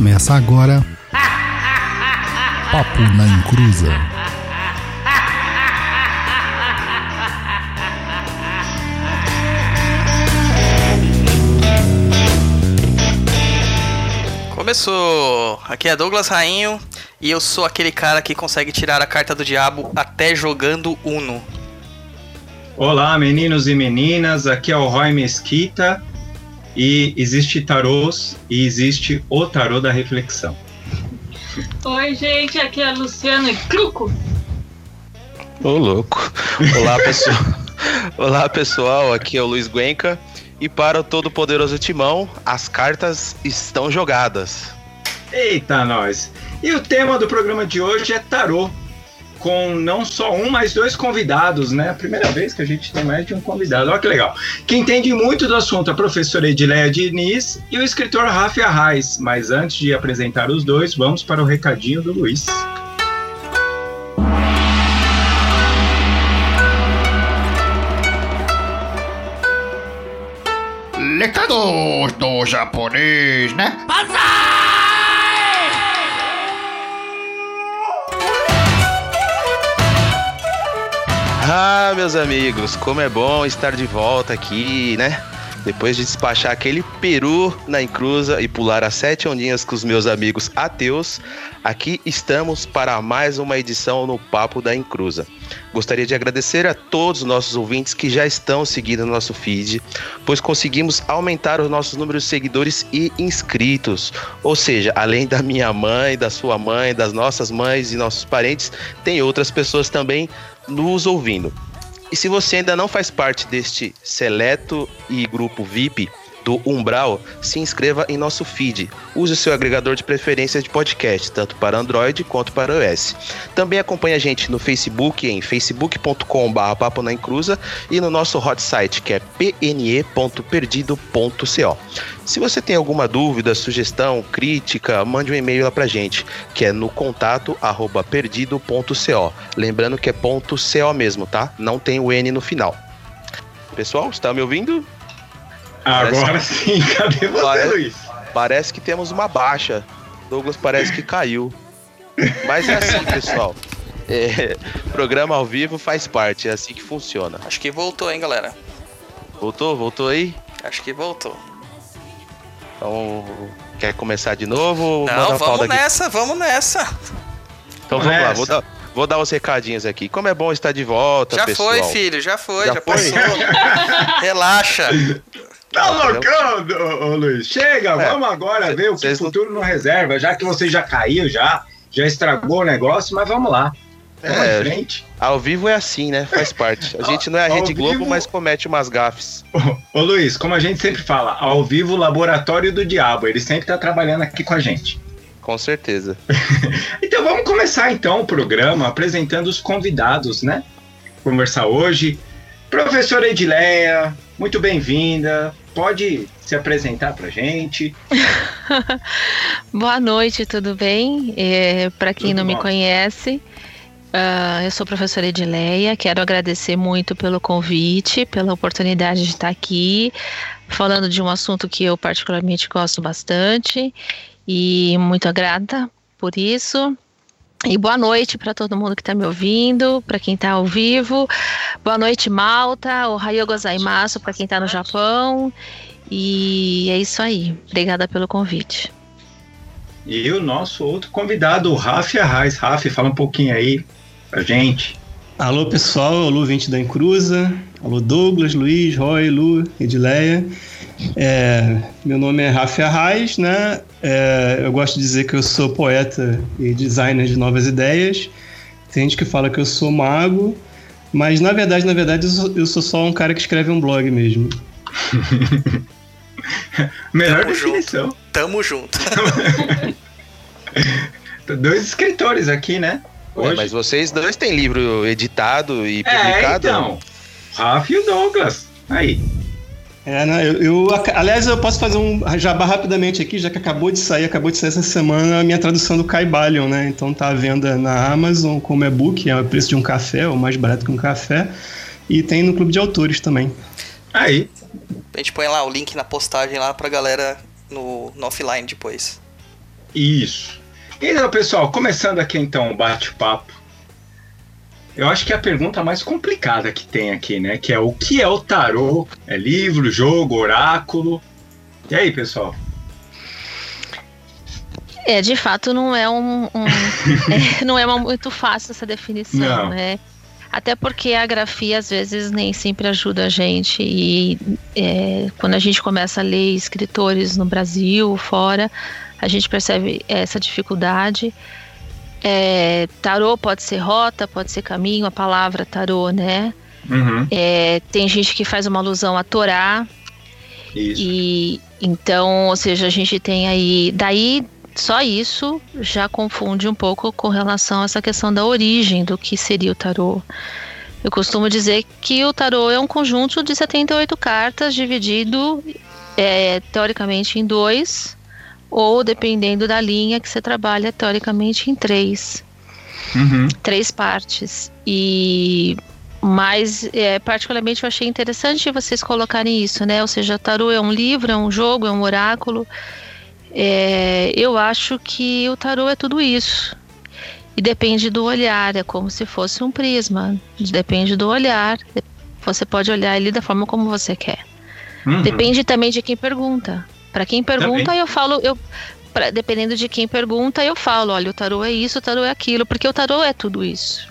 Começa agora. Papo na Encruza. Começou! Aqui é Douglas Rainho e eu sou aquele cara que consegue tirar a carta do diabo até jogando Uno. Olá, meninos e meninas, aqui é o Roy Mesquita e existe tarôs e existe o tarô da reflexão. Oi, gente, aqui é a Luciana Cruco. Ô, louco. Olá, pessoal. Olá, pessoal. Aqui é o Luiz Guenca. E para o todo-poderoso Timão, as cartas estão jogadas. Eita, nós! E o tema do programa de hoje é tarô, com não só um, mas dois convidados, né? A primeira vez que a gente tem mais de um convidado. Olha que legal. Quem entende muito do assunto é a professora Edileia Diniz e o escritor Rafa Arraes. Mas antes de apresentar os dois, vamos para o recadinho do Luiz. Recados do japonês, né? Ah, meus amigos, como é bom estar de volta aqui, né? Depois de despachar aquele peru na encruza e pular as sete ondinhas com os meus amigos ateus, aqui estamos para mais uma edição no Papo da Encruza. Gostaria de agradecer a todos os nossos ouvintes que já estão seguindo nosso feed, pois conseguimos aumentar os nossos números de seguidores e inscritos. Ou seja, além da minha mãe, da sua mãe, das nossas mães e nossos parentes, tem outras pessoas também nos ouvindo. E se você ainda não faz parte deste seleto e grupo VIP do Umbral, se inscreva em nosso feed. Use o seu agregador de preferência de podcast, tanto para Android quanto para iOS. Também acompanhe a gente no Facebook em facebook.com.br papo na e no nosso hot site que é pne.perdido.co. Se você tem alguma dúvida, sugestão, crítica, mande um e-mail lá pra gente, que é no contato arroba perdido.co. Lembrando que é ponto .co mesmo, tá? Não tem o N no final. Pessoal, está me ouvindo? Agora sim, cadê você, Parece- Luiz? Parece que temos uma baixa. Douglas parece que caiu. Mas é assim, pessoal. É, programa ao vivo faz parte, é assim que funciona. Acho que voltou, hein, galera? Voltou? Voltou aí? Acho que voltou. Então, quer começar de novo? Não, vamos nessa, vamos nessa. Então Vamos vamos lá, nessa. vou dar, vou dar os recadinhos aqui. Como é bom estar de volta, já pessoal. foi, filho, já foi, Já já, foi? passou. Relaxa. Tá loucão, ô, Luiz? Chega, É, vamos agora ver o que o futuro não reserva, já que você já caiu, já, já estragou o negócio, mas vamos lá. Vamos É, em frente. Ao vivo é assim, né? Faz parte. A gente não é a Rede Globo, vivo- mas comete umas gafes. Ô, ô, Luiz, como a gente sempre fala, ao vivo, laboratório do diabo. Ele sempre tá trabalhando aqui com a gente. Com certeza. Então vamos começar então o programa apresentando os convidados, né? Conversar hoje. Professora Edileia, muito bem-vinda. Pode se apresentar pra gente. Boa noite, tudo bem? Para quem Tudo não me bom. conhece, ah, eu sou a professora Edileia. Quero agradecer muito pelo convite, pela oportunidade de estar aqui, falando de um assunto que eu particularmente gosto bastante e muito grata por isso. E boa noite para todo mundo que está me ouvindo, para quem está ao vivo. Boa noite, Malta. Ohayou gozaimasu para quem está no Japão. E é isso aí. Obrigada pelo convite. E o nosso outro convidado, o Rafi Arraes. Rafi, fala um pouquinho aí pra gente. Alô pessoal, alô 20 da Encruza, alô Douglas, Luiz, Roy, Lu, Edileia. É, meu nome é Rafa Arraes, né? É, eu gosto de dizer que eu sou poeta e designer de novas ideias. Tem gente que fala que eu sou mago, mas na verdade, na verdade, eu sou, eu sou só um cara que escreve um blog mesmo. Melhor Tamo definição. Tamo junto. Dois escritores aqui, né? Ué, mas vocês dois têm livro editado e É, publicado? então. Rafa e o Douglas. Aí. É, né? Eu, eu- aliás, eu posso fazer um jabá rapidamente aqui, já que acabou de sair, acabou de sair essa semana a minha tradução do Caibalion, né? Então tá à venda na Amazon como e-book, é o preço de um café, ou mais barato que um café. E tem no clube de autores também. Aí. A gente põe lá o link na postagem lá pra galera no, no offline depois. Isso. Então, pessoal, começando aqui então o bate-papo. Eu acho que é a pergunta mais complicada que tem aqui, né? Que é o que é o tarô? É livro, jogo, oráculo? E aí, pessoal? É, de fato, não é um, um é, não é uma, muito fácil essa definição, Não. né? Até porque a grafia às vezes nem sempre ajuda a gente e é, quando a gente começa a ler escritores no Brasil, fora, a gente percebe essa dificuldade. É, tarô pode ser rota, pode ser caminho, a palavra tarô, né? Uhum, É, tem gente que faz uma alusão a Torá, isso. e então, ou seja, a gente tem aí. Daí, só isso já confunde um pouco com relação a essa questão da origem do que seria o tarô. Eu costumo dizer que o tarô é um conjunto de 78 cartas dividido é, teoricamente em dois, ou dependendo da linha que você trabalha, teoricamente em três Uhum, três partes. E mas é, particularmente eu achei interessante vocês colocarem isso, né? Ou seja, tarô é um livro, é um jogo, é um oráculo. É, eu acho que o tarô é tudo isso. E depende do olhar, é como se fosse um prisma. Depende do olhar. Você pode olhar ele da forma como você quer. uhum. Depende também de quem pergunta. Para quem pergunta, Também. eu falo, eu pra- dependendo de quem pergunta, eu falo, olha, o tarô é isso, o tarô é aquilo, porque o tarô é tudo isso.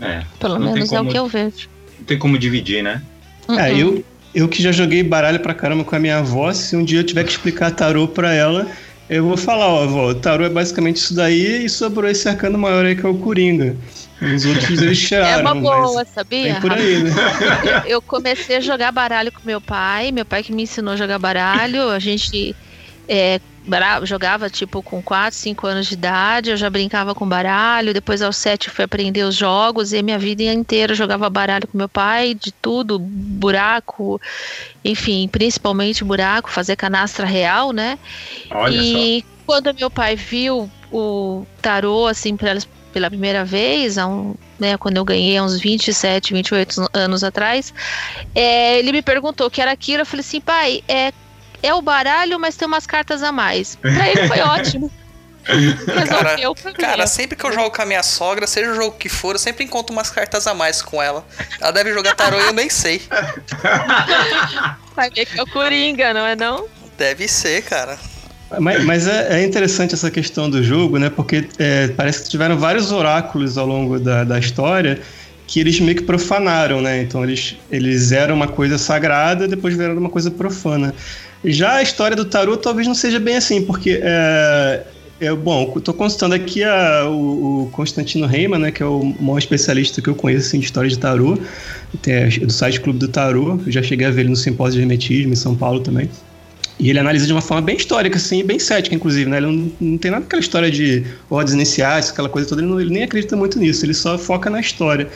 É, Pelo menos é o como- que eu vejo. não tem como dividir, né? É, Uhum. eu, eu que já joguei baralho pra caramba com a minha avó, se um dia eu tiver que explicar tarô pra ela, eu vou falar, ó, avó, o tarô é basicamente isso daí e sobrou esse arcano maior aí que é o Coringa. Os outros eles É tiraram, uma boa, sabia? tem por aí, né? Eu, comecei a jogar baralho com meu pai, meu pai que me ensinou a jogar baralho, a gente é, jogava tipo com 4, 5 anos de idade, eu já brincava com baralho, depois aos 7 fui aprender os jogos e a minha vida inteira eu jogava baralho com meu pai, de tudo, buraco, enfim, principalmente buraco, fazer canastra real, né? Olha e quando meu pai viu o tarô, assim, pela, pela primeira vez, há um, né, quando eu ganhei há uns 27, 28 anos atrás, é, ele me perguntou o que era aquilo. Eu falei assim, pai, é, é o baralho, mas tem umas cartas a mais. Pra ele foi ótimo. Resolveu problema. Cara, sempre que eu jogo com a minha sogra, seja o jogo que for, eu sempre encontro umas cartas a mais com ela. Ela deve jogar tarô e eu nem sei. Vai ver que é o Coringa, não é não? Deve ser, cara. Mas, mas é, é interessante essa questão do jogo, né? Porque é, parece que tiveram vários oráculos ao longo da, da história que eles meio que profanaram, né? Então eles, eles eram uma coisa sagrada, depois vieram uma coisa profana. Já a história do tarô talvez não seja bem assim, porque é, é bom, estou consultando aqui a, o, o Constantino Reimann, né, que é o maior especialista que eu conheço assim, de história de tarô, é do site Clube do Tarô, eu já cheguei a ver ele no simpósio de hermetismo em São Paulo também. E ele analisa de uma forma bem histórica, assim, bem cética, inclusive, né? Ele não, não tem nada daquela história de ordens iniciais, aquela coisa toda, ele, não- ele nem acredita muito nisso, ele só foca na história.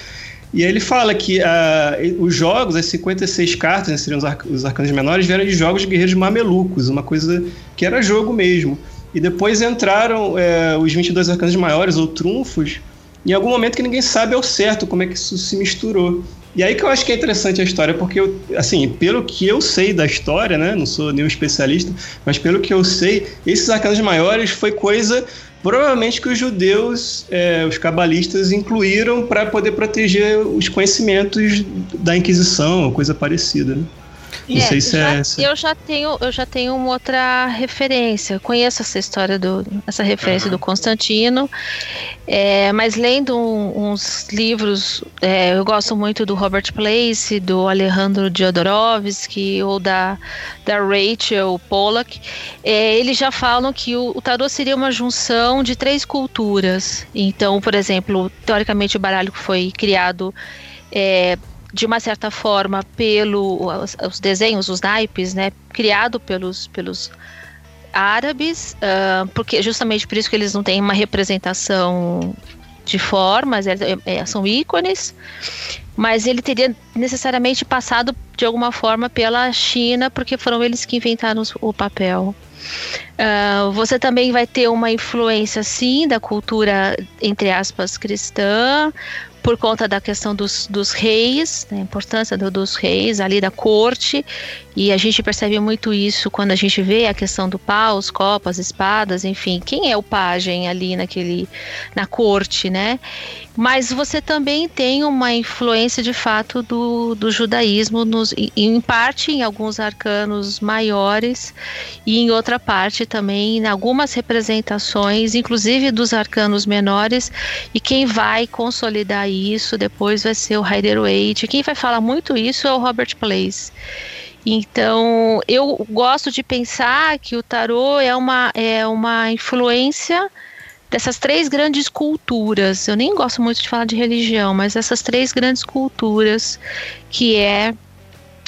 E aí ele fala que ah, os jogos, as 56 cartas, né, seriam os, os arcanos menores, vieram de jogos de guerreiros mamelucos, uma coisa que era jogo mesmo. E depois entraram é, os 22 arcanos maiores, ou trunfos, em algum momento que ninguém sabe ao certo como é que isso se misturou. E aí que eu acho que é interessante a história, porque, eu, assim, pelo que eu sei da história, né, não sou nenhum especialista, mas pelo que eu sei, esses arcanos maiores foi coisa, provavelmente, que os judeus, é, os cabalistas, incluíram para poder proteger os conhecimentos da Inquisição, coisa parecida, né? Não sei se já- é... se- Eu já tenho, eu já tenho uma outra referência. Eu Conheço essa história do, essa referência do Constantino, é, mas lendo um- uns livros, é, eu gosto muito do Robert Place, do Alejandro Jodorowsky ou da, da Rachel Pollack. É, eles já falam que o, o tarô seria uma junção de três culturas. Então, por exemplo, teoricamente o baralho foi criado é, de uma certa forma pelo os, os desenhos, os naipes, né, criado pelos pelos árabes, ah, porque justamente por isso que eles não têm uma representação de formas, é- é- são ícones, mas ele teria necessariamente passado de alguma forma pela China, porque foram eles que inventaram o papel. Ah, você também vai ter uma influência, sim, da cultura, entre aspas, cristã, por conta da questão dos, dos reis, né, a importância do- dos reis ali da corte. E a gente percebe muito isso quando a gente vê a questão do pau, os copos, as espadas, enfim, quem é o pajem ali naquele na corte, né? Mas você também tem uma influência de fato do, do judaísmo, nos, em parte em alguns arcanos maiores e em outra parte também em algumas representações, inclusive dos arcanos menores. E quem vai consolidar isso depois vai ser o Rider Waite. Quem vai falar muito isso é o Robert Place. Então, eu gosto de pensar que o tarô é uma, é uma influência dessas três grandes culturas. Eu nem gosto muito de falar de religião, mas essas três grandes culturas, que é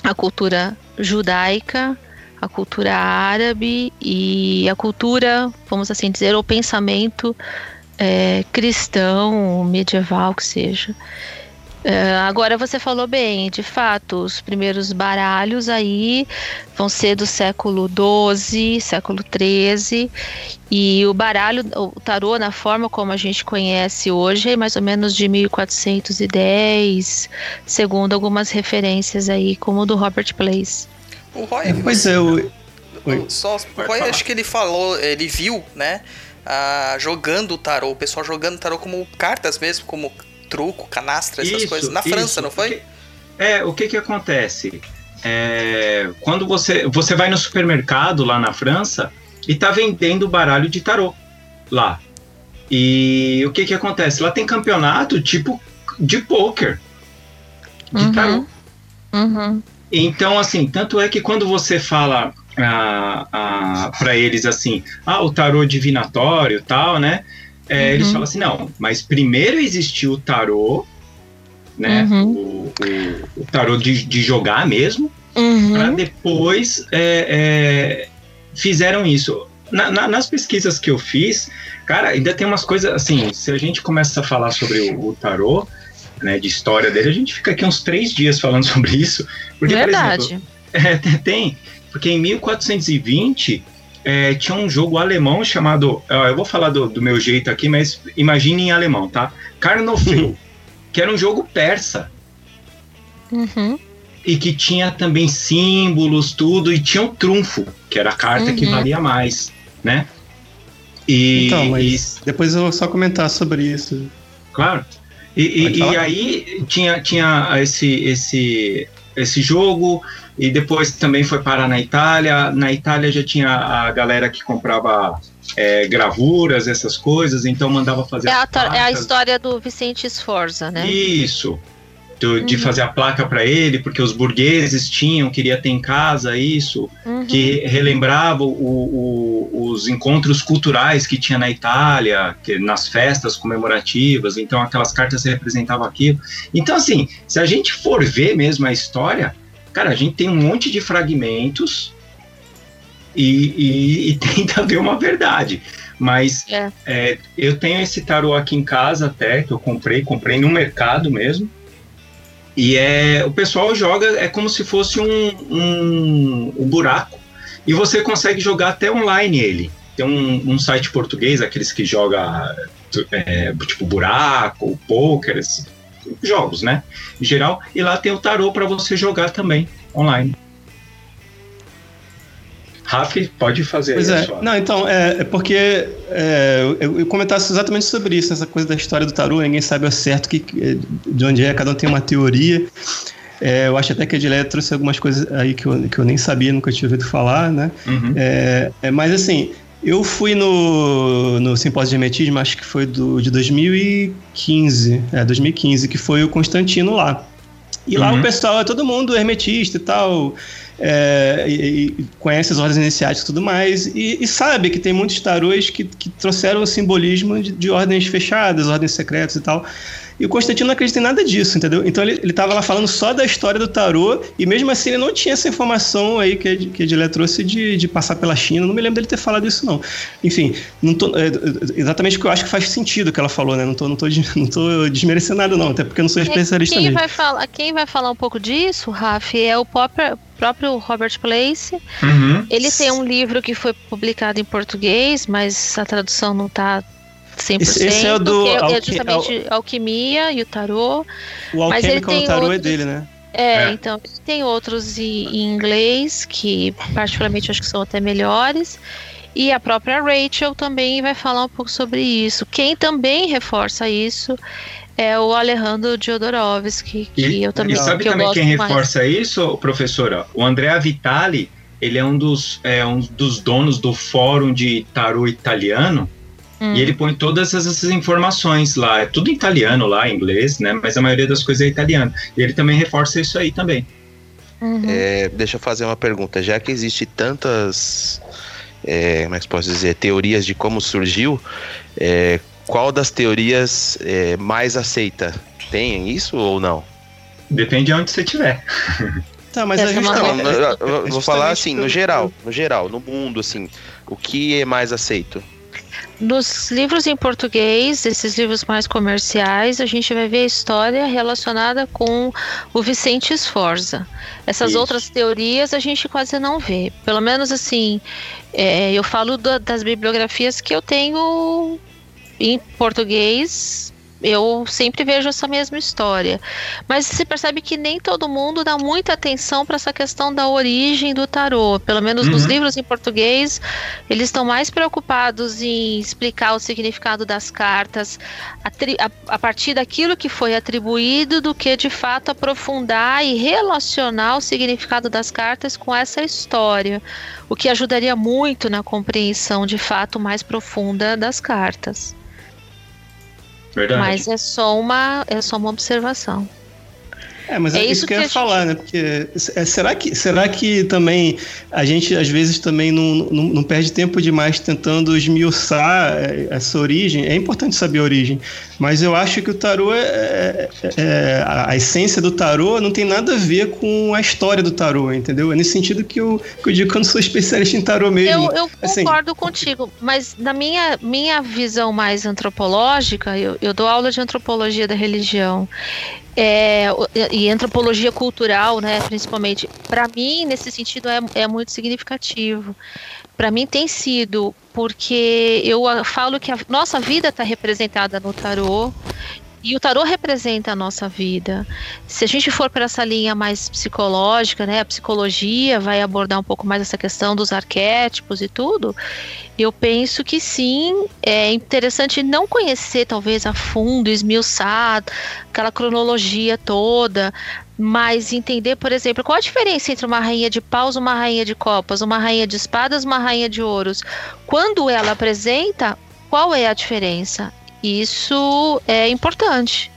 a cultura judaica, a cultura árabe e a cultura, vamos assim dizer, o pensamento é, cristão, medieval que seja. Uh, agora você falou bem, de fato, os primeiros baralhos aí vão ser do século XII, século XIII, e o baralho, o tarô na forma como a gente conhece hoje é mais ou menos de 1410, segundo algumas referências aí, como o do Robert Place. O Roy, É, pois é, o... Oi. Só, o Roy acho que ele falou, ele viu, né, ah, jogando o tarô, o pessoal jogando o tarô como cartas mesmo, como truco, canastra, essas Isso, coisas. Na isso. França, não foi? É, o que que acontece? É, quando você, você vai no supermercado lá na França e tá vendendo baralho de tarô lá. E o que que acontece? Lá tem campeonato tipo de poker de Uhum. tarô. Uhum. Então, assim, tanto é que quando você fala ah, ah, para eles assim, ah, o tarô divinatório tal, né? É, Eles Uhum. falam assim, não, mas primeiro existiu o tarô, né? Uhum. O, o- o tarô de, de jogar mesmo, para Uhum. depois é, é, fizeram isso. Na- na- nas pesquisas que eu fiz, cara, ainda tem umas coisas assim. Se a gente começa a falar sobre o, o tarô, né, de história dele, a gente fica aqui uns três dias falando sobre isso. Porque, por Verdade. exemplo, é, tem, porque em 1420 é, tinha um jogo alemão chamado. ó, eu vou falar do, do meu jeito aqui, mas imagine em alemão, tá? Karnofel, que era um jogo persa Uhum. e que tinha também símbolos, tudo, e tinha o trunfo, que era a carta que Uhum. valia mais, né? E, Então, mas depois eu vou só comentar sobre isso. e- claro. E, e- e aí tinha, tinha esse, esse, esse jogo, e depois também foi parar na Itália. Na Itália já tinha a galera que comprava é, gravuras, essas coisas, então mandava fazer É a, é a história do Vicente Sforza, né? Isso. Do- De Uhum. fazer a placa para ele, porque os burgueses tinham, queria ter em casa isso, Uhum. que relembrava o- o- os encontros culturais que tinha na Itália, que, nas festas comemorativas, então aquelas cartas representavam aquilo. Então, assim, se a gente for ver mesmo a história, cara, a gente tem um monte de fragmentos e, e- e tenta ver uma verdade. Mas É. é, eu tenho esse tarô aqui em casa até, que eu comprei, comprei no mercado mesmo. E é, o pessoal joga, é como se fosse um, um, um buraco. E você consegue jogar até online ele. Tem um, um site português, aqueles que joga é, tipo buraco, poker, esses jogos, né? Em geral. E lá tem o tarô para você jogar também online. Rafi, pode fazer Pois é. sua. Não, então, é, é porque é, eu, eu comentasse exatamente sobre isso, essa coisa da história do tarô, ninguém sabe ao certo que, que- de onde é, cada um tem uma teoria. É, eu acho até que a Edileia trouxe algumas coisas aí que eu, que eu nem sabia, nunca tinha ouvido falar, né? Uhum. É, é, mas assim, eu fui no, no simpósio de hermetismo, acho que foi do, de 2015, é, 2015, que foi o Constantino lá. E lá Uhum. o pessoal é todo mundo hermetista e tal, é, e, e conhece as ordens iniciáticas e tudo mais, e, e sabe que tem muitos tarôs que, que trouxeram o simbolismo de, de ordens fechadas, ordens secretas e tal. E o Constantino não acredita em nada disso, entendeu? Então ele, ele tava lá falando só da história do tarô, e mesmo assim ele não tinha essa informação aí que, a- que a Edilé trouxe de, de passar pela China. Não me lembro dele ter falado isso, não. Enfim, não tô, é, exatamente o que eu acho que faz sentido o que ela falou, né? Não tô, não tô, não tô desmerecendo nada, não, até porque eu não sou especialista quem nisso. vai falar Quem vai falar um pouco disso, Raf, é o próprio, próprio Robert Place. Uhum. Ele tem um livro que foi publicado em português, mas a tradução não tá 100%. Esse- esse é o do que é, é justamente Alquimia e o Tarô. O Mas ele Alchemical tem Tarot é outros- dele, né? É, É. então tem outros em, em inglês que particularmente acho que são até melhores. E a própria Rachel também vai falar um pouco sobre isso. Quem também reforça isso é o Alejandro Jodorowsky, que E, eu também e sabe que eu também gosto quem mais. reforça isso, professora? O Andrea Vitali, ele é um dos, é um dos donos do fórum de tarô italiano. Hum. E ele põe todas essas informações lá. É tudo em italiano lá, em inglês, né? Mas a maioria das coisas é italiano. E ele também reforça isso aí também. Uhum. É, deixa eu fazer uma pergunta. Já que existe tantas, é, como é que eu posso dizer, teorias de como surgiu, é, qual das teorias é mais aceita? Tem isso ou não? Depende de onde você estiver. Tá, mas Essa a é gente Não, eu- eu- eu vou falar assim, no geral, no geral, no mundo, assim, o que é mais aceito? Nos livros em português, esses livros mais comerciais, a gente vai ver a história relacionada com o Vicente Sforza. Essas Isso. outras teorias a gente quase não vê. Pelo menos assim, é, eu falo da- das bibliografias que eu tenho em português. Eu sempre vejo essa mesma história. Mas se percebe que nem todo mundo dá muita atenção para essa questão da origem do tarô. Pelo menos nos Uhum. livros em português, eles estão mais preocupados em explicar o significado das cartas atri- a, a partir daquilo que foi atribuído do que de fato aprofundar e relacionar o significado das cartas com essa história, o que ajudaria muito na compreensão de fato mais profunda das cartas. Verdade. Mas é só uma é só uma observação. É, mas é, É isso isso que eu que ia a gente- falar, né? Porque é, será, que, será que também a gente às vezes também não, não, não perde tempo demais tentando esmiuçar é, essa origem? É importante saber a origem, mas eu acho que o tarô é, é- é- a, essência do tarô não tem nada a ver com a história do tarô, entendeu? É nesse sentido que eu, que eu digo que eu não sou especialista em tarô mesmo. Eu, eu Assim- concordo contigo, mas na minha, minha visão mais antropológica, eu, eu dou aula de antropologia da religião é, e antropologia cultural, né, principalmente. Para mim, nesse sentido, é, é muito significativo. Para mim tem sido, porque eu falo que a nossa vida está representada no tarô. E o tarô representa a nossa vida. Se a gente for para essa linha mais psicológica, né, a psicologia vai abordar um pouco mais essa questão dos arquétipos e tudo. Eu penso que sim, é interessante não conhecer talvez a fundo, esmiuçar aquela cronologia toda, mas entender, por exemplo, qual a diferença entre uma rainha de paus, uma rainha de copas, uma rainha de espadas, uma rainha de ouros. Quando ela apresenta, qual é a diferença? Isso é importante.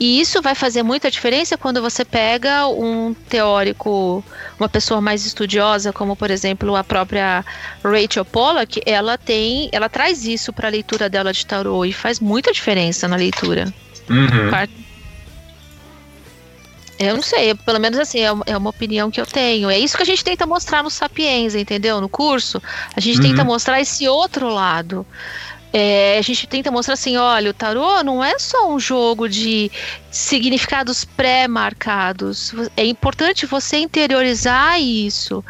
E isso vai fazer muita diferença quando você pega um teórico, uma pessoa mais estudiosa, como por exemplo a própria Rachel Pollack, ela tem, ela traz isso para a leitura dela de tarô e faz muita diferença na leitura. Uhum. Eu não sei, pelo menos assim, é uma, é uma opinião que eu tenho. É isso que a gente tenta mostrar no Sapiens, entendeu? No curso, a gente Uhum. tenta mostrar esse outro lado. É, a gente tenta mostrar assim, olha, o tarô não é só um jogo de significados pré-marcados. É importante você interiorizar isso.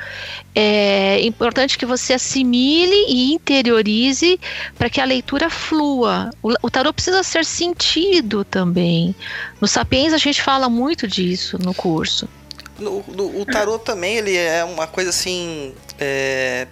É importante que você assimile e interiorize para que a leitura flua. O, o tarô precisa ser sentido também. No Sapiens a gente fala muito disso no curso. No, no- o tarô também, ele é uma coisa assim. é,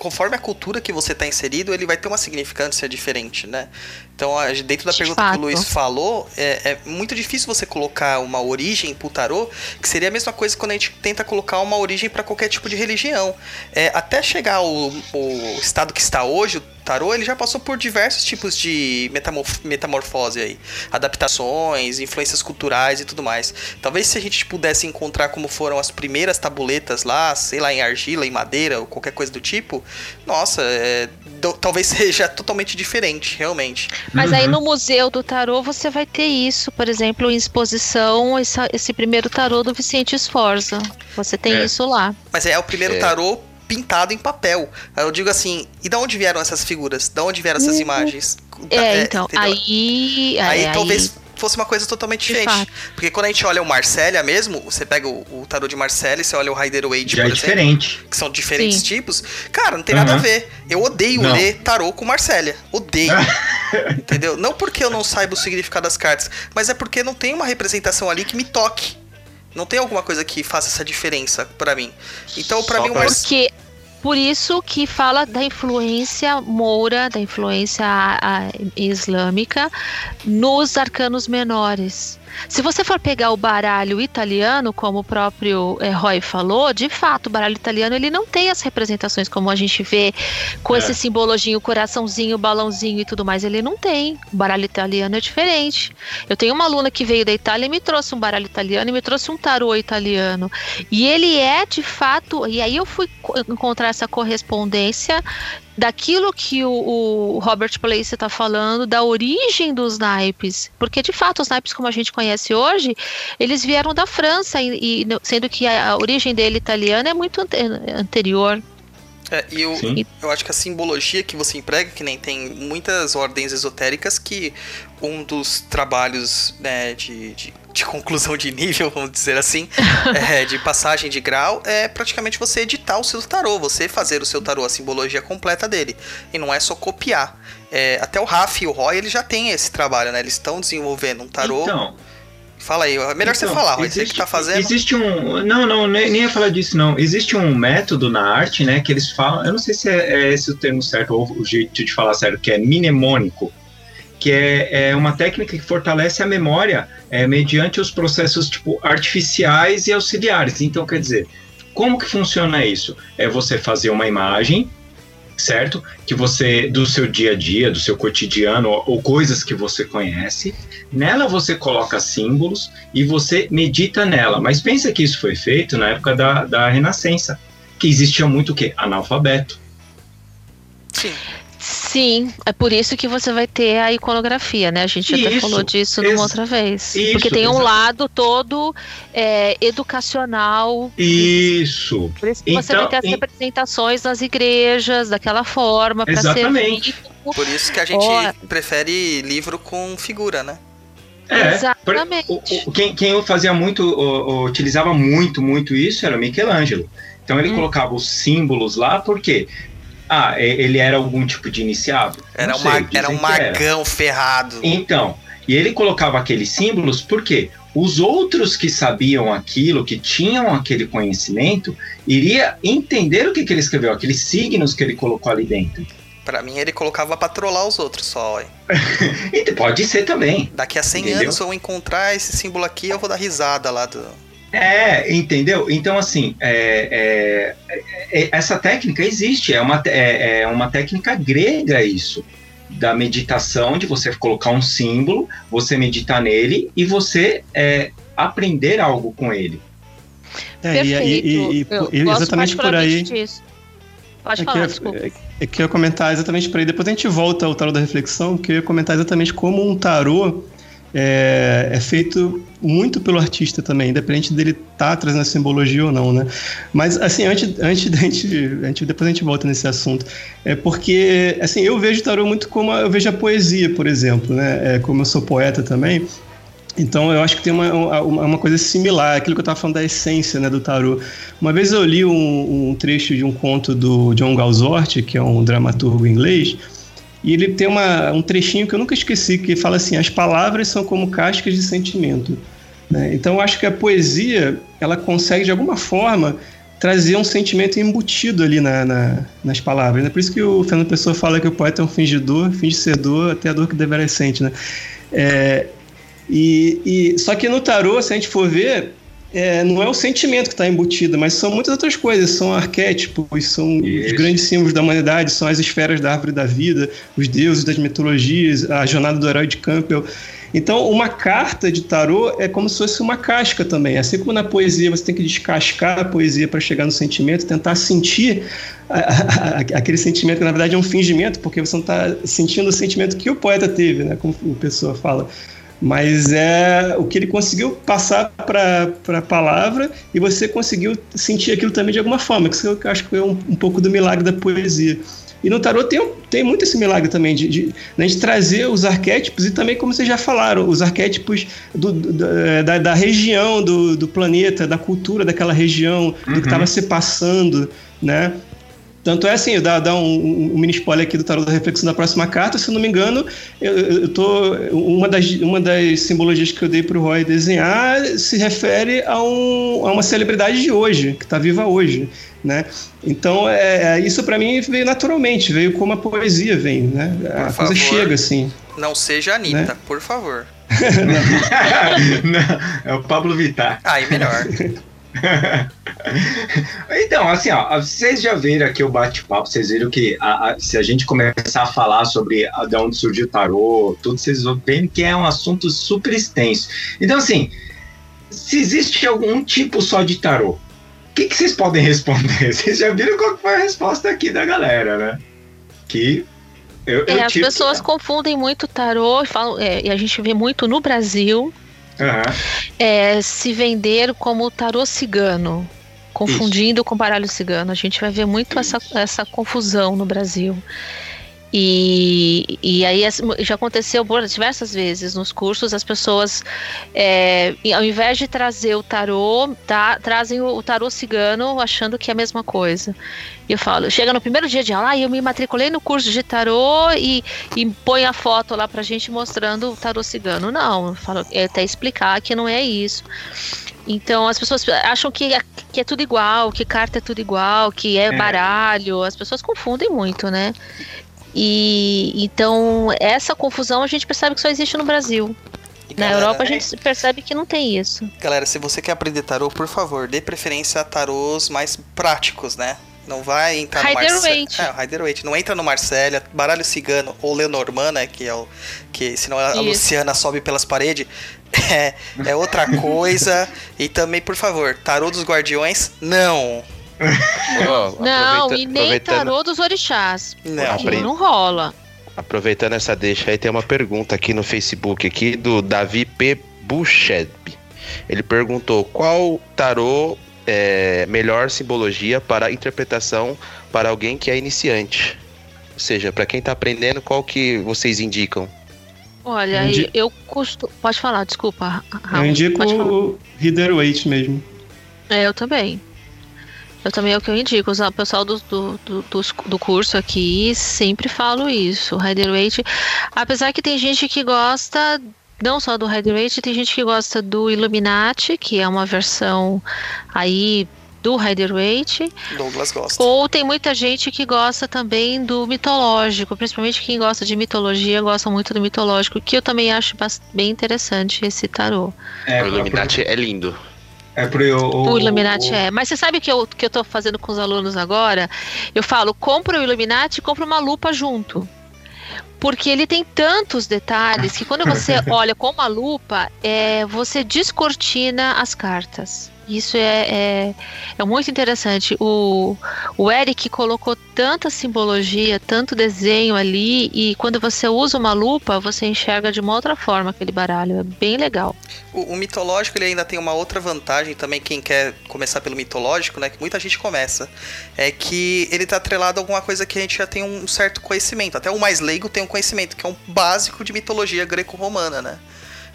conforme a cultura que você está inserido, ele vai ter uma significância diferente, né? Então, dentro da De pergunta que fato. o Luiz falou, é, é muito difícil você colocar uma origem pro tarô, que seria a mesma coisa quando a gente tenta colocar uma origem para qualquer tipo de religião. É, até chegar ao, o estado que está hoje, o tarô, ele já passou por diversos tipos de metamorf- metamorfose aí. Adaptações, influências culturais e tudo mais. Talvez se a gente pudesse encontrar como foram as primeiras tabuletas lá, sei lá, em argila, em madeira ou qualquer coisa do tipo, nossa, é, do- talvez seja totalmente diferente, realmente. Mas aí Uhum. no Museu do Tarô você vai ter isso, por exemplo, em exposição, essa- esse primeiro tarô do Vicente Sforza. Você tem É. isso lá. Mas é o primeiro É. tarô pintado em papel. Aí Eu digo assim, e da onde vieram essas figuras? Da onde vieram essas Uhum. imagens? É, então, entendeu? aí. Aí é, talvez fosse uma coisa totalmente diferente. Porque quando a gente olha o Marcélia mesmo, você pega o, o tarô de Marcélia e você olha o Rider Waite, Já por é exemplo, diferente. que são diferentes Sim. tipos, cara, não tem nada a Uhum. ver. Eu odeio Não. ler tarô com Marcélia. Odeio. entendeu? Não porque eu não saiba o significado das cartas, mas é porque não tem uma representação ali que me toque. Não tem alguma coisa que faça essa diferença pra mim. Então, pra Só mim, o mais. Porque por isso que fala da influência moura, da influência a- a- islâmica nos arcanos menores. Se você for pegar o baralho italiano, como o próprio eh, Roy falou, de fato, o baralho italiano ele não tem as representações como a gente vê com É. esse simbologinho, coraçãozinho, balãozinho e tudo mais. Ele não tem. O baralho italiano é diferente. Eu tenho uma aluna que veio da Itália e me trouxe um baralho italiano e me trouxe um tarô italiano. E ele é de fato, e aí eu fui co- encontrar essa correspondência daquilo que o, o Robert Place está falando, da origem dos naipes. Porque de fato, os naipes como a gente conhece hoje, eles vieram da França, e, e sendo que a, a origem dele italiana é muito ante- anterior. É, e eu, eu acho que a simbologia que você emprega, que nem tem muitas ordens esotéricas, que um dos trabalhos né, de, de, de conclusão de nível, vamos dizer assim, é, de passagem de grau, é praticamente você editar o seu tarô, você fazer o seu tarô, a simbologia completa dele. E não é só copiar. É, até o Raf e o Roy, eles já têm esse trabalho, né? Eles estão desenvolvendo um tarô. Então, Fala aí, é melhor você Então, falar, Roy, você que tá fazendo. Existe um. Não, não, nem, nem ia falar disso, não. Existe um método na arte, né, que eles falam. Eu não sei se é, é esse o termo certo, ou o jeito de falar certo, que é mnemônico. Que é, é uma técnica que fortalece a memória é, mediante os processos tipo artificiais e auxiliares. Então, quer dizer, como que funciona isso? É você fazer uma imagem, certo? Que você, do seu dia a dia, do seu cotidiano, ou, ou coisas que você conhece. Nela você coloca símbolos e você medita nela. Mas pensa que isso foi feito na época da, da Renascença, que existia muito o quê? Analfabeto. Sim. Sim, é por isso que você vai ter a iconografia, né? A gente até Isso, falou disso numa outra vez. isso, Porque tem um exato. lado todo é, educacional. Isso. Por isso que você Então, vai ter as representações nas igrejas, daquela forma, para ser Exatamente. visto. Por isso que a gente Ó. prefere livro com figura, né? É, Exatamente. o- o- quem, quem fazia muito, o- o- utilizava muito, muito isso era Michelangelo. Então ele Hum. colocava os símbolos lá, porque ah, ele era algum tipo de iniciado? Era, um, sei, ma- dizem era um que era. magão ferrado. Então, e ele colocava aqueles símbolos porque os outros que sabiam aquilo, que tinham aquele conhecimento, iria entender o que, que ele escreveu, aqueles signos que ele colocou ali dentro. Pra mim, ele colocava pra trollar os outros só. E pode ser também. Daqui a 100 Entendeu? anos, se eu encontrar esse símbolo aqui, eu vou dar risada lá do. É, entendeu? Então, assim, é, é, é, essa técnica existe, é uma, é, é uma técnica grega isso, da meditação, de você colocar um símbolo, você meditar nele e você é, aprender algo com ele. É, Perfeito. e- e- e- Eu e gosto exatamente por aí. disso. Pode É falar, que, é, é que eu ia comentar exatamente por aí. Depois a gente volta ao tarô da reflexão, porque eu ia comentar exatamente como um tarô é, é feito muito pelo artista também, independente dele estar trazendo a simbologia ou não, né? Mas, assim, antes, antes da gente, a gente. Depois a gente volta nesse assunto. É porque, assim, eu vejo o tarô muito como eu vejo a poesia, por exemplo, né? É, como eu sou poeta também. Então eu acho que tem uma, uma, uma coisa similar, aquilo que eu estava falando da essência né, do tarô. Uma vez eu li um, um trecho de um conto do John Galsworth, que é um dramaturgo inglês, e ele tem uma, um trechinho que eu nunca esqueci, que fala assim, as palavras são como cascas de sentimento. Né? Então eu acho que a poesia, ela consegue de alguma forma trazer um sentimento embutido ali na, na, nas palavras. Né? Por isso que o Fernando Pessoa fala que o poeta é um fingidor, finge ser dor, até a dor que deverá sente. Né? É, e, e, só que no tarô, se a gente for ver, é, não é o sentimento que está embutido, mas são muitas outras coisas. São arquétipos, são Isso. os grandes símbolos da humanidade, são as esferas da árvore da vida, os deuses das mitologias, a jornada do herói de Campbell. Então, uma carta de tarô é como se fosse uma casca também. Assim como na poesia você tem que descascar a poesia para chegar no sentimento, tentar sentir a, a, a, aquele sentimento que na verdade é um fingimento, porque você não está sentindo o sentimento que o poeta teve, né? Como a pessoa fala mas é o que ele conseguiu passar para a palavra e você conseguiu sentir aquilo também de alguma forma, que isso eu acho que foi um, um pouco do milagre da poesia. E no tarot tem, tem muito esse milagre também, de, de, né, de trazer os arquétipos e também, como vocês já falaram, os arquétipos do, do, da, da, região, do, do, planeta, da cultura daquela região, uhum. do que estava se passando, né? Tanto é assim, dá, dá um, um, mini spoiler aqui do tarot da reflexão da próxima carta, se eu não me engano, eu, eu tô, uma, das, uma das simbologias que eu dei para o Roy desenhar se refere a, um, a uma celebridade de hoje, que está viva hoje. Né? Então, é, é isso para mim veio naturalmente, veio como a poesia vem, né? A Por coisa favor, chega assim. Não seja a Anitta, Né? por favor. Não, é o Pablo Vittar. Aí, melhor. então, assim, ó, vocês já viram aqui o bate-papo, vocês viram que a- a- se a gente começar a falar sobre a, de onde surgiu o tarô, tudo, vocês vão ver que é um assunto super extenso. Então, assim, se existe algum tipo só de tarô, o que, que vocês podem responder? Vocês já viram qual foi a resposta aqui da galera, né? Que eu, eu É, as tipo- pessoas confundem muito tarô e falam, é, e a gente vê muito no Brasil Aham. é, se vender como tarô cigano, confundindo com baralho cigano. A gente vai ver muito essa, essa confusão no Brasil. E, e aí já aconteceu por diversas vezes nos cursos, as pessoas, é, ao invés de trazer o tarô, tá- trazem o, o tarô cigano achando que é a mesma coisa. E eu falo, chega no primeiro dia de aula, ah, eu me matriculei no curso de tarô e, e põe a foto lá pra gente mostrando o tarô cigano. Não, eu falo, é até explicar que não é isso. Então as pessoas acham que é, que é tudo igual, que carta é tudo igual, que é É. baralho. As pessoas confundem muito, né? E então essa confusão a gente percebe que só existe no Brasil. E, Na galera, Europa a gente percebe que não tem isso. Galera, se você quer aprender tarô, por favor, dê preferência a tarôs mais práticos, né? Não vai entrar no Rider Marcelo. Waite. É. Não entra no Marcélia, baralho cigano ou Lenormand, né? Que é o. Que senão a Isso. Luciana sobe pelas paredes. É, é outra coisa. e também, por favor, tarô dos guardiões, não. Não, e nem aproveitando- tarô dos orixás. Não. Não rola. Aproveitando essa deixa aí, tem uma pergunta aqui no Facebook aqui do Davi P. Bucheb. Ele perguntou qual tarô é melhor simbologia para interpretação para alguém que é iniciante. Ou seja, para quem tá aprendendo, qual que vocês indicam? Olha, Eu indi- eu costumo. Pode falar, desculpa. Raul, eu indico o Reader Waite mesmo. É, eu também. Eu também é o que eu indico. O pessoal do, do, do, do curso aqui sempre falo isso. O Rider Waite. Apesar que tem gente que gosta, não só do Rider Waite, tem gente que gosta do Illuminati, que é uma versão aí do Rider Waite. Douglas gosta. Ou tem muita gente que gosta também do mitológico, principalmente quem gosta de mitologia gosta muito do mitológico, que eu também acho bem interessante esse tarô. É, o Illuminati é lindo. É pro, o, O Illuminati é. Mas você sabe o que eu, que eu tô fazendo com os alunos agora? Eu falo, compra o Illuminati e compra uma lupa junto. Porque ele tem tantos detalhes que quando você olha com uma lupa, é, você descortina as cartas. Isso é, é, é muito interessante. O, o Eric colocou tanta simbologia, tanto desenho ali, e quando você usa uma lupa, você enxerga de uma outra forma aquele baralho. É bem legal. O, o mitológico ele ainda tem uma outra vantagem também, quem quer começar pelo mitológico, né? Que muita gente começa. É que ele tá atrelado a alguma coisa que a gente já tem um certo conhecimento. Até o mais leigo tem um conhecimento, que é um básico de mitologia greco-romana, né?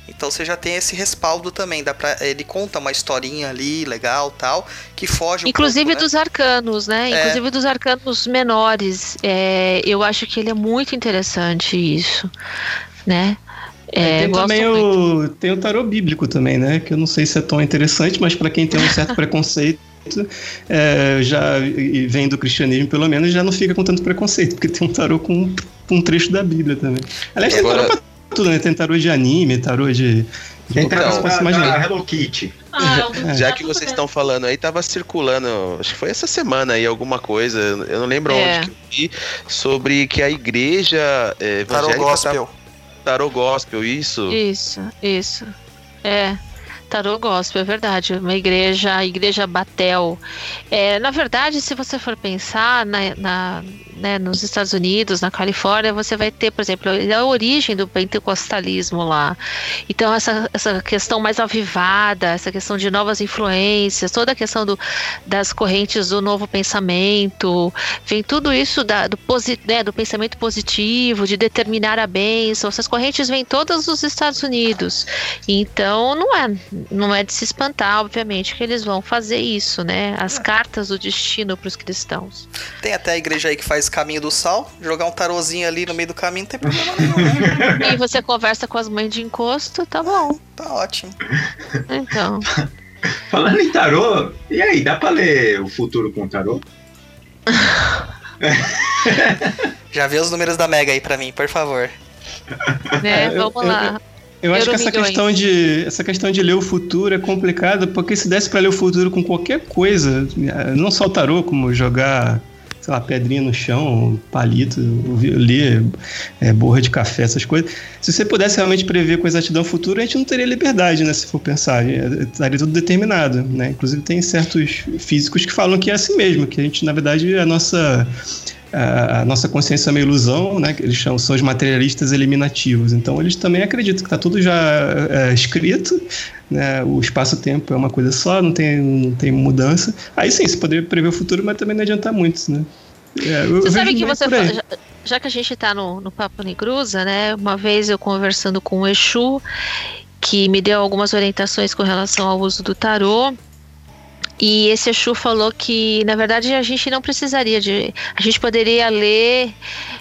Então você já tem esse respaldo também. Dá pra, ele conta uma historinha ali, legal tal, que foge um Inclusive pouco, né? dos arcanos, né? É. Inclusive dos arcanos menores. É, eu acho que ele é muito interessante isso, né? É, tem também o, tem o tarô bíblico também, né? Que eu não sei se é tão interessante, mas para quem tem um certo preconceito, é, já e vem do cristianismo pelo menos, já não fica com tanto preconceito, porque tem um tarô com um trecho da Bíblia também. Aliás, tem Agora- tarô pra tudo, né? Tem tarô de anime, tarô de. Tem tarô que você da, imaginar. da Hello Kitty. Ah, é Já gatos que vocês estão falando aí, tava circulando, acho que foi essa semana aí, alguma coisa, eu não lembro É. onde que eu vi, sobre que a igreja é, Tarô evangélica gospel. Tá, tarô gospel, isso. Isso, isso. É. Tarô gospel, é verdade. Uma igreja, a igreja Batel. É, na verdade, se você for pensar na, na- né, nos Estados Unidos, na Califórnia, você vai ter, por exemplo, a origem do pentecostalismo lá. Então, essa, essa questão mais avivada, essa questão de novas influências, toda a questão do, das correntes do novo pensamento, vem tudo isso da- do, né, do pensamento positivo, de determinar a bênção. Essas correntes vêm todas dos Estados Unidos. Então, não é não é de se espantar, obviamente, que eles vão fazer isso, né? As cartas do destino para os cristãos. Tem até a igreja aí que faz caminho do sal, jogar um tarozinho ali no meio do caminho não tem problema nenhum, né? E você conversa com as mães de encosto, tá bom. Tá ótimo. Então. Falando em tarô, e aí, dá pra ler o futuro com tarô? Já vê os números da Mega aí pra mim, por favor. Né, eu- vamos lá. Eu acho que essa questão, de, essa questão de ler o futuro é complicada, porque se desse pra ler o futuro com qualquer coisa, não só o tarô, como jogar, sei lá, pedrinha no chão, palito, ler é, borra de café, essas coisas. Se você pudesse realmente prever com exatidão o futuro, a gente não teria liberdade, né? Se for pensar. É, Estaria tudo determinado, né? Inclusive tem certos físicos que falam que é assim mesmo, que a gente, na verdade, a nossa a a nossa consciência é uma ilusão, né? que Eles chamam, são os materialistas eliminativos. Então eles também acreditam que está tudo já é, escrito, né? O espaço-tempo é uma coisa só, não tem, não tem mudança. Aí sim, você poderia prever o futuro, mas também não adianta muito, né? É, Você sabe que você fala, já, já que a gente tá no, no Papo Negruza, né? Uma vez eu conversando com o Exu, que me deu algumas orientações com relação ao uso do tarô. E esse Exu falou que, na verdade, a gente não precisaria de. A gente poderia ler.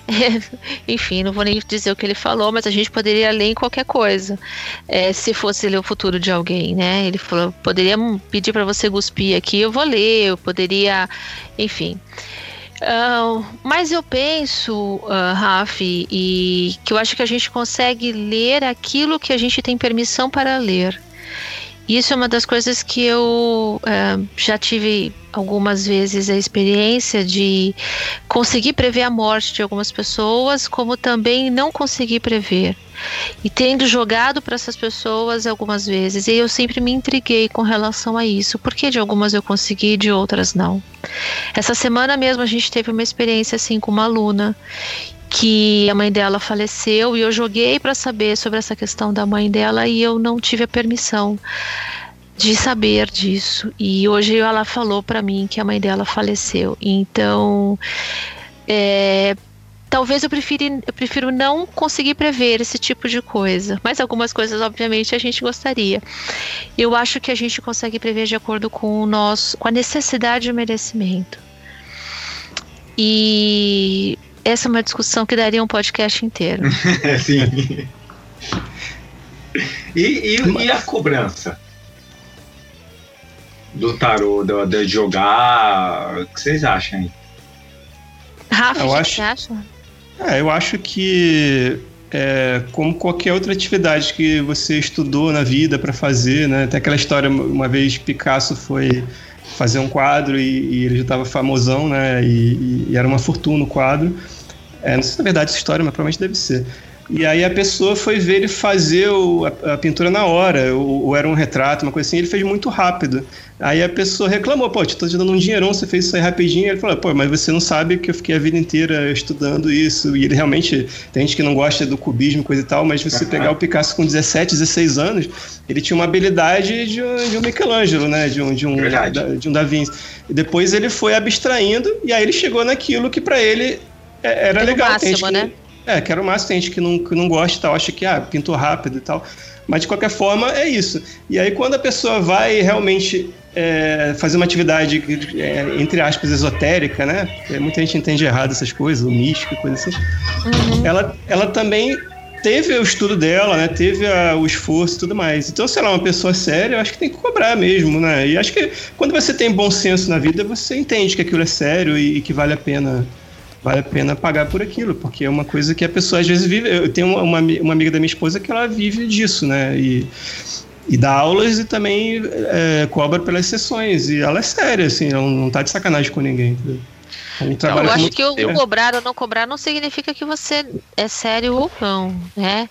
enfim, não vou nem dizer o que ele falou, mas a gente poderia ler em qualquer coisa. é, se fosse ler o futuro de alguém, né? Ele falou: poderia pedir para você cuspir aqui, eu vou ler, eu poderia. Enfim. Ah, mas eu penso, uh, Raf, e que eu acho que a gente consegue ler aquilo que a gente tem permissão para ler. Isso é uma das coisas que eu ah, já tive algumas vezes a experiência de conseguir prever a morte de algumas pessoas, como também não conseguir prever. E tendo jogado para essas pessoas algumas vezes, e eu sempre me intriguei com relação a isso, porque de algumas eu consegui e de outras não. Essa semana mesmo a gente teve uma experiência assim com uma aluna que a mãe dela faleceu e eu joguei para saber sobre essa questão da mãe dela e eu não tive a permissão de saber disso. E hoje ela falou para mim que a mãe dela faleceu. Então, é, talvez eu prefiro, eu prefiro não conseguir prever esse tipo de coisa. Mas algumas coisas, obviamente, a gente gostaria. Eu acho que a gente consegue prever de acordo com o nosso, com a necessidade e o merecimento. E essa é uma discussão que daria um podcast inteiro. Sim. E, e, e a cobrança? Do tarô, do, de jogar. O que vocês acham aí? Rafa, Eu o que acho- você acha? É, eu acho que é, como qualquer outra atividade que você estudou na vida para fazer, né? Tem aquela história, uma vez Picasso foi fazer um quadro e, e ele já estava famosão, né? E, e- e era uma fortuna o quadro. É, não sei se é verdade essa história, mas provavelmente deve ser. E aí a pessoa foi ver ele fazer o- a, a pintura na hora, ou, ou era um retrato, uma coisa assim, ele fez muito rápido. Aí a pessoa reclamou, pô, te tô te dando um dinheirão, você fez isso aí rapidinho. Ele falou, pô, mas você não sabe que eu fiquei a vida inteira estudando isso. E ele realmente, tem gente que não gosta do cubismo, coisa e tal, mas se você pegar o Picasso com 17, 16 anos, ele tinha uma habilidade de um, de um Michelangelo, né? De um, de um, da- de um Da Vinci. E depois ele foi abstraindo, e aí ele chegou naquilo que pra ele é- era o legal. Máximo, que- né? é, que era o máximo, tem gente que não, que não gosta e tal, acha que ah, pintou rápido e tal. Mas de qualquer forma, é isso. E aí, quando a pessoa vai realmente é, fazer uma atividade, é, entre aspas, esotérica, né? Porque muita gente entende errado essas coisas, o místico, coisa assim. Uhum. Ela, ela também teve o estudo dela, né? Teve a- o esforço e tudo mais. Então, sei lá, uma pessoa séria, eu acho que tem que cobrar mesmo, né? E acho que quando você tem bom senso na vida, você entende que aquilo é sério e, e que vale a pena vale a pena pagar por aquilo, porque é uma coisa que a pessoa às vezes vive. Eu tenho uma, uma, ami- uma amiga da minha esposa que ela vive disso, né? E, e dá aulas e também é, cobra pelas sessões. E ela é séria, assim, ela não tá de sacanagem com ninguém. entendeu? Trabalha Eu acho que o cobrar ou não cobrar não significa que você é sério ou não, né?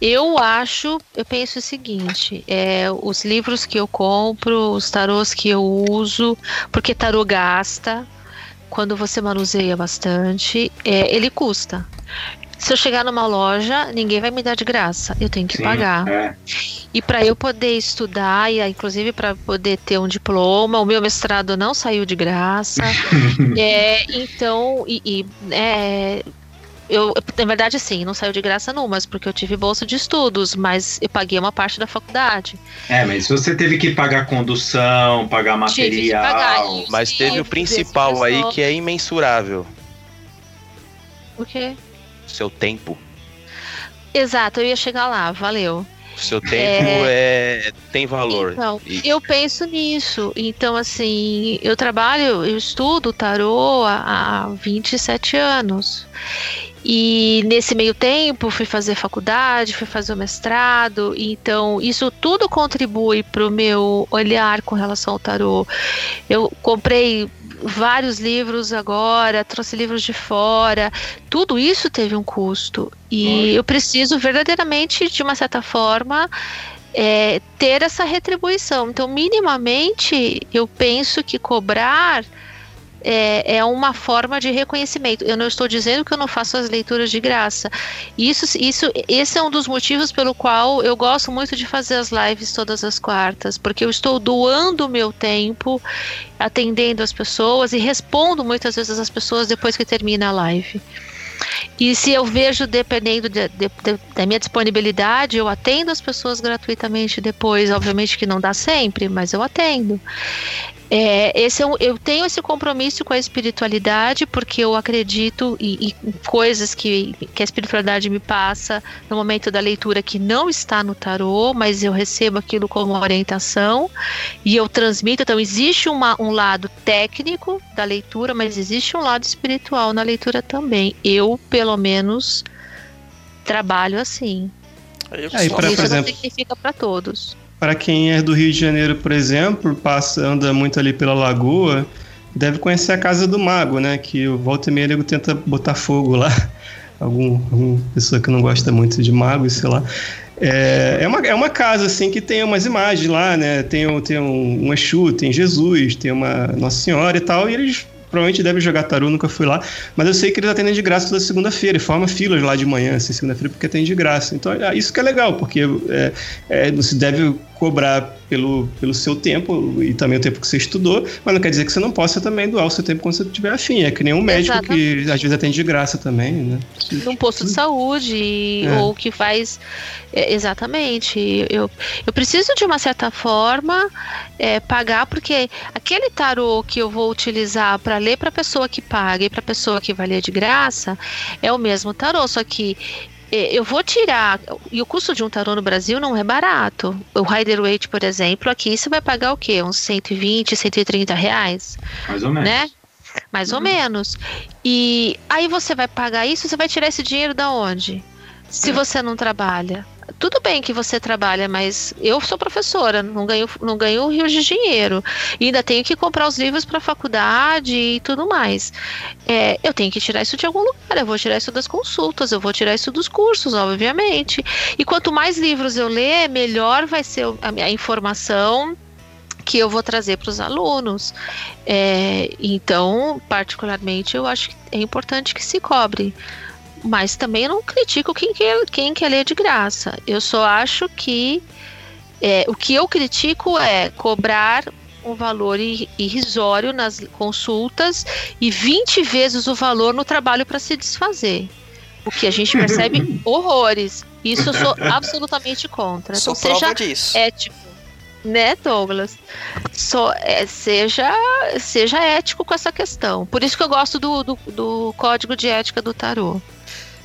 Eu acho, eu penso o seguinte, é, os livros que eu compro, os tarôs que eu uso, porque tarô gasta, quando você manuseia bastante, é, ele custa. Se eu chegar numa loja, ninguém vai me dar de graça, eu tenho que Sim, pagar. é. E para eu poder estudar, e ah, inclusive para poder ter um diploma, o meu mestrado não saiu de graça. É, então, e, e, é, eu, na verdade, sim, não saiu de graça numas, porque eu tive bolsa de estudos, mas eu paguei uma parte da faculdade. É, mas você teve que pagar condução, pagar Tive que material. pagar isso. Mas teve o principal aí que é imensurável. O quê? Seu tempo. Exato, eu ia chegar lá, valeu. Seu tempo é... tem valor. Então, E- eu penso nisso. Então, assim, eu trabalho, eu estudo tarô há, há 27 anos. E nesse meio tempo fui fazer faculdade, fui fazer o mestrado, então isso tudo contribui para o meu olhar com relação ao tarô. Eu comprei vários livros agora, trouxe livros de fora, tudo isso teve um custo. E eu preciso verdadeiramente, de uma certa forma, é, ter essa retribuição. Então, minimamente, eu penso que cobrar é, é uma forma de reconhecimento. Eu não estou dizendo que eu não faço as leituras de graça. Isso, isso, esse é um dos motivos pelo qual eu gosto muito de fazer as lives todas as quartas, porque eu estou doando o meu tempo, atendendo as pessoas e respondo muitas vezes as pessoas depois que termina a live. E se eu vejo, dependendo de- de- de- da minha disponibilidade, eu atendo as pessoas gratuitamente depois. Obviamente que não dá sempre, mas eu atendo. É, esse é um- eu tenho esse compromisso com a espiritualidade porque eu acredito em, em coisas que, que a espiritualidade me passa no momento da leitura que não está no tarô, mas eu recebo aquilo como orientação e eu transmito. Então, existe uma- um lado técnico da leitura, mas existe um lado espiritual na leitura também. Eu, pelo menos, trabalho assim. Eu Aí, só- pra- Isso por não exemplo- significa para todos. Para quem é do Rio de Janeiro, por exemplo, passa, anda muito ali pela lagoa, deve conhecer a Casa do Mago, né? Que o Walter e tenta botar fogo lá. Algum, alguma pessoa que não gosta muito de magos, sei lá. É, é, uma, é uma casa, assim, que tem umas imagens lá, né? Tem, tem um, um Exu, tem Jesus, tem uma Nossa Senhora e tal, e eles provavelmente devem jogar tarô, nunca fui lá, mas eu sei que eles atendem de graça toda segunda-feira, e forma filas lá de manhã, assim, segunda-feira, porque atende de graça. Então, é, isso que é legal, porque é, é, você deve cobrar pelo, pelo seu tempo e também o tempo que você estudou, mas não quer dizer que você não possa também doar o seu tempo quando você tiver afim. É que nem um médico que às vezes atende de graça também, né? num posto de saúde É. ou que faz é, exatamente eu, eu preciso de uma certa forma é, pagar porque aquele tarô que eu vou utilizar para ler para a pessoa que paga e para a pessoa que vai ler de graça é o mesmo tarô só que eu vou tirar. E o custo de um tarô no Brasil não é barato. O Rider Waite, por exemplo, aqui você vai pagar o quê? Uns 120, 130 reais Mais ou menos. né? Mais ou menos. E aí você vai pagar isso, você vai tirar esse dinheiro da onde? Se você não trabalha. Tudo bem que você trabalha, mas eu sou professora, não ganho, não ganho rios de dinheiro. E ainda tenho que comprar os livros para a faculdade e tudo mais. É, eu tenho que tirar isso de algum lugar, eu vou tirar isso das consultas, eu vou tirar isso dos cursos, obviamente. E quanto mais livros eu ler, melhor vai ser a informação que eu vou trazer para os alunos. É, então, particularmente, eu acho que é importante que se cobre. Mas também eu não critico quem quer, quem quer ler de graça. Eu só acho que é, o que eu critico é cobrar um valor ir- irrisório nas consultas e 20 vezes o valor no trabalho para se desfazer. O que a gente percebe horrores. Isso eu sou absolutamente contra. Sou Então, seja disso. ético, né, Douglas? Só, é, seja, seja ético com essa questão. Por isso que eu gosto do, do, do código de ética do tarô.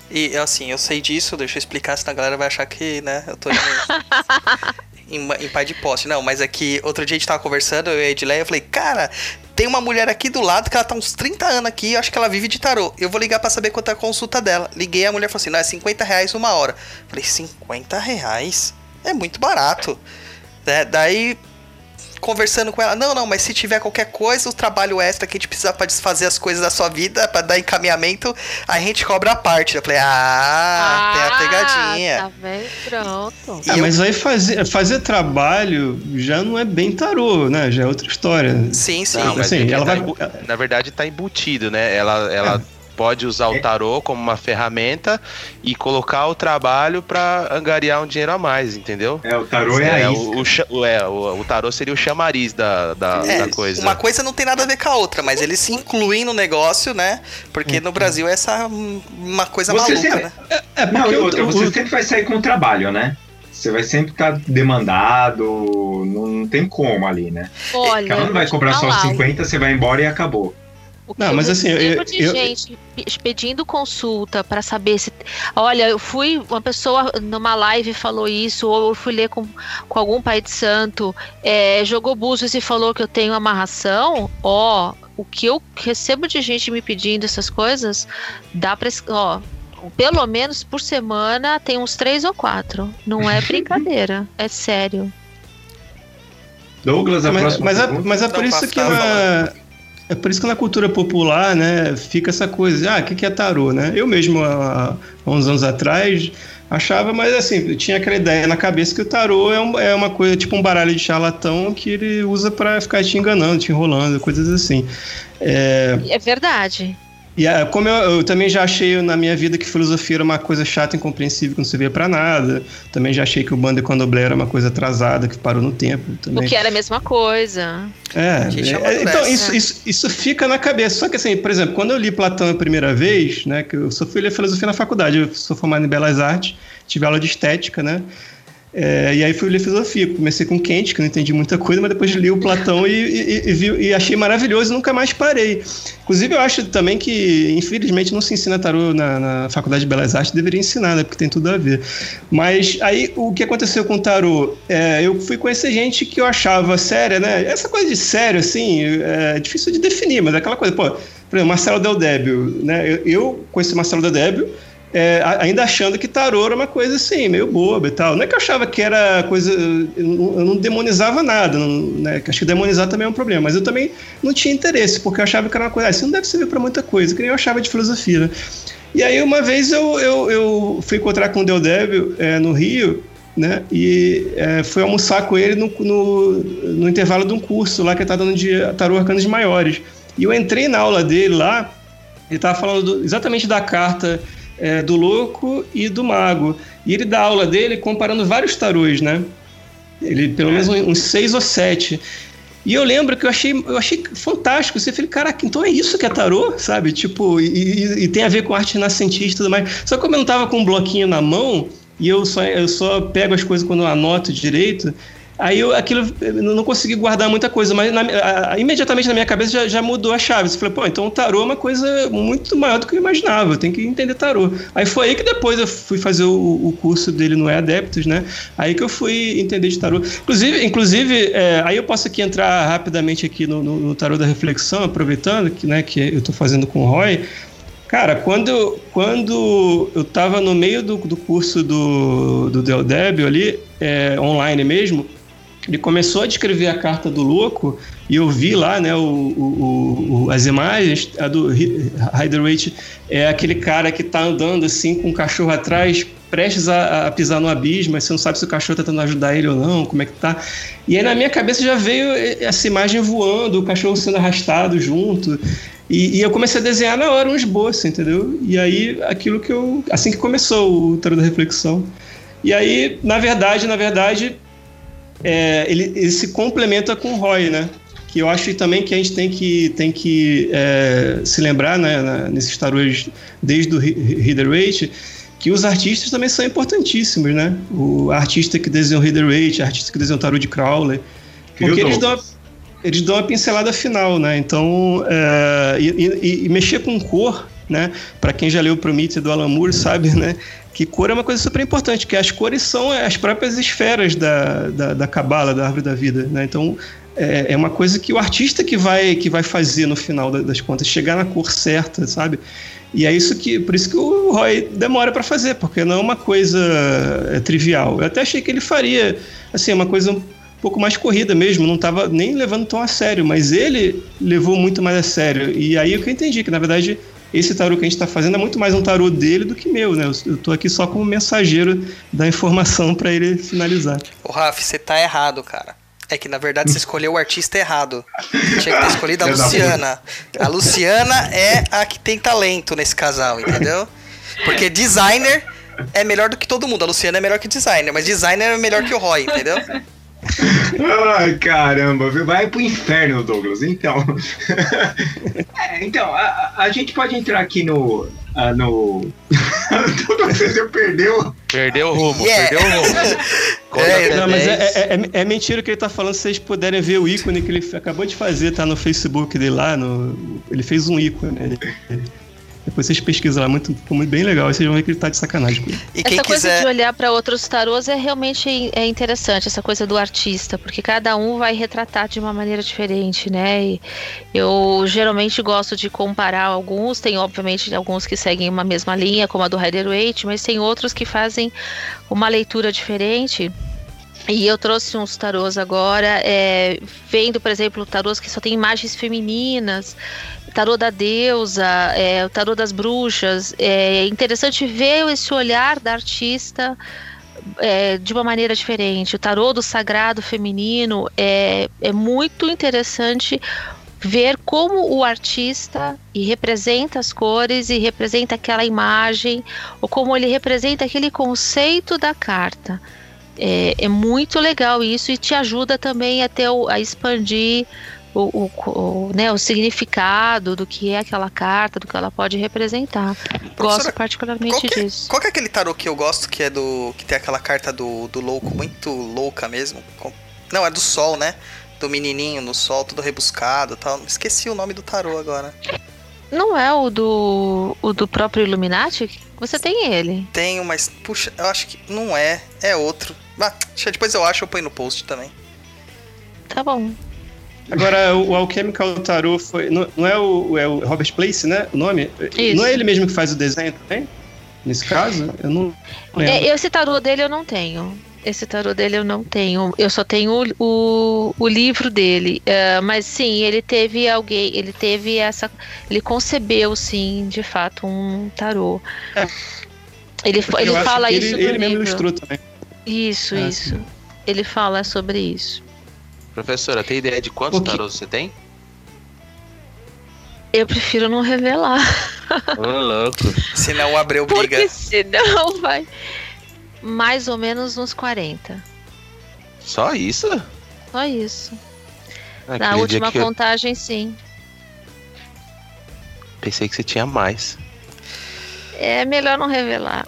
E assim, eu sei disso, deixa eu explicar, senão a galera vai achar que, né, eu tô em, em, em pai de poste. Não, mas é que outro dia a gente tava conversando, eu e a Edileia, eu falei, cara, tem uma mulher aqui do lado que ela tá uns 30 anos aqui, eu acho que ela vive de tarô. Eu vou ligar pra saber quanto é a consulta dela. Liguei, a mulher falou assim, não, é 50 reais uma hora. Falei, 50 reais? É muito barato. Né, Daí, conversando com ela, não, não, mas se tiver qualquer coisa, o trabalho extra que a gente precisa pra desfazer as coisas da sua vida, pra dar encaminhamento, a gente cobra a parte. Eu falei, ah, tem a pegadinha. Tá vendo? Pronto. E Ah, eu- mas aí fazer, fazer trabalho já não é bem tarô, né? Já é outra história. Sim, sim. Não, mas Assim, é ela tá vai- embu- Na verdade, tá embutido, né? Ela, ela pode usar o tarô como uma ferramenta e colocar o trabalho para angariar um dinheiro a mais, entendeu? É, o tarô é, é o, o, é, o, o, tarô seria o chamariz da, da, é, da, coisa. Uma coisa não tem nada a ver com a outra, mas eles se incluem no negócio, né? Porque no Brasil é essa uma coisa você maluca, sempre, né? É, é não, e outra, você sempre vai sair com o trabalho, né? Você vai sempre estar tá demandado, não tem como ali, né? Olha, ela não vai cobrar só os 50, você vai embora e acabou. O não, mas assim, eu, de eu, gente pedindo consulta para saber se, olha, eu fui uma pessoa numa live falou isso, ou eu fui ler com, com algum pai de santo, é, jogou búzios e falou que eu tenho amarração, ó, o que eu recebo de gente me pedindo essas coisas, dá para, ó, pelo menos por semana tem uns três ou quatro. Não é brincadeira, é sério. Douglas, a mas, próxima mas, é, mas é por isso que na, é por isso que na cultura popular, né, fica essa coisa, ah, o que é tarô, né? Eu mesmo, há, há uns anos atrás, achava, mas assim, tinha aquela ideia na cabeça que o tarô é, um, é uma coisa, tipo um baralho de charlatão que ele usa para ficar te enganando, te enrolando, coisas assim. É, é verdade. E uh, como eu, eu, também já achei na minha vida que filosofia era uma coisa chata, incompreensível, que não servia para nada. Também já achei que o bando candomblé era uma coisa atrasada, que parou no tempo. Também. O que era a mesma coisa. É, é então isso, isso, isso fica na cabeça. Só que assim, por exemplo, quando eu li Platão a primeira vez, né, que eu só fui ler filosofia na faculdade, eu sou formado em Belas Artes, tive aula de estética, né? É, e aí fui ler filosofia. Comecei com Kant, que não entendi muita coisa, mas depois li o Platão e, e, e, vi, e, achei maravilhoso e nunca mais parei. Inclusive, eu acho também que, infelizmente, não se ensina tarô na, na Faculdade de Belas Artes, deveria ensinar, né? Porque tem tudo a ver. Mas aí, o que aconteceu com o tarô? É, eu fui conhecer gente que eu achava séria, né? Essa coisa de sério, assim, é difícil de definir, mas é aquela coisa, pô, por exemplo, Marcelo Del Débio, né? Eu, eu conheci Marcelo Del Débio é, ainda achando que tarô era uma coisa assim, meio boba e tal. Não é que eu achava que era coisa. Eu não, demonizava nada, não, né? Acho que demonizar também é um problema, mas eu também não tinha interesse, porque eu achava que era uma coisa. Ah, isso não deve servir para muita coisa, que nem eu achava de filosofia. Né? E aí, uma vez eu, eu, eu fui encontrar com o Del é, no Rio, né? E é, fui almoçar com ele no, no, no, intervalo de um curso lá que ele tá dando de tarô arcanos maiores. E eu entrei na aula dele lá, ele estava falando do, exatamente da carta é, do louco e do mago. E ele dá aula dele comparando vários tarôs, né? Ele, pelo menos uns seis ou sete. E eu lembro que eu achei, eu achei fantástico. Você falei, caraca, então é isso que é tarô, sabe? Tipo, e, e, tem a ver com arte renascentista e tudo mais. Só que como eu não tava com um bloquinho na mão, e eu só, eu só pego as coisas quando eu anoto direito, Aí eu, aquilo, eu não consegui guardar muita coisa, mas na, a, a, imediatamente na minha cabeça já, já mudou a chave. Você falou, pô, então o tarô é uma coisa muito maior do que eu imaginava, eu tenho que entender tarô. Aí foi aí que depois eu fui fazer o, o curso dele no E-Adeptos, né? Aí que eu fui entender de tarô. Inclusive, inclusive é, aí eu posso aqui entrar rapidamente aqui no, no, no, tarô da reflexão, aproveitando que, né, que eu estou fazendo com o Roy. Cara, quando, quando eu estava no meio do, do curso do, do Del Débio ali, é, online mesmo, ele começou a descrever a carta do louco e eu vi lá, né, o, o, o as imagens, a do Hyderate é aquele cara que tá andando assim com o cachorro atrás, prestes a, a, pisar no abismo, mas você não sabe se o cachorro tá tentando ajudar ele ou não, como é que tá. E aí na minha cabeça já veio essa imagem voando, o cachorro sendo arrastado junto. E, e, eu comecei a desenhar na hora um esboço, entendeu? E aí aquilo que eu. Assim que começou o tarot da reflexão. E aí, na verdade, na verdade, é, ele, ele, se complementa com o Roy, né? Que eu acho também que a gente tem que, tem que é, se lembrar, né, nesses tarôs desde o Reader Rate, que os artistas também são importantíssimos, né? O artista que desenhou Rate, o artista que desenhou o tarô de Crowley, porque eles dão, eles dão uma pincelada final, né? Então, é, e, e, e, mexer com cor, né? Para quem já leu o Prometheus do Alan Moore, sabe, né? que cor é uma coisa super importante, que as cores são as próprias esferas da, da, da cabala, da árvore da vida, né? Então, é, é, uma coisa que o artista que vai, que vai fazer no final das contas, chegar na cor certa, sabe? E é isso que, por isso que o Roy demora para fazer, porque não é uma coisa é, trivial. Eu até achei que ele faria, assim, uma coisa um pouco mais corrida mesmo, não estava nem levando tão a sério, mas ele levou muito mais a sério. E aí é que eu entendi que, na verdade, esse tarô que a gente está fazendo é muito mais um tarô dele do que meu, né? Eu estou aqui só como mensageiro da informação para ele finalizar. O Raf, você tá errado, cara. É que na verdade você escolheu o artista errado. Tinha que ter escolhido a Luciana. A Luciana é a que tem talento nesse casal, entendeu? Porque designer é melhor do que todo mundo. A Luciana é melhor que designer, mas designer é melhor que o Roy, entendeu? Ai, caramba, viu? vai pro inferno, Douglas. Então, É, então a, a- gente pode entrar aqui no. ah, no... Douglas, você perdeu. Perdeu o rumo, Yeah. perdeu o rumo. É, Não, mas 10. é, é- é- é mentira o que ele tá falando. Se vocês puderem ver o ícone que ele acabou de fazer, tá no Facebook dele lá. No, ele fez um ícone. né? Depois vocês pesquisam lá, muito, ficou muito bem legal. Aí vocês vão ver que ele tá de sacanagem com ele. E quem essa coisa de olhar para outros tarôs é realmente é interessante, essa coisa do artista, porque cada um vai retratar de uma maneira diferente, né? E eu geralmente gosto de comparar alguns, tem obviamente alguns que seguem uma mesma linha, como a do Rider Waite, mas tem outros que fazem uma leitura diferente. E eu trouxe uns tarôs agora, é, vendo, por exemplo, tarôs que só tem imagens femininas, tarô da deusa, é, o tarô das bruxas. É interessante ver esse olhar da artista é, de uma maneira diferente. O tarô do sagrado feminino é, é muito interessante ver como o artista e representa as cores e representa aquela imagem ou como ele representa aquele conceito da carta. É, é muito legal isso e te ajuda também a, ter o- a expandir o, o- o, né, o significado do que é aquela carta, do que ela pode representar. Gosto Qual particularmente que, é, disso. qual que é aquele tarô que eu gosto que é do. que tem aquela carta do, do louco, muito louca mesmo? Não, é do sol, né? Do menininho no sol, tudo rebuscado e tal. Esqueci o nome do tarô agora. Não é o do, o do próprio Illuminati? Você tem ele. Tenho, mas puxa, eu acho que não é, é outro. Ah, depois eu acho, eu ponho no post também. Tá bom. Agora, o, Alchemical Tarot foi. Não, não é, o, é o Robert Place, né? O nome? Isso. Não é ele mesmo que faz o desenho também? Nesse caso? Eu não lembro. É, esse tarô dele eu não tenho. Esse tarô dele eu não tenho. Eu só tenho o, o, o livro dele. É, mas sim, ele teve alguém. Ele teve essa. Ele concebeu, sim, de fato, um tarô. Ele, Porque ele acho fala isso Ele, no ele mesmo ilustrou também. Isso, Ah, isso. sim. Ele fala sobre isso. Professora, tem ideia de quantos que- tarôs você tem? Eu prefiro não revelar. Ô, louco. Senão o Abreu briga. Porque senão vai. Mais ou menos uns 40. Só isso? Só isso. Aquele Na última que eu contagem, sim. pensei que você tinha mais. É melhor não revelar.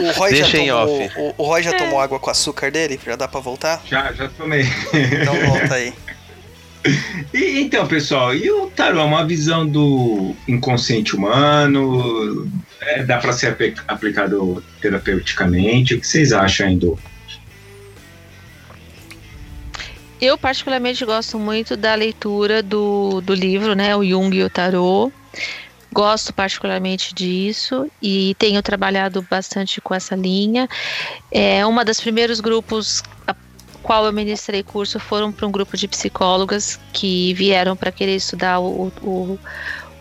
O Roy Deixa já em tomou, off. o, o Roy já tomou água com açúcar dele? Já dá pra voltar? Já, já tomei. Então volta aí. E, então, pessoal, e o tarô? É uma visão do inconsciente humano? É, dá para ser apli- aplicado terapeuticamente? O que vocês acham aí do? Eu particularmente gosto muito da leitura do, do livro, né? O Jung e o Tarot. Gosto particularmente disso e tenho trabalhado bastante com essa linha. É uma das primeiros grupos a qual eu ministrei curso foram para um grupo de psicólogas que vieram para querer estudar o, o,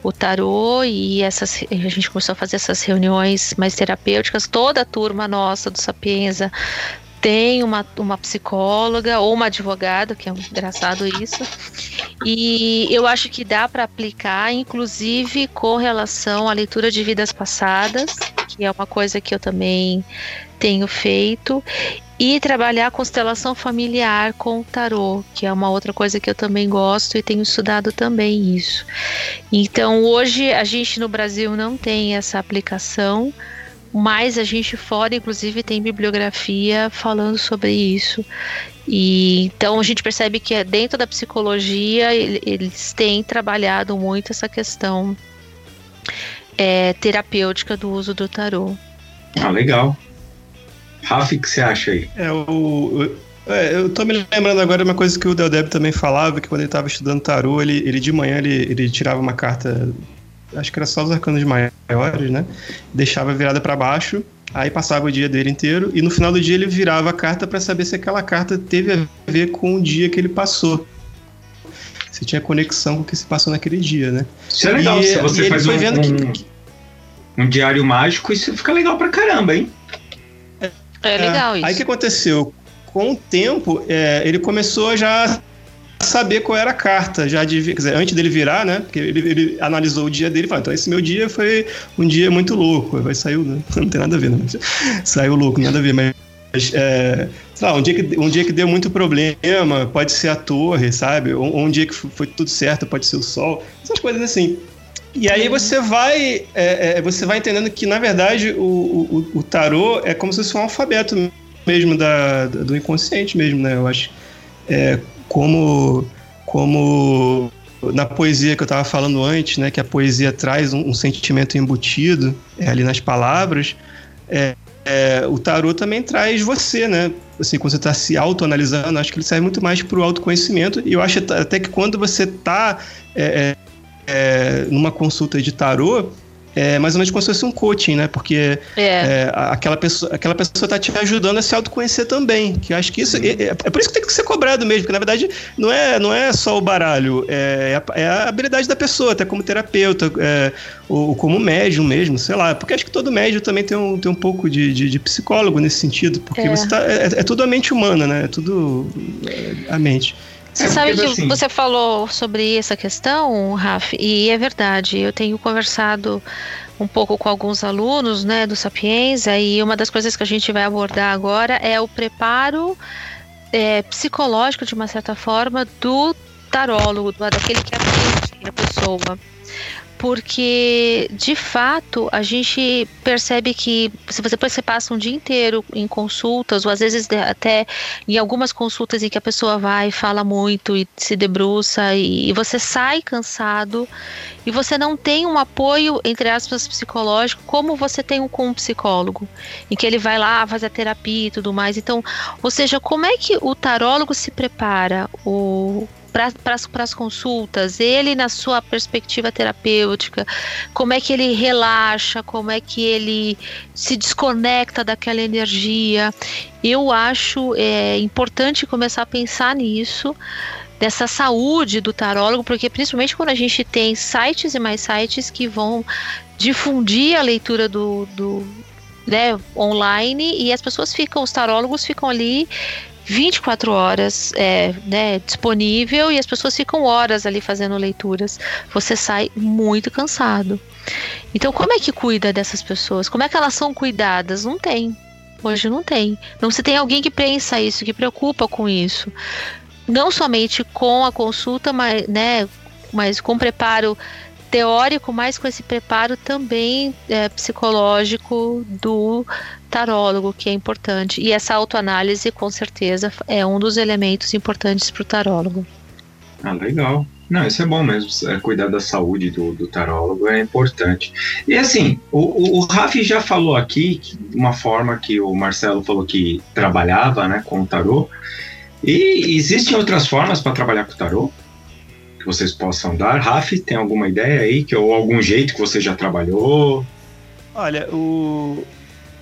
o tarô e essas, a gente começou a fazer essas reuniões mais terapêuticas. Toda a turma nossa do Sapienza tem uma, uma psicóloga ou uma advogada, que é engraçado isso. E eu acho que dá para aplicar, inclusive com relação à leitura de vidas passadas, que é uma coisa que eu também tenho feito, e trabalhar a constelação familiar com o tarô, que é uma outra coisa que eu também gosto e tenho estudado também isso. Então, hoje a gente no Brasil não tem essa aplicação, mas a gente fora, inclusive, tem bibliografia falando sobre isso. E então a gente percebe que é dentro da psicologia ele- eles têm trabalhado muito essa questão é, terapêutica do uso do tarô. Ah, legal. Rafa, o que você acha aí? É, o, o- é, eu tô me lembrando agora de uma coisa que o Del Deb também falava, que quando ele estava estudando tarô, ele, ele de manhã ele, ele tirava uma carta, acho que era só os arcanos maiores, né? Deixava virada para baixo, aí passava o dia dele inteiro, e no final do dia ele virava a carta para saber se aquela carta teve a ver com o dia que ele passou. Se tinha conexão com o que se passou naquele dia, né? Isso é legal. E- se e você ele faz foi um, vendo um, que- um diário mágico, isso fica legal pra caramba, hein? É legal isso. Aí o que aconteceu? com o tempo, é, ele começou já a saber qual era a carta, já de, quer dizer, antes dele virar, né? Porque ele, ele analisou o dia dele e falou: então esse meu dia foi um dia muito louco. Vai sair, né? não tem nada a ver, né? Saiu louco, nada a ver, mas. É, lá, um dia, que, um dia que deu muito problema, pode ser a torre, sabe? Ou, um dia que foi tudo certo, pode ser o sol. Essas coisas assim. E aí você vai, é, é, você vai entendendo que, na verdade, o, o, o, tarô é como se fosse um alfabeto mesmo da, do inconsciente mesmo, né? Eu acho. É, como, como na poesia que eu estava falando antes, né? Que a poesia traz um, um sentimento embutido é, ali nas palavras. É, é, o tarô também traz você, né? Assim, quando você está se autoanalisando, acho que ele serve muito mais para o autoconhecimento. E eu acho até que quando você está é, é é, numa consulta de tarô, é mais ou menos como se fosse um coaching, né? Porque é. É, aquela, pessoa, aquela pessoa tá te ajudando a se autoconhecer também. Que eu acho que isso. É, é, é, por isso que tem que ser cobrado mesmo, porque na verdade não é, não é só o baralho, é, a, é a habilidade da pessoa, até como terapeuta, é, ou, como médium mesmo, sei lá. Porque acho que todo médium também tem um, tem um pouco de, de, de psicólogo nesse sentido, porque é. você tá, é, é tudo a mente humana, né? É tudo a mente. Você é, sabe que assim... você falou sobre essa questão, Raf, e é verdade. Eu tenho conversado um pouco com alguns alunos né, do Sapienza, e uma das coisas que a gente vai abordar agora é o preparo é, psicológico, de uma certa forma, do tarólogo, daquele que atende a pessoa porque de fato a gente percebe que se você depois você passa um dia inteiro em consultas ou às vezes até em algumas consultas em que a pessoa vai fala muito e se debruça e, e você sai cansado e você não tem um apoio entre aspas psicológico como você tem um com um psicólogo em que ele vai lá fazer a terapia e tudo mais. Então ou seja como é que o tarólogo se prepara? O para as consultas, ele na sua perspectiva terapêutica, como é que ele relaxa, como é que ele se desconecta daquela energia. Eu acho é, importante começar a pensar nisso dessa saúde do tarólogo, porque principalmente quando a gente tem sites e mais sites que vão difundir a leitura do, do né, online e as pessoas ficam, os tarólogos ficam ali 24 horas é, né, disponível e as pessoas ficam horas ali fazendo leituras. Você sai muito cansado. Então, como é que cuida dessas pessoas? Como é que elas são cuidadas? Não tem. Hoje não tem. Não se tem alguém que pensa isso, que preocupa com isso. Não somente com a consulta, mas, né, mas com preparo teórico, mas com esse preparo também é, psicológico do tarólogo, que é importante. E essa autoanálise, com certeza, é um dos elementos importantes para o tarólogo. Ah, legal. Não, isso é bom mesmo. É, cuidar da saúde do, do tarólogo é importante. E assim, o, o, o Rafi já falou aqui de uma forma que o Marcelo falou que trabalhava né, com o tarô. E existem outras formas para trabalhar com o tarô? que vocês possam dar. Raf, tem alguma ideia aí, que, ou algum jeito que você já trabalhou? Olha, o...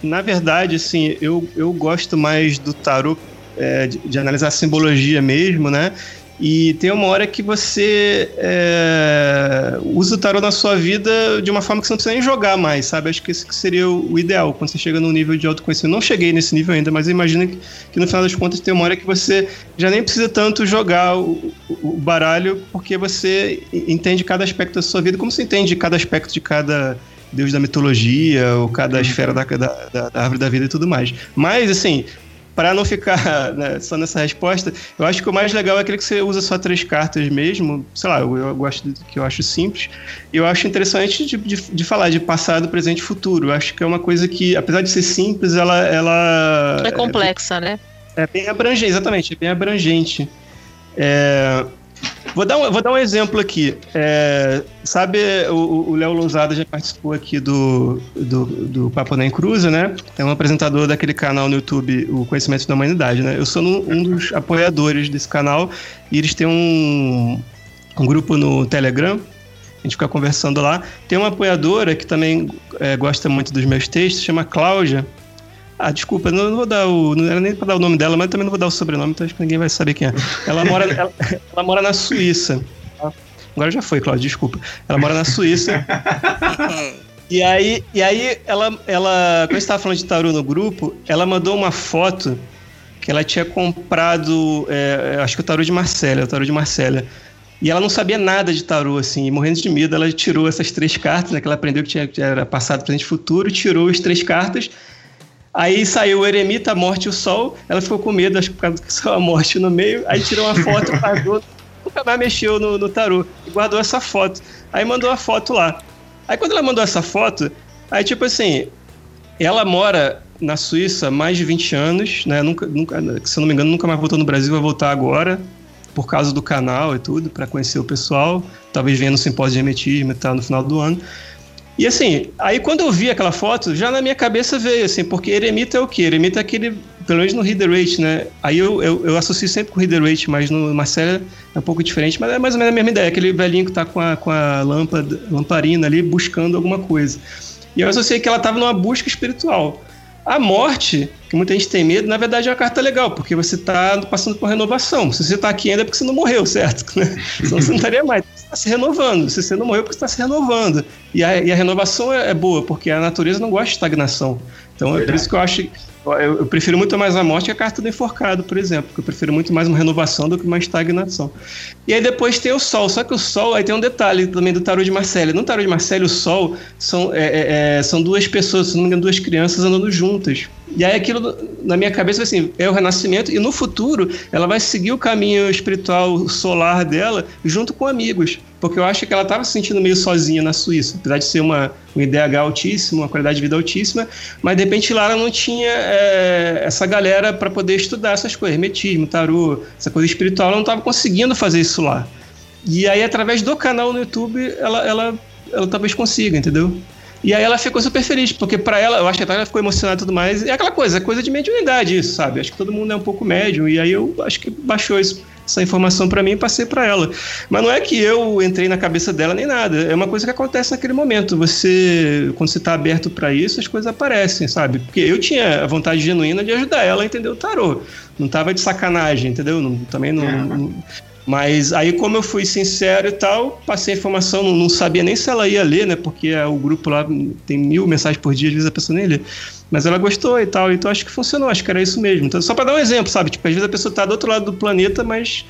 na verdade, assim, eu, eu gosto mais do tarô é, de, de, analisar a simbologia mesmo, né? E tem uma hora que você é, usa o tarô na sua vida de uma forma que você não precisa nem jogar mais, sabe? Acho que esse seria o ideal, quando você chega num nível de autoconhecimento. Não cheguei nesse nível ainda, mas imagina que, que, no final das contas tem uma hora que você já nem precisa tanto jogar o, o, baralho, porque você entende cada aspecto da sua vida, como você entende cada aspecto de cada deus da mitologia, ou cada uhum. esfera da, da, da, árvore da vida e tudo mais. Mas, assim, para não ficar né, só nessa resposta, eu acho que o mais legal é aquele que você usa só três cartas mesmo. Sei lá, eu, eu gosto do que eu acho simples. E eu acho interessante de, de, de, falar de passado, presente e futuro. Eu acho que é uma coisa que, apesar de ser simples, ela. ela é complexa, é, né? É bem abrangente, exatamente, é bem abrangente. É, Vou dar um, vou dar um exemplo aqui. É, sabe, o Léo Lousada já participou aqui do, do, do Papo na Encruza, né? É um apresentador daquele canal no YouTube, o Conhecimento da Humanidade, né? Eu sou no, um dos apoiadores desse canal e eles têm um, um grupo no Telegram a gente fica conversando lá. Tem uma apoiadora que também é, gosta muito dos meus textos, chama Cláudia. Ah, desculpa, não, não, vou dar o. Não era nem pra dar o nome dela, mas também não vou dar o sobrenome, então acho que ninguém vai saber quem é. Ela mora, ela, ela mora na Suíça. Agora já foi, Cláudio, desculpa. Ela mora na Suíça. e aí, e aí ela, ela, quando estava falando de tarô no grupo, ela mandou uma foto que ela tinha comprado, é, acho que o tarô de Marcélia, o tarô de Marcélia. E ela não sabia nada de tarô, assim, morrendo de medo, ela tirou essas três cartas, né, que ela aprendeu que, tinha, que era passado, presente e futuro, tirou as três cartas. Aí saiu o Eremita, a Morte e o Sol. Ela ficou com medo, acho que por causa que saiu a Morte no meio. Aí tirou uma foto, guardou, nunca mais mexeu no, no tarô. E guardou essa foto. Aí mandou a foto lá. Aí quando ela mandou essa foto, aí tipo assim, ela mora na Suíça há mais de 20 anos, né? Nunca, nunca, se eu não me engano, nunca mais voltou no Brasil, vai voltar agora por causa do canal e tudo, para conhecer o pessoal, talvez venha no simpósio de hermetismo e tal no final do ano. E assim, aí quando eu vi aquela foto, já na minha cabeça veio assim, porque eremita é o quê? Eremita é aquele, pelo menos no reader rate, né? Aí eu, eu, eu associo sempre com o reader rate, mas no Marcelo é um pouco diferente, mas é mais ou menos a mesma ideia, aquele velhinho que tá com a, com a lâmpada, lamparina ali buscando alguma coisa. E eu associei que ela estava numa busca espiritual. A morte, que muita gente tem medo, na verdade é uma carta legal, porque você está passando por renovação. Se você está aqui ainda é porque você não morreu, certo? Senão você não estaria mais. Você está se renovando. Se você não morreu, é porque você está se renovando. E a, e a renovação é, é, boa, porque a natureza não gosta de estagnação. Então verdade. é por isso que eu acho eu, eu, prefiro muito mais a morte que a carta do enforcado, por exemplo, porque eu prefiro muito mais uma renovação do que uma estagnação. E aí depois tem o Sol, só que o Sol, aí tem um detalhe também do tarô de Marcelo. No tarô de Marcelo, o Sol são, é, é, é, são duas pessoas, se não me engano, duas crianças andando juntas. E aí aquilo, na minha cabeça, assim, é o renascimento, e no futuro ela vai seguir o caminho espiritual solar dela junto com amigos. Porque eu acho que ela estava se sentindo meio sozinha na Suíça, apesar de ser uma, um IDH altíssimo, uma qualidade de vida altíssima, mas de repente lá ela não tinha é, essa galera para poder estudar essas coisas, hermetismo, tarô, essa coisa espiritual, ela não estava conseguindo fazer isso lá. E aí, através do canal no YouTube, ela, ela, ela talvez consiga, entendeu? E aí ela ficou super feliz, porque para ela, eu acho que ela ficou emocionada e tudo mais. É aquela coisa, é coisa de mediunidade isso, sabe? Acho que todo mundo é um pouco médium. E aí eu acho que baixou isso, essa informação para mim e passei para ela. Mas não é que eu entrei na cabeça dela nem nada. É uma coisa que acontece naquele momento. Você, quando você tá aberto para isso, as coisas aparecem, sabe? Porque eu tinha a vontade genuína de ajudar ela a entender o tarô. Não tava de sacanagem, entendeu? Não, também não, não mas aí, como eu fui sincero e tal, passei a informação, não, não, sabia nem se ela ia ler, né? Porque é, o grupo lá tem mil mensagens por dia, às vezes a pessoa nem lê. Mas ela gostou e tal, então acho que funcionou, acho que era isso mesmo. Então, só para dar um exemplo, sabe? Tipo, às vezes a pessoa tá do outro lado do planeta, mas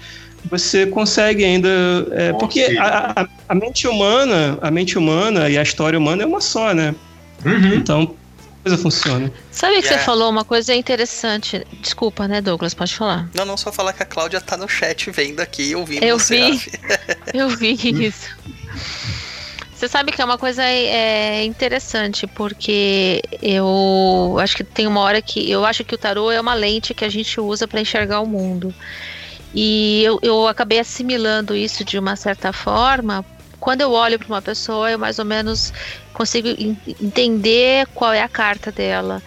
você consegue ainda. É, porque a, a, a, mente humana, a mente humana e a história humana é uma só, né? Uhum. Então, coisa funciona. Sabe que yeah. você falou uma coisa interessante. Desculpa, né, Douglas? Pode falar. Não, não, só falar que a Cláudia tá no chat vendo aqui, ouvindo eu. Vi, eu vi isso. Você sabe que é uma coisa é, interessante, porque eu acho que tem uma hora que. Eu acho que o tarô é uma lente que a gente usa para enxergar o mundo. E eu, eu acabei assimilando isso de uma certa forma quando eu olho para uma pessoa, eu mais ou menos consigo entender qual é a carta dela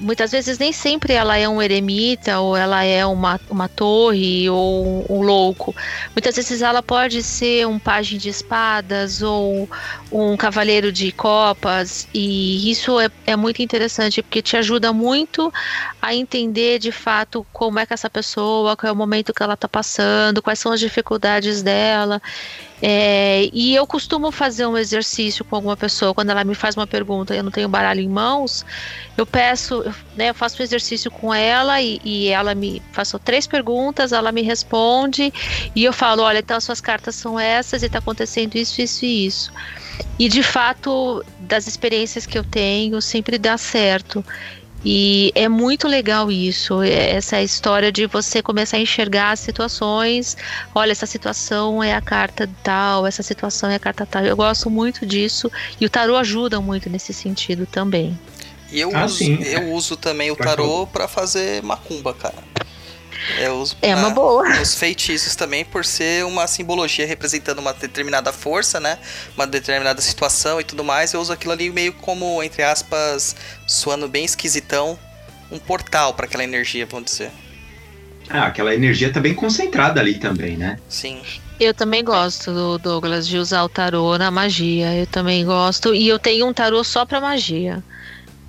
muitas vezes nem sempre ela é um eremita ou ela é uma, uma torre ou um, um louco. Muitas vezes ela pode ser um pajem de espadas ou um cavaleiro de copas e isso é, é muito interessante porque te ajuda muito a entender de fato como é que essa pessoa, qual é o momento que ela está passando, quais são as dificuldades dela. É, e eu costumo fazer um exercício com alguma pessoa quando ela me faz uma pergunta eu não tenho baralho em mãos, eu peço, né, eu faço um exercício com ela e, e ela me faço três perguntas, ela me responde e eu falo, olha, então as suas cartas são essas e está acontecendo isso, isso e isso. E de fato, das experiências que eu tenho, sempre dá certo. E é muito legal isso, é, essa história de você começar a enxergar as situações. Olha, essa situação é a carta tal, essa situação é a carta tal. Eu gosto muito disso e o tarô ajuda muito nesse sentido também. E eu, ah, uso, eu uso também o tarô para fazer macumba, cara. Eu uso é uma boa. Os feitiços também, por ser uma simbologia representando uma determinada força, né? Uma determinada situação e tudo mais. Eu uso aquilo ali meio como, entre aspas, suando bem esquisitão, um portal para aquela energia, vamos dizer. Ah, aquela energia tá bem concentrada ali também, né? Sim. Eu também gosto, Douglas, de usar o tarô na magia. Eu também gosto. E eu tenho um tarô só pra magia.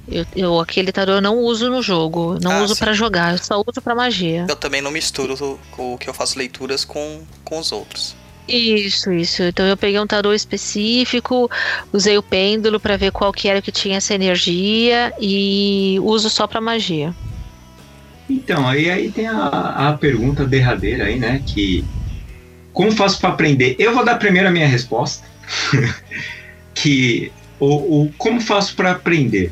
Eu, eu, aquele tarô eu não uso no jogo, não ah, uso para jogar, eu só uso para magia. Eu também não misturo o que eu faço leituras com, com os outros. Isso, isso. Então eu peguei um tarô específico, usei o pêndulo para ver qual que era que tinha essa energia e uso só para magia. Então, aí, aí tem a, a pergunta derradeira aí, né? Que como faço para aprender? Eu vou dar primeiro a minha resposta. que o, o como faço para aprender?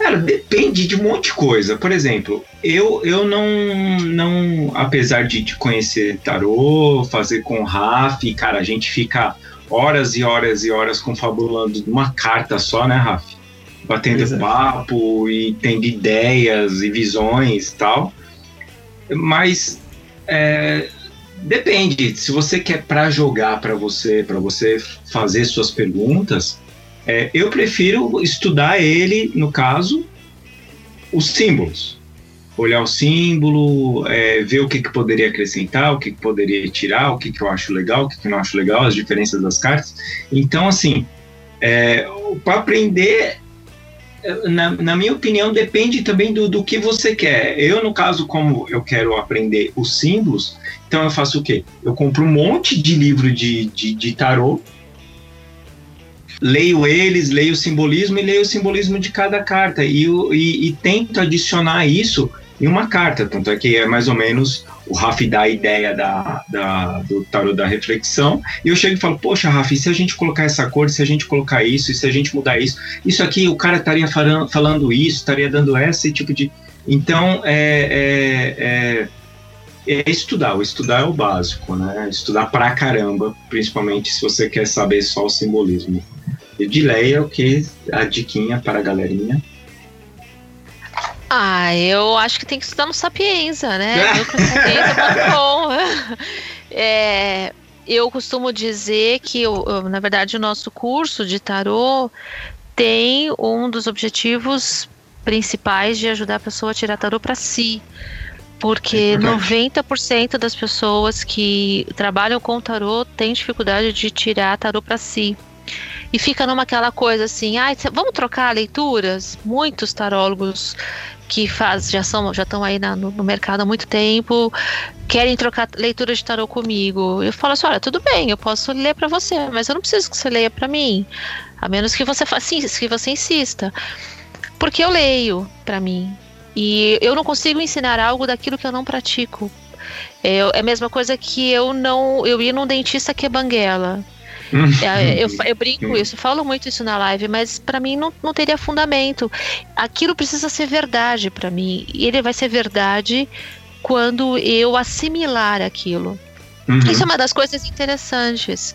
Cara, depende de um monte de coisa. Por exemplo, eu, eu não, não apesar de, de conhecer tarô, fazer com Raf, cara, a gente fica horas e horas e horas confabulando numa carta só, né, Raf? Batendo papo e tendo ideias e visões e tal. Mas é, depende. Se você quer para jogar para você, para você fazer suas perguntas, é, eu prefiro estudar ele, no caso, os símbolos. Olhar o símbolo, é, ver o que, que poderia acrescentar, o que, que poderia tirar, o que, que eu acho legal, o que, que não acho legal, as diferenças das cartas. Então, assim, é, para aprender, na, na, minha opinião, depende também do, do que você quer. Eu, no caso, como eu quero aprender os símbolos, então eu faço o quê? Eu compro um monte de livro de, de, de tarô leio eles, leio o simbolismo e leio o simbolismo de cada carta e, e, e tento adicionar isso em uma carta. Tanto é que é mais ou menos o Raf dá a ideia da, da, do tarot da reflexão, e eu chego e falo, poxa, Raf, e se a gente colocar essa cor, se a gente colocar isso, e se a gente mudar isso, isso aqui, o cara estaria falando isso, estaria dando esse tipo de... Então, é, é, é, é, estudar, o estudar é o básico, né? Estudar pra caramba, principalmente se você quer saber só o simbolismo. Edileia, o que a diquinha para a galerinha? Ah, eu acho que tem que estudar no Sapienza, né? Sapienza.com. é, eu costumo dizer que, na verdade, o nosso curso de tarô tem um dos objetivos principais de ajudar a pessoa a tirar tarô para si. Porque é 90% das pessoas que trabalham com tarô têm dificuldade de tirar tarô para si e fica numa aquela coisa assim, ah, vamos trocar leituras? Muitos tarólogos que faz, já são já estão aí na, no, no, mercado há muito tempo querem trocar leituras de tarô comigo. Eu falo assim, olha, tudo bem, eu posso ler para você, mas eu não preciso que você leia para mim, a menos que você faça que você insista, porque eu leio para mim e eu não consigo ensinar algo daquilo que eu não pratico. É, é a mesma coisa que eu não eu ir num dentista que é banguela. É, eu, eu, brinco isso, falo muito isso na live, mas para mim não, não teria fundamento. Aquilo precisa ser verdade para mim. E ele vai ser verdade quando eu assimilar aquilo. Uhum. Isso é uma das coisas interessantes.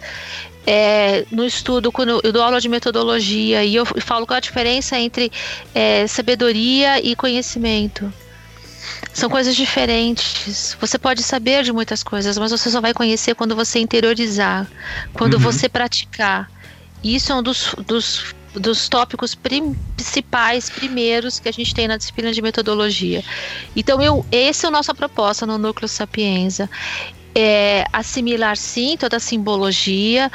É, no estudo, quando eu dou aula de metodologia e eu falo qual a diferença entre é, sabedoria e conhecimento. São coisas diferentes. Você pode saber de muitas coisas, mas você só vai conhecer quando você interiorizar, quando uhum. você praticar. Isso é um dos, dos, dos tópicos principais, primeiros que a gente tem na disciplina de metodologia. Então, eu, esse é a nossa proposta no Núcleo Sapienza é, assimilar sim toda a simbologia,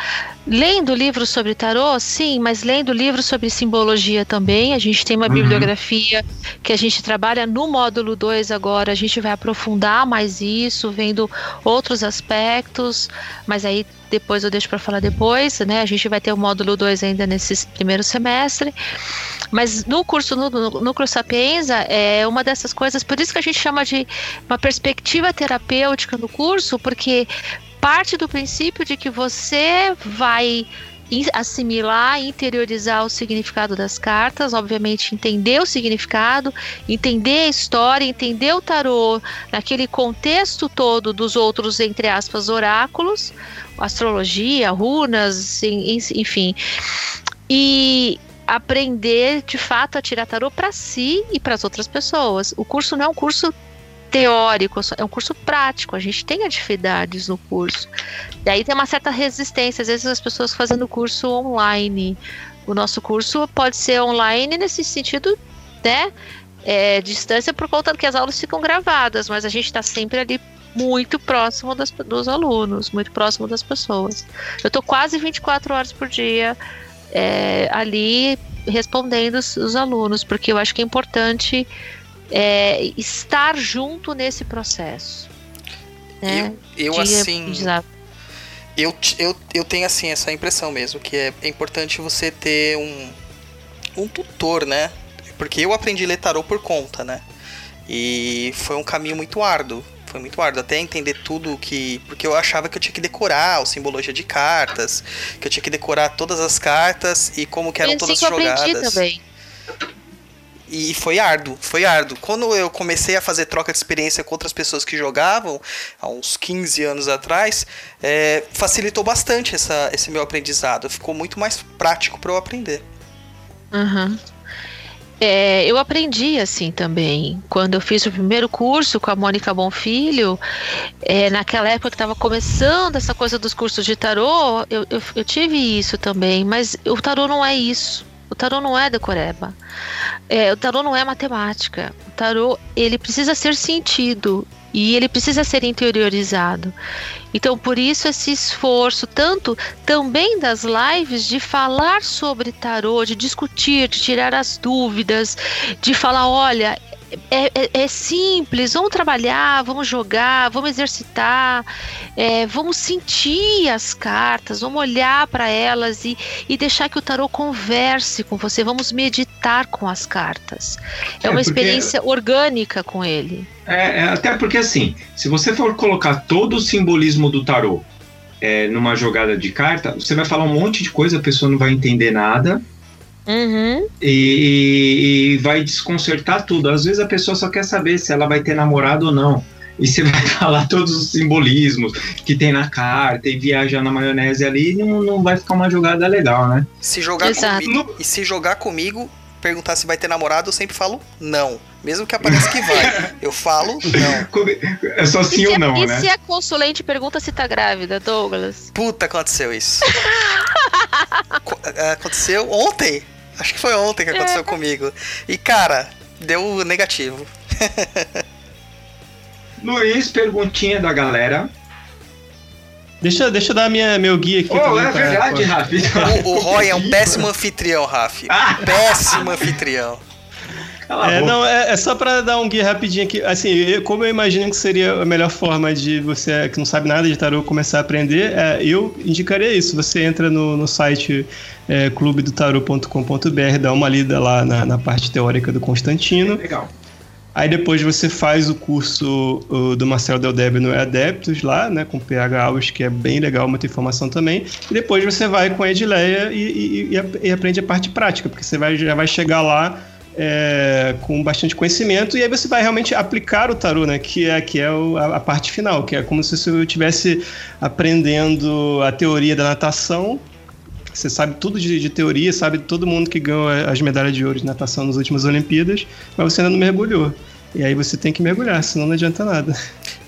lendo livros sobre tarô, sim, mas lendo livros sobre simbologia também. A gente tem uma uhum. bibliografia que a gente trabalha no módulo 2 agora, a gente vai aprofundar mais isso, vendo outros aspectos, mas aí depois eu deixo para falar depois, né? A gente vai ter o módulo 2 ainda nesse primeiro semestre. Mas no curso no, no Núcleo Sapienza é uma dessas coisas, por isso que a gente chama de uma perspectiva terapêutica no curso, porque parte do princípio de que você vai assimilar, interiorizar o significado das cartas, obviamente entender o significado, entender a história, entender o tarô naquele contexto todo dos outros, entre aspas, oráculos, astrologia, runas, enfim. E aprender de fato a tirar tarô para si e para as outras pessoas. O curso não é um curso teórico, é um curso prático. A gente tem atividades no curso. E aí tem uma certa resistência, às vezes as pessoas fazendo curso online. O nosso curso pode ser online nesse sentido, né? É, distância por conta que as aulas ficam gravadas, mas a gente está sempre ali muito próximo das, dos alunos, muito próximo das pessoas. Eu estou quase 24 horas por dia é, ali respondendo os, os, alunos, porque eu acho que é importante é, estar junto nesse processo. Né? Eu, eu assim. Eu, eu, eu tenho assim essa impressão mesmo, que é, é importante você ter um, um tutor, né? Porque eu aprendi a ler tarô por conta, né? E foi um caminho muito árduo. Foi muito árduo até entender tudo que. Porque eu achava que eu tinha que decorar o simbologia de cartas, que eu tinha que decorar todas as cartas e como que eram assim todas que eu aprendi jogadas. também. E foi árduo, foi árduo. Quando eu comecei a fazer troca de experiência com outras pessoas que jogavam, há uns 15 anos atrás, é, facilitou bastante essa, esse meu aprendizado. Ficou muito mais prático para eu aprender. Uhum. É, eu aprendi assim também. Quando eu fiz o primeiro curso com a Mônica Bonfilho, é, naquela época que estava começando essa coisa dos cursos de tarô, eu, eu, eu tive isso também, mas o tarô não é isso. O tarô não é decoreba. É, o tarô não é matemática. O tarô ele precisa ser sentido e ele precisa ser interiorizado. Então, por isso esse esforço, tanto também das lives, de falar sobre tarô, de discutir, de tirar as dúvidas, de falar, olha, é, é- é simples, vamos trabalhar, vamos jogar, vamos exercitar, é, vamos sentir as cartas, vamos olhar para elas e, e deixar que o tarô converse com você, vamos meditar com as cartas. É, É, uma porque- experiência orgânica com ele. É, é, até porque assim, se você for colocar todo o simbolismo do tarô é, numa jogada de carta, você vai falar um monte de coisa, a pessoa não vai entender nada Uhum. e, e vai desconcertar tudo. Às vezes a pessoa só quer saber se ela vai ter namorado ou não. E você vai falar todos os simbolismos que tem na carta e viajar na maionese ali, não, não vai ficar uma jogada legal, né? Se jogar Exato. comigo, e se jogar comigo, perguntar se vai ter namorado, eu sempre falo não. Mesmo que apareça que vai. Eu falo não. É só sim e se, ou a- não, e né? se a consulente pergunta se tá grávida, Douglas? Puta, aconteceu isso. Co- é, aconteceu ontem. Acho que foi ontem que aconteceu comigo. E cara, deu negativo. Luiz, perguntinha da galera. Deixa, deixa eu dar minha, meu guia aqui. Oh, também é pra- verdade, pra- Rafi. O, o Roy é um péssimo anfitrião, Raf. Ah! Péssimo anfitrião. É, não, é, é só pra dar um guia rapidinho aqui. Assim, eu- como eu imagino que seria a melhor forma de você que não sabe nada de tarô começar a aprender, é, eu indicaria isso. Você entra no, no site é, clubedotarô.com.br, dá uma lida lá na, na parte teórica do Constantino. Legal. Aí depois você faz o curso o, do Marcelo Del Debe no Adeptos lá, né, com PH Alves, que é bem legal, muita informação também. E depois você vai com a Edileia e, e- e ap- aprende a parte prática, porque você vai, já vai chegar lá é, com bastante conhecimento e aí você vai realmente aplicar o tarô, né, que é, que é o- a, a parte final, que é como se você estivesse aprendendo a teoria da natação você sabe tudo de, de teoria, sabe todo mundo que ganhou as medalhas de ouro de natação nas últimas Olimpíadas, mas você ainda não mergulhou. E aí você tem que mergulhar, senão não adianta nada.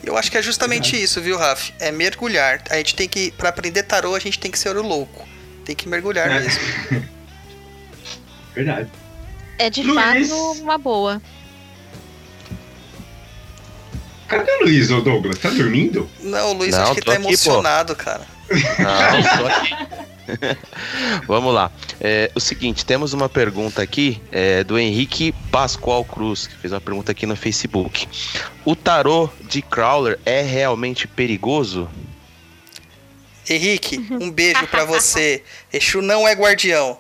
Eu acho que é justamente isso, viu, Raf? É mergulhar. A gente tem que, Pra aprender tarô, a gente tem que ser o louco. Tem que mergulhar É. mesmo. Verdade. É de Luiz. fato uma boa. Cadê o Luiz, ô Douglas? Tá dormindo? Não, o Luiz Não, acho que tá aqui, pô. emocionado, cara. Não, aqui. Vamos lá. É, o seguinte, temos uma pergunta aqui é, do Henrique Pascoal Cruz, que fez uma pergunta aqui no Facebook. O tarô de Crowler é realmente perigoso? Henrique, um beijo pra você. Exu não é guardião.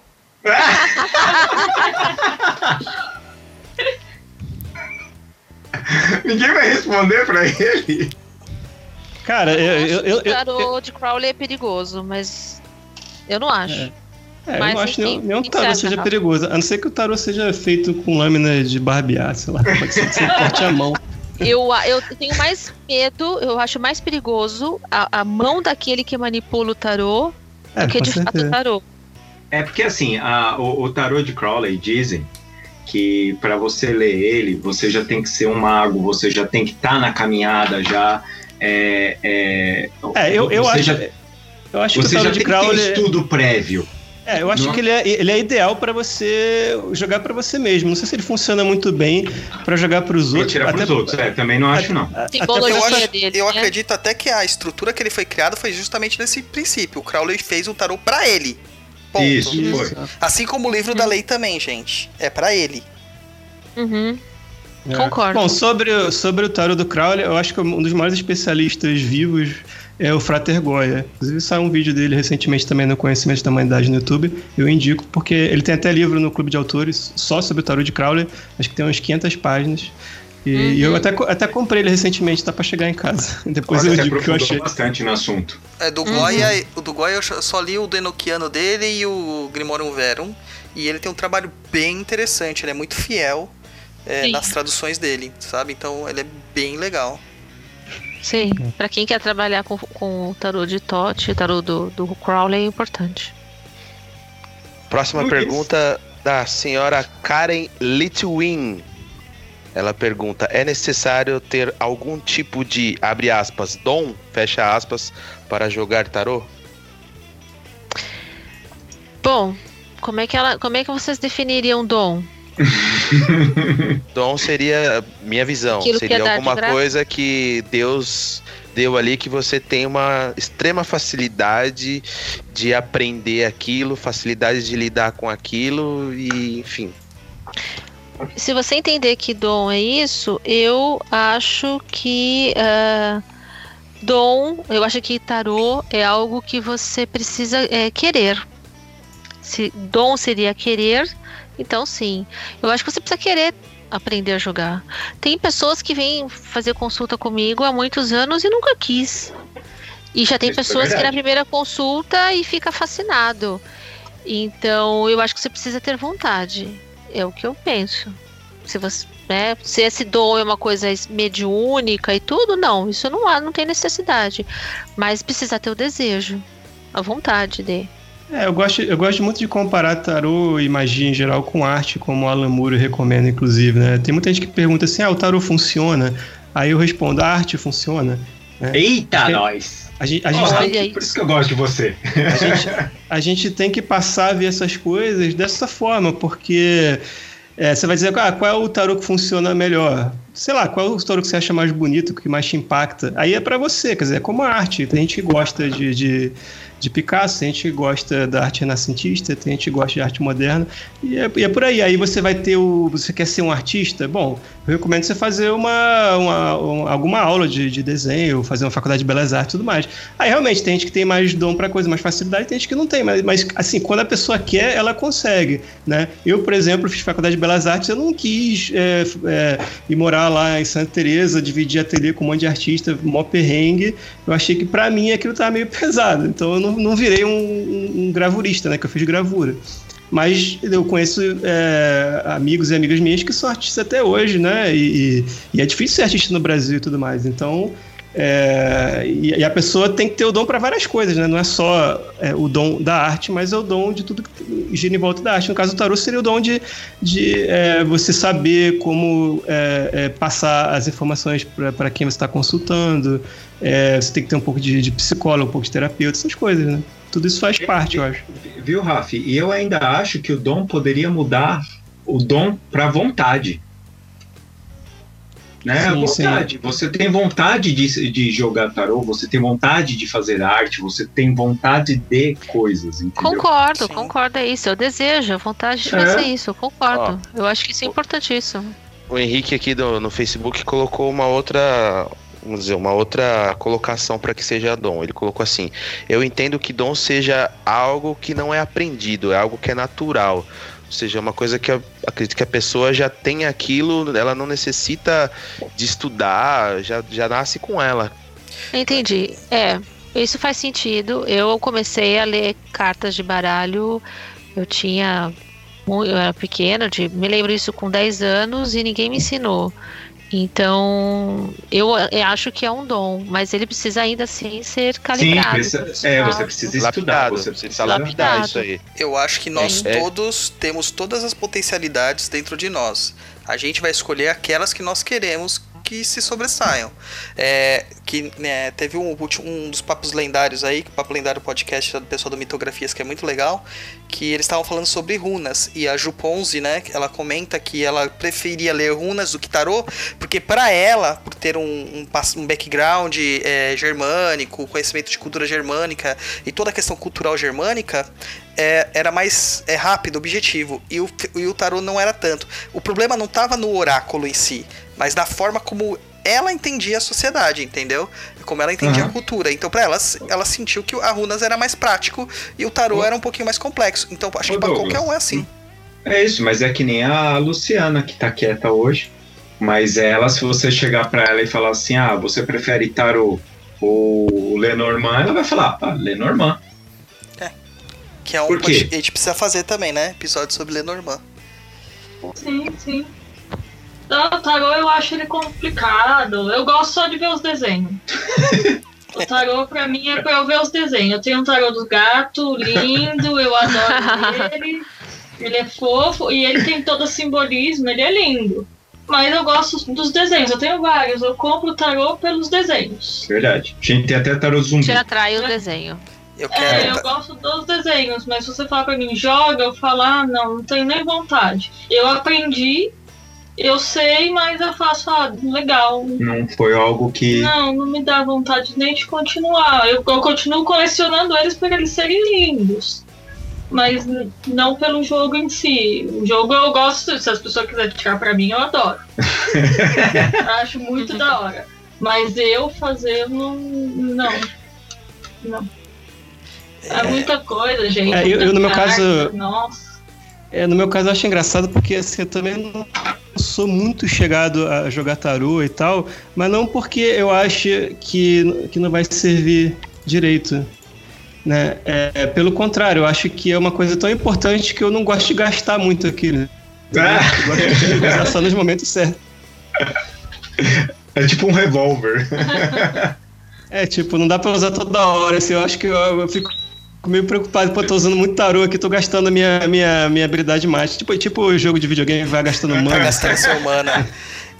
Ninguém vai responder pra ele. Cara, eu, eu, eu, o tarô de Crowley é perigoso, mas eu não acho. é, eu Mas, não acho enfim, nenhum, nenhum o que tarô seja Rafa? perigoso, a não ser que o tarô seja feito com lâmina de barbear, sei lá, pode ser que você corte a mão. Eu, eu tenho mais medo, eu acho mais perigoso a, a mão daquele que manipula o tarô É, do que de fato o tarô. É porque assim, a- o, o tarô de Crowley dizem que para você ler ele, você já tem que ser um mago, você já tem que estar na caminhada já. É, é, É, eu, eu acho, já, eu acho que o já de tem que ter Crowley... estudo prévio. É, eu acho Não. que ele é, ele é ideal pra você jogar pra você mesmo. Não sei se ele funciona muito bem pra jogar pros Pra outros. tirar pros até- outros, é, também não acho não. até Simbologia Eu, acho, dele, eu né? acredito até que a estrutura que ele foi criado foi justamente nesse princípio. O Crowley fez um tarô pra ele. Ponto. Isso, foi. Assim como o livro da lei também, gente. É pra ele. Uhum. É. Concordo. Bom, sobre, o- sobre o tarot do Crowley, eu acho que um dos maiores especialistas vivos é o Frater Goya. Inclusive saiu um vídeo dele recentemente também no Conhecimento da Humanidade no YouTube. Eu indico, porque ele tem até livro no Clube de Autores só sobre o tarot de Crowley. Acho que tem umas 500 páginas. E, Uhum. eu até, até comprei ele recentemente, tá pra chegar em casa. Depois Olha, eu digo o que eu achei. bastante no assunto. É, do Uhum. Goya, o do Goya eu só li o do Enochiano dele e o Grimorium Verum. E ele tem um trabalho bem interessante, ele é muito fiel é, nas traduções dele, sabe? Então ele é bem legal. Sim, pra quem quer trabalhar com, com o tarô de Tote, tarô do, do Crowley é importante. Próxima pergunta da senhora Karen Litwin. Ela pergunta: é necessário ter algum tipo de, abre aspas, dom, fecha aspas, para jogar tarô? Bom, como é que ela, como é que vocês definiriam dom? Dom seria, minha visão, Aquilo é seria de alguma coisa que Deus deu ali que você tem uma extrema facilidade de aprender aquilo, facilidade de lidar com aquilo e, enfim. Se você entender que dom é isso, eu acho que ah, dom, eu acho que tarô é algo que você precisa é, querer. Se dom seria querer, então sim. Eu acho que você precisa querer aprender a jogar. Tem pessoas que vêm fazer consulta comigo há muitos anos e nunca quis. E já tem Isso é pessoas que na primeira consulta e fica fascinado. Então, eu acho que você precisa ter vontade. É o que eu penso. Se você, né, se esse dom é uma coisa mediúnica e tudo, não, isso não há, não tem necessidade. Mas precisa ter o desejo, a vontade de. É, eu gosto, eu gosto muito de comparar tarô e magia em geral com arte, como o Alan Moore recomenda, inclusive, né? Tem muita gente que pergunta assim, ah, o tarô funciona? Aí eu respondo, a arte funciona? Eita, Porque- nós! A gente, a gente tem, aí. Por isso que eu gosto de você. a gente, a gente tem que passar a ver essas coisas dessa forma, porque é, você vai dizer, ah, qual é o tarô que funciona melhor? Sei lá, qual é o tarô que você acha mais bonito, que mais te impacta? Aí é pra você, quer dizer, é como a arte. Tem gente que gosta de, de, de Picasso, tem gente que gosta da arte renascentista, tem gente que gosta de arte moderna, e é, e é por aí. Aí você vai ter o. Você quer ser um artista? Bom, eu recomendo você fazer uma, uma, uma- alguma aula de, de desenho, fazer uma faculdade de belas artes e tudo mais. Aí realmente tem gente que tem mais dom pra coisa, mais facilidade, tem gente que não tem, mas, mas assim, quando a pessoa quer, ela consegue, né? Eu, por exemplo, fiz faculdade de belas artes, eu não quis é, é, ir morar lá em Santa Teresa, dividir ateliê com um monte de artista, mó perrengue. Eu achei que pra mim aquilo tava meio pesado, então eu não, não virei um, um- um gravurista, né? Que eu fiz gravura. Mas eu conheço é, amigos e amigas minhas que são artistas até hoje, né? E, e- e é difícil ser artista no Brasil e tudo mais. Então, é, e, e a pessoa tem que ter o dom para várias coisas, né? Não é só é, o dom da arte, mas é o dom de tudo que gira em volta da arte. No caso do tarô, seria o dom de, de é, você saber como é, é, passar as informações para quem você está consultando. É, você tem que ter um pouco de, de psicólogo, um pouco de terapeuta, essas coisas, né? Tudo isso faz parte, eu acho. Viu, Rafi? E eu ainda acho que o dom poderia mudar o dom para vontade. Né? Sim, vontade. Você tem vontade de, de jogar tarô, você tem vontade de fazer arte, você tem vontade de coisas, entendeu? Concordo, Sim. concordo, é isso. Eu desejo, a vontade de É. fazer isso, eu concordo. Eu acho que isso é importantíssimo. O Henrique aqui do- no Facebook colocou uma outra, vamos dizer, uma outra colocação para que seja dom. Ele colocou assim: Eu entendo que dom seja algo que não é aprendido, é algo que é natural. Ou seja, é uma coisa que eu acredito que a pessoa já tem aquilo, ela não necessita de estudar, já, já nasce com ela. Entendi. É, isso faz sentido. Eu comecei a ler cartas de baralho, eu tinha. Eu era pequena, de, me lembro isso com 10 anos e ninguém me ensinou. Então, eu, acho que é um dom, mas ele precisa ainda assim ser Sim, calibrado. precisa, é, você precisa estudar. Lapidado, Você você precisa precisa lapidar lapidado. isso aí. Eu acho que nós É. todos temos todas as potencialidades dentro de nós. A gente vai escolher aquelas que nós queremos que se sobressaiam. É, que né, teve um, um dos papos lendários aí, que o Papo Lendário Podcast do pessoal do Mitografias, que é muito legal, que eles estavam falando sobre runas. E a Ju Ponzi, né, ela comenta que ela preferia ler runas do que tarô, porque para ela, por ter um, um, um background é, germânico, conhecimento de cultura germânica e toda a questão cultural germânica, é, era mais é, rápido, objetivo. E o, e o tarô não era tanto. O problema não estava no oráculo em si, mas na forma como ela entendia a sociedade, entendeu? Como ela entendia Aham. a cultura. Então, pra ela, ela sentiu que a runas era mais prático e o tarô Ô- era um pouquinho mais complexo. Então, acho Ô, que pra Douglas. qualquer um é assim. É isso, mas é que nem a Luciana que tá quieta hoje. Mas ela, se você chegar pra ela e falar assim, ah, você prefere tarô ou Lenormand, ela vai falar, ah, Lenormand. Que é um Por quê? a gente precisa fazer também, né? Episódio sobre Lenormand. Sim, sim. Não, o tarô eu acho ele complicado. Eu gosto só de ver os desenhos. O tarô pra mim é pra eu ver os desenhos. Eu tenho um tarô do gato, lindo, eu adoro ele. Ele é fofo e ele tem todo o simbolismo, ele é lindo. Mas eu gosto dos desenhos, eu tenho vários. Eu compro o tarô pelos desenhos. Verdade. A gente tem até tarô zumbi. Te atrai o desenho. Eu É, quero. eu gosto dos desenhos, mas se você falar pra mim, joga, eu falo, ah, não, não tenho nem vontade. Eu aprendi, eu sei, mas eu faço, ah, legal. Não foi algo que. Não, não me dá vontade nem de continuar. Eu, eu continuo colecionando eles por eles serem lindos. Mas não pelo jogo em si. O jogo eu gosto, se as pessoas quiserem tirar pra mim, eu adoro. Acho muito da hora. Mas eu fazer, não. Não. Não. É muita coisa, gente. É, eu- eu, no meu caso- Nossa. É, no meu caso eu acho engraçado porque assim, eu também não sou muito chegado a jogar tarô e tal, mas não porque eu acho que, que não vai servir direito. Né? É, pelo contrário, eu acho que é uma coisa tão importante que eu não gosto de gastar muito aquilo. Ah, Eu gosto de usar só nos momentos certos. é tipo um revólver. É, tipo, não dá pra usar toda hora, assim, eu acho que eu, eu fico meio preocupado, pô, tô usando muito tarô aqui, tô gastando a minha, minha, minha habilidade mágica. Tipo, tipo jogo de videogame vai gastando mana. gastando seu mana.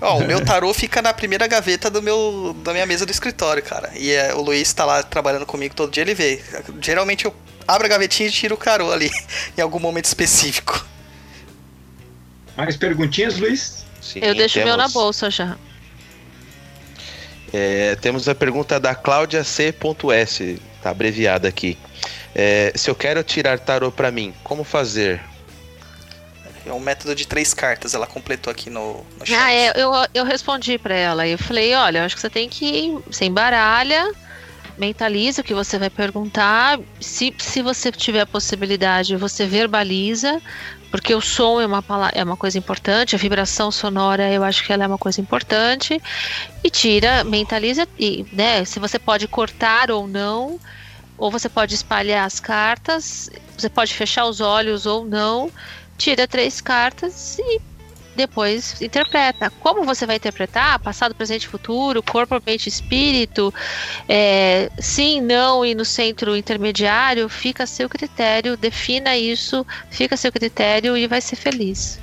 Ó, o meu tarô fica na primeira gaveta do meu, da minha mesa do escritório, cara. E é, o Luiz tá lá trabalhando comigo todo dia, ele vê. Geralmente eu abro a gavetinha e tiro o tarô ali, em algum momento específico. Mais perguntinhas, Luiz? Eu Sim, deixo o meu na bolsa já. É, temos a pergunta da Cláudia C.S, tá abreviada aqui. É, se eu quero tirar tarô pra mim, como fazer? É um método de três cartas, ela completou aqui no, no chat. Ah, é, eu, eu respondi pra ela. Eu falei, olha, eu acho que você tem que. Você embaralha, mentaliza o que você vai perguntar. Se, se você tiver a possibilidade, você verbaliza, porque o som é uma, é uma coisa importante, a vibração sonora eu acho que ela é uma coisa importante. E tira, mentaliza, e, né? Se você pode cortar ou não, ou você pode espalhar as cartas, você pode fechar os olhos ou não. Tira três cartas e depois interpreta. Como você vai interpretar? Passado, presente, futuro, corpo, mente, espírito, é, sim, não e no centro intermediário, fica a seu critério, defina isso, fica a seu critério e vai ser feliz.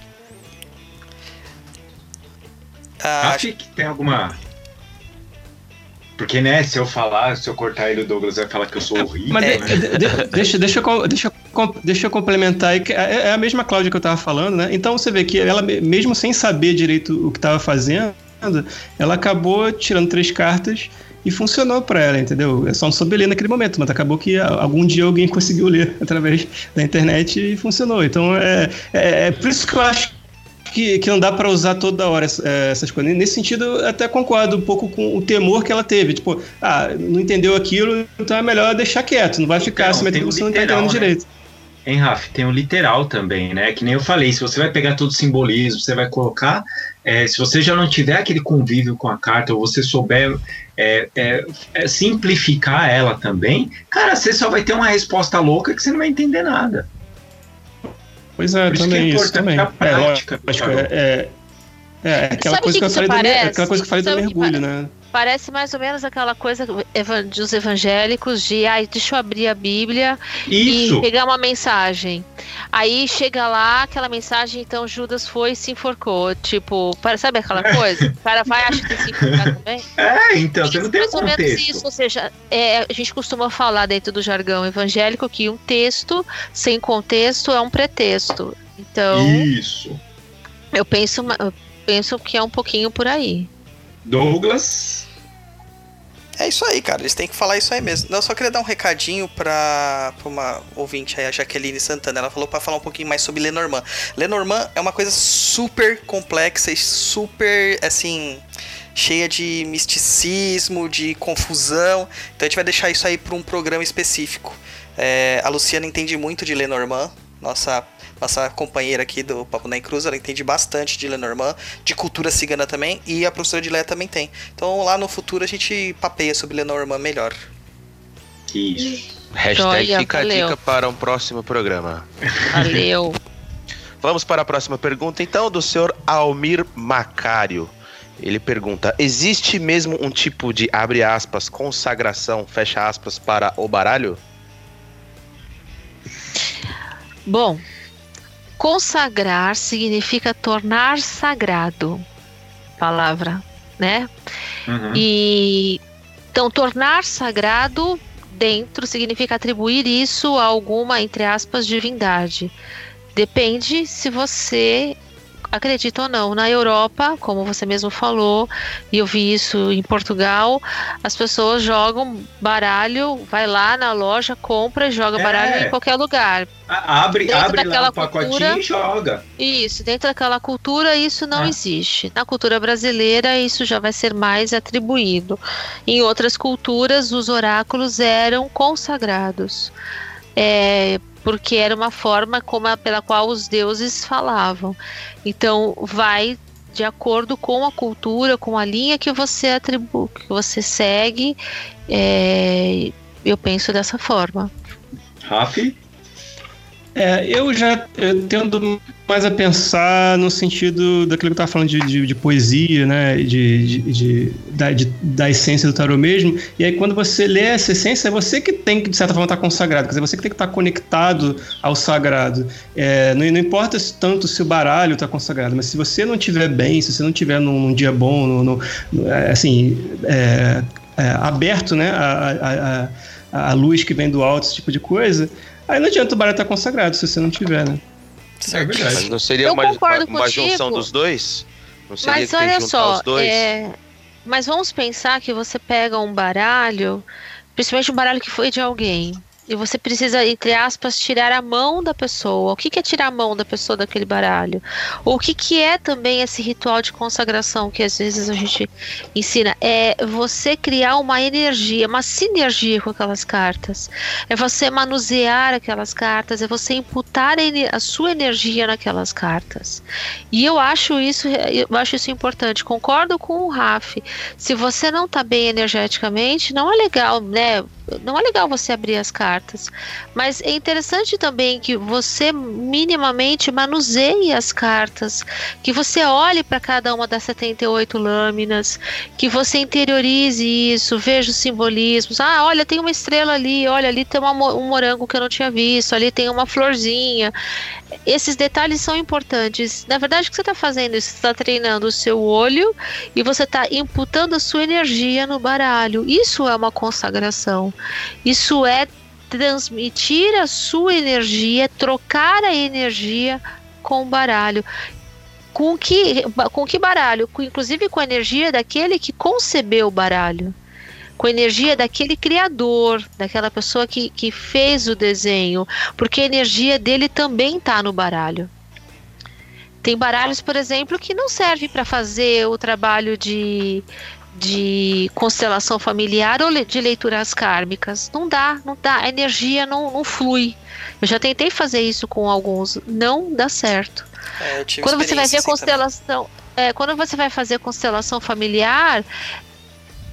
Ah, Acho que tem alguma. Porque, né, se eu falar, se eu cortar ele, o Douglas vai falar que eu sou horrível. Mas né? de- de- de- deixa, deixa, eu deixa, eu deixa eu complementar é é a mesma Cláudia que eu tava falando, né? Então você vê que ela, me- mesmo sem saber direito o que tava fazendo, ela acabou tirando três cartas e funcionou pra ela, entendeu? Eu só não soube ler naquele momento, mas acabou que a- algum dia alguém conseguiu ler através da internet e funcionou. Então é, é, é por isso que eu acho que, que não dá pra usar toda hora eh, essas coisas. Nesse sentido, eu até concordo um pouco com o temor que ela teve. Tipo, ah, não entendeu aquilo, então é melhor deixar quieto. Não vai ficar Então, se metendo você não tá literal, entendendo né? direito. Hein, Raf, tem o literal também, né? Que nem eu falei, se você vai pegar todo o simbolismo, você vai colocar. é, se você já não tiver aquele convívio com a carta, ou você souber é, é, é, simplificar ela também, cara, você só vai ter uma resposta louca que você não vai entender nada. Pois é, isso que é também isso também. a É, prática lógico, tarô. é, é, é aquela coisa que, que eu falei do, aquela coisa que eu falei do Sabe mergulho, né? Parece mais ou menos aquela coisa dos evangélicos de, ai, deixa eu abrir a Bíblia Isso! e pegar uma mensagem. Aí chega lá, aquela mensagem, então Judas foi e se enforcou. Tipo, para- sabe aquela coisa? O cara vai achar que se enforcar também. É, então, você não tem mais ou menos contexto. isso, ou seja, é, a gente costuma falar dentro do jargão evangélico que um texto sem contexto é um pretexto. Então, Isso. eu penso, eu penso que é um pouquinho por aí. Douglas. É isso aí, cara. Eles têm que falar isso aí mesmo. Não, só queria dar um recadinho pra, pra uma ouvinte aí, a Jaqueline Santana. Ela falou pra falar um pouquinho mais sobre Lenormand. Lenormand é uma coisa super complexa e super, assim, cheia de misticismo, de confusão. Então a gente vai deixar isso aí pra um programa específico. É, a Luciana entende muito de Lenormand, nossa nossa companheira aqui do Papo na Cruz, ela entende bastante de Lenormand, de cultura cigana também, e a professora de Lé também tem. Então lá no futuro a gente papeia sobre Lenormand melhor. Isso. Hashtag Joia, fica a valeu. dica para um próximo programa. Valeu. Vamos para a próxima pergunta, então, do senhor Almir Macário. Ele pergunta: existe mesmo um tipo de, abre aspas, consagração, fecha aspas, para o baralho? Bom, consagrar significa tornar sagrado. Palavra, né? Uhum. E então tornar sagrado dentro significa atribuir isso a alguma, entre aspas, divindade. Depende se você acredita ou não. Na Europa, como você mesmo falou, e eu vi isso em Portugal, as pessoas jogam baralho, vai lá na loja, compra e joga É. baralho em qualquer lugar. A- Abre, Dentro abre lá daquela um pacotinho cultura- e joga. Isso, dentro daquela cultura isso não Ah. existe. Na cultura brasileira isso já vai ser mais atribuído. Em outras culturas os oráculos eram consagrados. É, porque era uma forma como a- pela qual os deuses falavam. Então vai de acordo com a cultura, com a linha que você atribui, que você segue. é, eu penso dessa forma. Rafi? É, eu já eu tendo mais a pensar no sentido daquilo que eu estava falando de, de, de poesia, né? De, de, da, da essência do tarô mesmo. E aí, quando você lê essa essência, é você que tem que, de certa forma, estar consagrado. Quer dizer, você que tem que estar conectado ao sagrado. É, não, não importa tanto se o baralho está consagrado, mas se você não estiver bem, se você não estiver num, num dia bom, no- no- é, assim, é, é, aberto, né? A, a, a, a luz que vem do alto, esse tipo de coisa. Aí não adianta o baralho estar consagrado se você não tiver, né? É Mas verdade. não seria Eu uma, concordo uma, uma contigo. junção dos dois? Não seria Mas olha só, os dois? é, mas vamos pensar que você pega um baralho, principalmente um baralho que foi de alguém, e você precisa, entre aspas, tirar a mão da pessoa. O que, que é tirar a mão da pessoa daquele baralho? Ou o que, que é também esse ritual de consagração que às vezes a gente ensina? É você criar uma energia, uma sinergia com aquelas cartas. É você manusear aquelas cartas, é você imputar a, sua energia naquelas cartas. E eu acho isso, eu acho isso importante. Concordo com o Raf. Se você não está bem energeticamente, não é legal, né? Não é legal você abrir as cartas. Mas é interessante também que você minimamente manuseie as cartas, que você olhe para cada uma das 78 lâminas, que você interiorize isso, veja os simbolismos. Ah, olha, tem uma estrela ali, olha, ali tem uma um morango que eu não tinha visto, ali tem uma florzinha. Esses detalhes são importantes. Na verdade, o que você está fazendo? Você está treinando o seu olho e você está imputando a sua energia no baralho. Isso é uma consagração. Isso é transmitir a sua energia, trocar a energia com o baralho. Com que, com que baralho? Com, inclusive com a energia daquele que concebeu o baralho. Com a energia daquele criador, daquela pessoa que, que fez o desenho. Porque a energia dele também está no baralho. Tem baralhos, por exemplo, que não servem para fazer o trabalho de, de constelação familiar ou de leituras kármicas. Não dá, não dá. A energia não, não flui. Eu já tentei fazer isso com alguns, não dá certo. É, Quando você vai ver também. constelação, é, quando você vai fazer constelação familiar,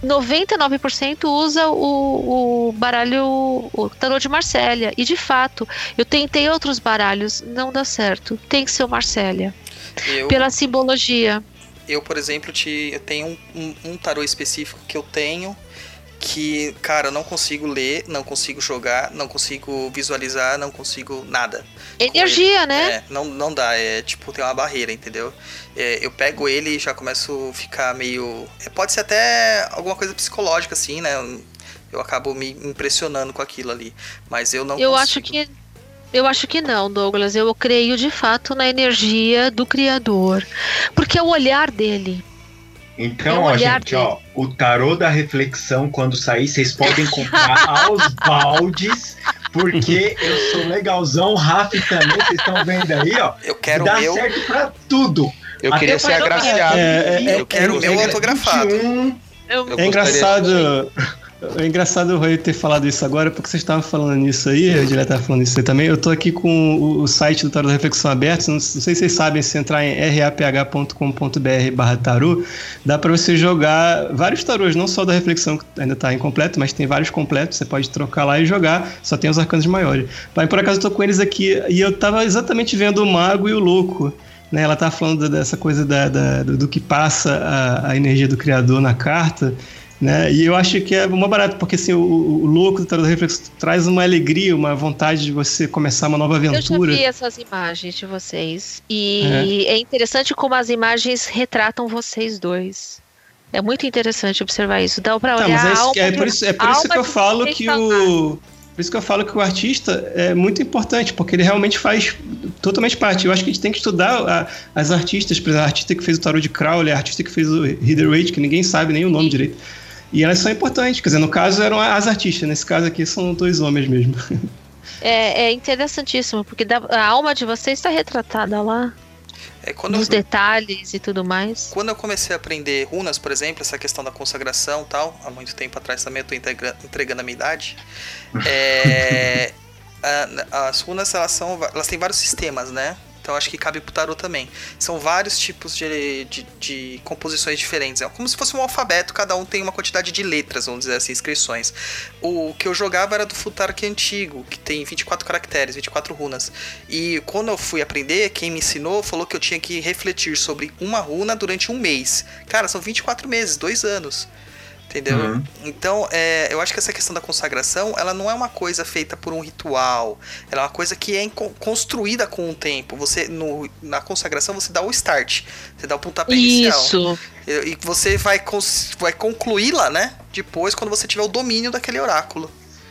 99% usa o, o baralho, o tarô de Marsella. E de fato, eu tentei outros baralhos, não dá certo. Tem que ser o Marsella. Eu, Pela simbologia. Eu, por exemplo, te, eu tenho um, um, um tarô específico que eu tenho que, cara, eu não consigo ler, não consigo jogar, não consigo visualizar, não consigo nada. Energia, né? É, não, não dá, é tipo, tem uma barreira, entendeu? É, eu pego ele e já começo a ficar meio. é, pode ser até alguma coisa psicológica, assim, né? Eu, eu acabo me impressionando com aquilo ali. Mas eu não Eu consigo. acho que eu acho que não, Douglas. Eu creio de fato na energia do Criador, porque é o olhar dele. É Então, o ó, olhar gente, ó, o tarô da reflexão, quando sair, vocês podem comprar aos baldes, porque eu sou legalzão, o Rafi também, vocês estão vendo aí, ó. Eu quero dá meu. certo pra tudo. Eu Até queria ser agraciado. É, é, Eu quero o meu gostaria- autografado. 21, Eu, Eu É engraçado. É engraçado o Roy ter falado isso agora, porque vocês estavam falando nisso aí, a Edilha estava falando isso aí também. Eu tô aqui com o, o site do Tarot da Reflexão aberto, não, não, sei se vocês sabem, se entrar em raph.com.br barra tarô, dá para você jogar vários tarôs, não só da Reflexão, que ainda está incompleto, mas tem vários completos, você pode trocar lá e jogar, só tem os arcanos maiores. Mas por acaso eu tô com eles aqui, e eu tava exatamente vendo o Mago e o Louco, né? Ela tá falando dessa coisa da, da do, do, que passa a, a energia do Criador na carta, né? E eu acho que é uma barata, porque assim, o, o louco do Tarot Reflexo traz uma alegria, uma vontade de você começar uma nova aventura. Eu já vi essas imagens de vocês. E é, é interessante como as imagens retratam vocês dois. É muito interessante observar isso. Dá pra tá, olhar. Tá, mas é, é, por isso, é por isso que eu falo que o. Por isso que eu falo que o artista é muito importante, porque ele realmente faz totalmente parte. Eu acho que a gente tem que estudar a, as artistas, por exemplo, a artista que fez o tarot de Crowley, a artista que fez o Rider Waite, que ninguém sabe nem o nome direito. E elas são importantes, quer dizer, no caso eram as artistas, nesse caso aqui são dois homens mesmo. É, é interessantíssimo, porque a alma de vocês está retratada lá. É, quando Nos eu, detalhes e tudo mais. Quando eu comecei a aprender runas, por exemplo, essa questão da consagração tal, há muito tempo atrás também eu tô entregando a minha idade. É, a, as runas, elas, são, elas têm vários sistemas, né? Então acho que cabe pro tarot também. São vários tipos de, de, de, composições diferentes. É como se fosse um alfabeto, cada um tem uma quantidade de letras, vamos dizer assim, inscrições. O que eu jogava era do Futark antigo, que tem 24 caracteres, 24 runas. E quando eu fui aprender, quem me ensinou falou que eu tinha que refletir sobre uma runa durante um mês. Cara, são 24 meses, dois anos. Entendeu? Uhum. Então, é, eu acho que essa questão da consagração, ela não é uma coisa feita por um ritual. Ela é uma coisa que é construída com o tempo. Você, no, na consagração, você dá o start. Você dá o pontapé inicial. Isso. E, e você vai, vai concluí-la, né? Depois, quando você tiver o domínio daquele oráculo.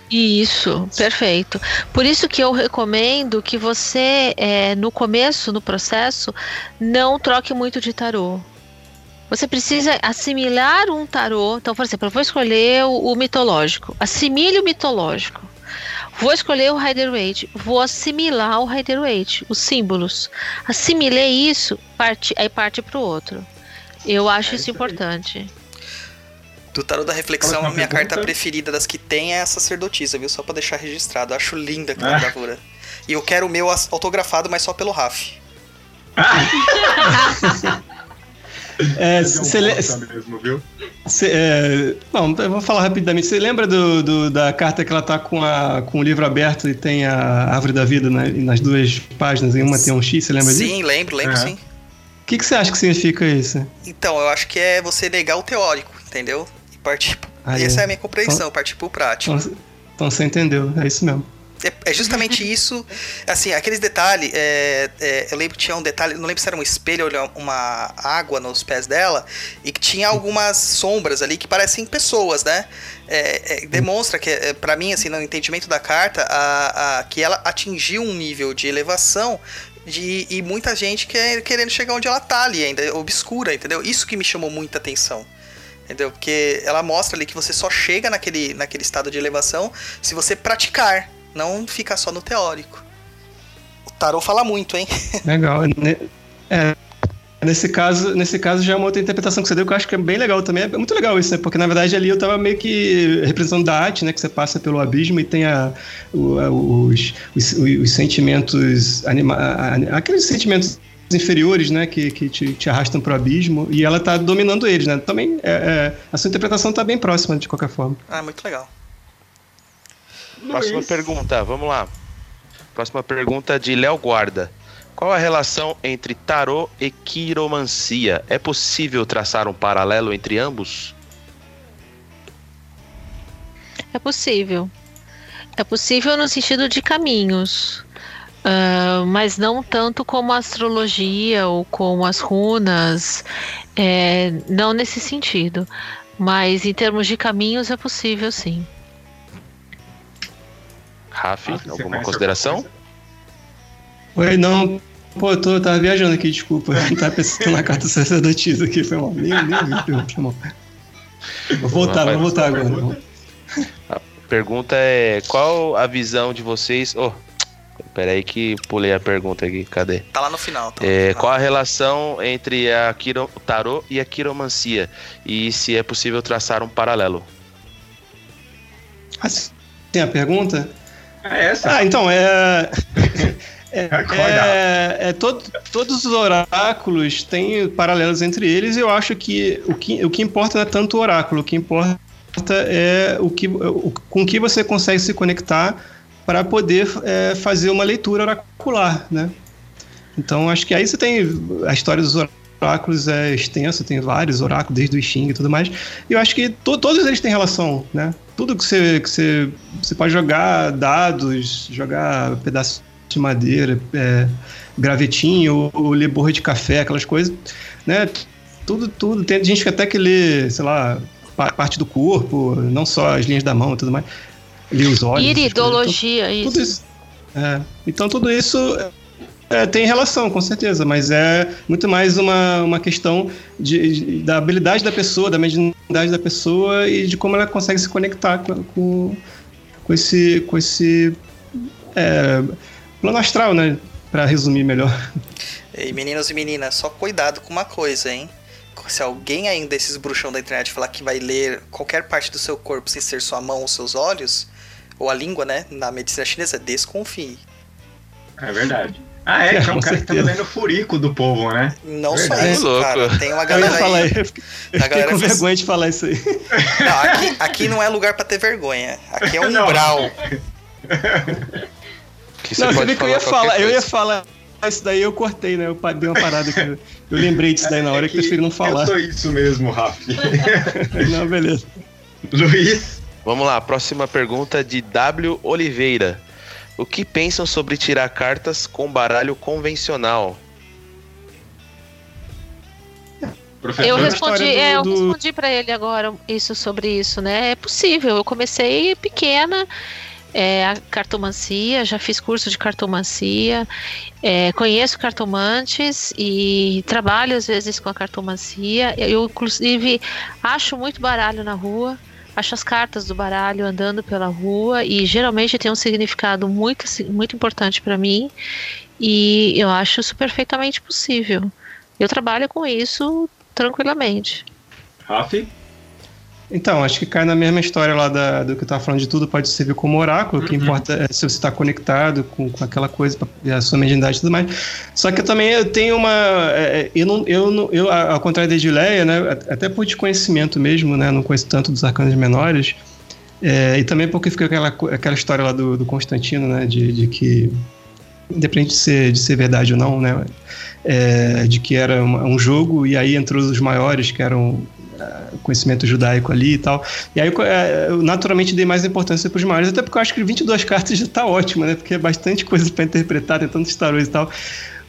Isso, perfeito. Por isso que eu recomendo que você, é, no começo, no processo, não troque muito de tarô. Você precisa assimilar um tarô. Então, por exemplo, eu vou escolher o, o mitológico. Assimile o mitológico. Vou escolher o Rider Waite. Vou assimilar o Rider Waite, os símbolos. Assimilei isso, parte, aí parte para o outro. Eu acho é isso, isso importante. Do tarô da reflexão, a minha carta preferida das que tem é a sacerdotisa, viu? Só para deixar registrado. Eu acho linda aquela ah. gravura. E eu quero o meu autografado, mas só pelo Raf. Ah. É, cê, mesmo, viu? Cê, é, bom, eu vou falar rapidamente. Você lembra do, do, da carta que ela tá com, a, com o livro aberto e tem a árvore da vida né, nas duas páginas? Em uma tem um X, você lembra sim, disso? Sim, lembro, lembro sim. O que, que você acha que significa isso? Então, eu acho que é você negar o teórico, entendeu? E partir. Ah, essa é. é a minha compreensão, então, partir pro prático. Então, então você entendeu, é isso mesmo. É, é, justamente isso. Assim, aqueles detalhes. É, é, eu lembro que tinha um detalhe. Não lembro se era um espelho ou uma água nos pés dela. E que tinha algumas sombras ali que parecem pessoas, né? É, é, demonstra que, é, para mim, assim, no entendimento da carta, a, a, que ela atingiu um nível de elevação de, e muita gente quer, querendo chegar onde ela tá ali ainda, obscura, entendeu? Isso que me chamou muita atenção. Entendeu? Porque ela mostra ali que você só chega naquele, naquele estado de elevação se você praticar não ficar só no teórico. O tarot fala muito, hein? Legal. É, nesse caso, nesse caso já é uma outra interpretação que você deu que eu acho que é bem legal também. É muito legal isso, né? Porque na verdade ali eu tava meio que representando da arte, né? Que você passa pelo abismo e tem a, o, os, os, os, sentimentos anima, aqueles sentimentos inferiores, né, que, que te, te arrastam pro abismo, e ela tá dominando eles, né? Também é, é, a sua interpretação tá bem próxima de qualquer forma. Ah, muito legal. Próxima pergunta, vamos lá. Próxima pergunta de Léo Guarda. Qual a relação entre tarô e quiromancia? É possível traçar um paralelo entre ambos? É possível. É possível no sentido de caminhos, uh, mas não tanto como a astrologia ou como as runas, é, não nesse sentido. Mas em termos de caminhos é possível sim. Raf, alguma consideração? Oi, não. Pô, eu tô, tava viajando aqui, desculpa. Eu tava pensando na carta sacerdotisa aqui, foi mal. Nem, nem vi, foi mal. Vou voltar, vou voltar agora. A pergunta é: qual a visão de vocês. Oh, peraí que pulei a pergunta aqui, cadê? Tá lá no final. Tá é, no final. Qual a relação entre a quiro, tarô e a quiromancia? E se é possível traçar um paralelo? Assim, tem a pergunta? É essa? Ah, então, é. É, é, é todo, todos os oráculos têm paralelos entre eles e eu acho que o, que o que importa não é tanto o oráculo, o que importa é o que, o, com que você consegue se conectar para poder é, fazer uma leitura oracular, né? Então acho que aí você tem a história dos oráculos é extensa, tem vários oráculos desde o Xing e tudo mais. E eu acho que to, todos eles têm relação, né? Tudo que você, que você, você pode jogar dados, jogar pedaços de madeira, é, gravetinho, ou, ou ler borra de café, aquelas coisas, né? Tudo, tudo. Tem gente que até que lê, sei lá, parte do corpo, não só as linhas da mão e tudo mais. Lê os olhos. Iridologia, então, isso. isso. É, então tudo isso é, tem relação, com certeza, mas é muito mais uma, uma questão de, de, da habilidade da pessoa, da mediunidade da pessoa e de como ela consegue se conectar com, com, com esse, com esse é, plano astral, né? Pra resumir melhor. E meninos e meninas, só cuidado com uma coisa, hein? Se alguém ainda desses bruxão da internet falar que vai ler qualquer parte do seu corpo sem ser sua mão ou seus olhos, ou a língua, né? Na medicina chinesa, desconfie. É verdade. Ah, é, que é um cara certeza. que tá lendo o furico do povo, né? Não só isso, cara. Tem uma galera eu falar, aí. Eu fiquei, eu fiquei com vergonha de falar isso aí. Não, aqui, aqui não é lugar pra ter vergonha. Aqui é um umbral. Que você não, você que eu ia falar, coisa. eu ia falar isso daí, eu cortei, né? Eu dei uma parada que eu, lembrei disso daí na hora é que, que preferi não falar. Eu sou isso mesmo, Rafa. não, beleza. Luiz. Vamos lá, próxima pergunta de W Oliveira. O que pensam sobre tirar cartas com baralho convencional? Eu respondi, é, eu respondi para ele agora isso sobre isso, né? É possível. Eu comecei pequena é, a cartomancia, já fiz curso de cartomancia, é, conheço cartomantes e trabalho às vezes com a cartomancia. Eu, inclusive, acho muito baralho na rua, acho as cartas do baralho andando pela rua e geralmente tem um significado muito, muito importante para mim e eu acho isso perfeitamente possível. Eu trabalho com isso tranquilamente. Rafi? Então, acho que cai na mesma história lá da, do que eu estava falando de tudo, pode servir como oráculo, o que uhum. importa é se você está conectado com, com aquela coisa, a sua mediunidade e tudo mais. Só que eu também eu tenho uma. É, é eu, não, eu, não, eu, ao contrário da Edileia, né, até por desconhecimento mesmo, né, não conheço tanto dos arcanos menores, é, e também porque fica aquela, aquela história lá do, do Constantino, né, de, de que, independente de ser, de ser verdade ou não, né, é, de que era um jogo, e aí entrou os maiores, que eram conhecimento judaico ali e tal. E aí é, eu naturalmente dei mais importância para os maiores, até porque eu acho que 22 cartas já está ótimo, né? Porque é bastante coisa para interpretar, tem tantos tarôs e tal.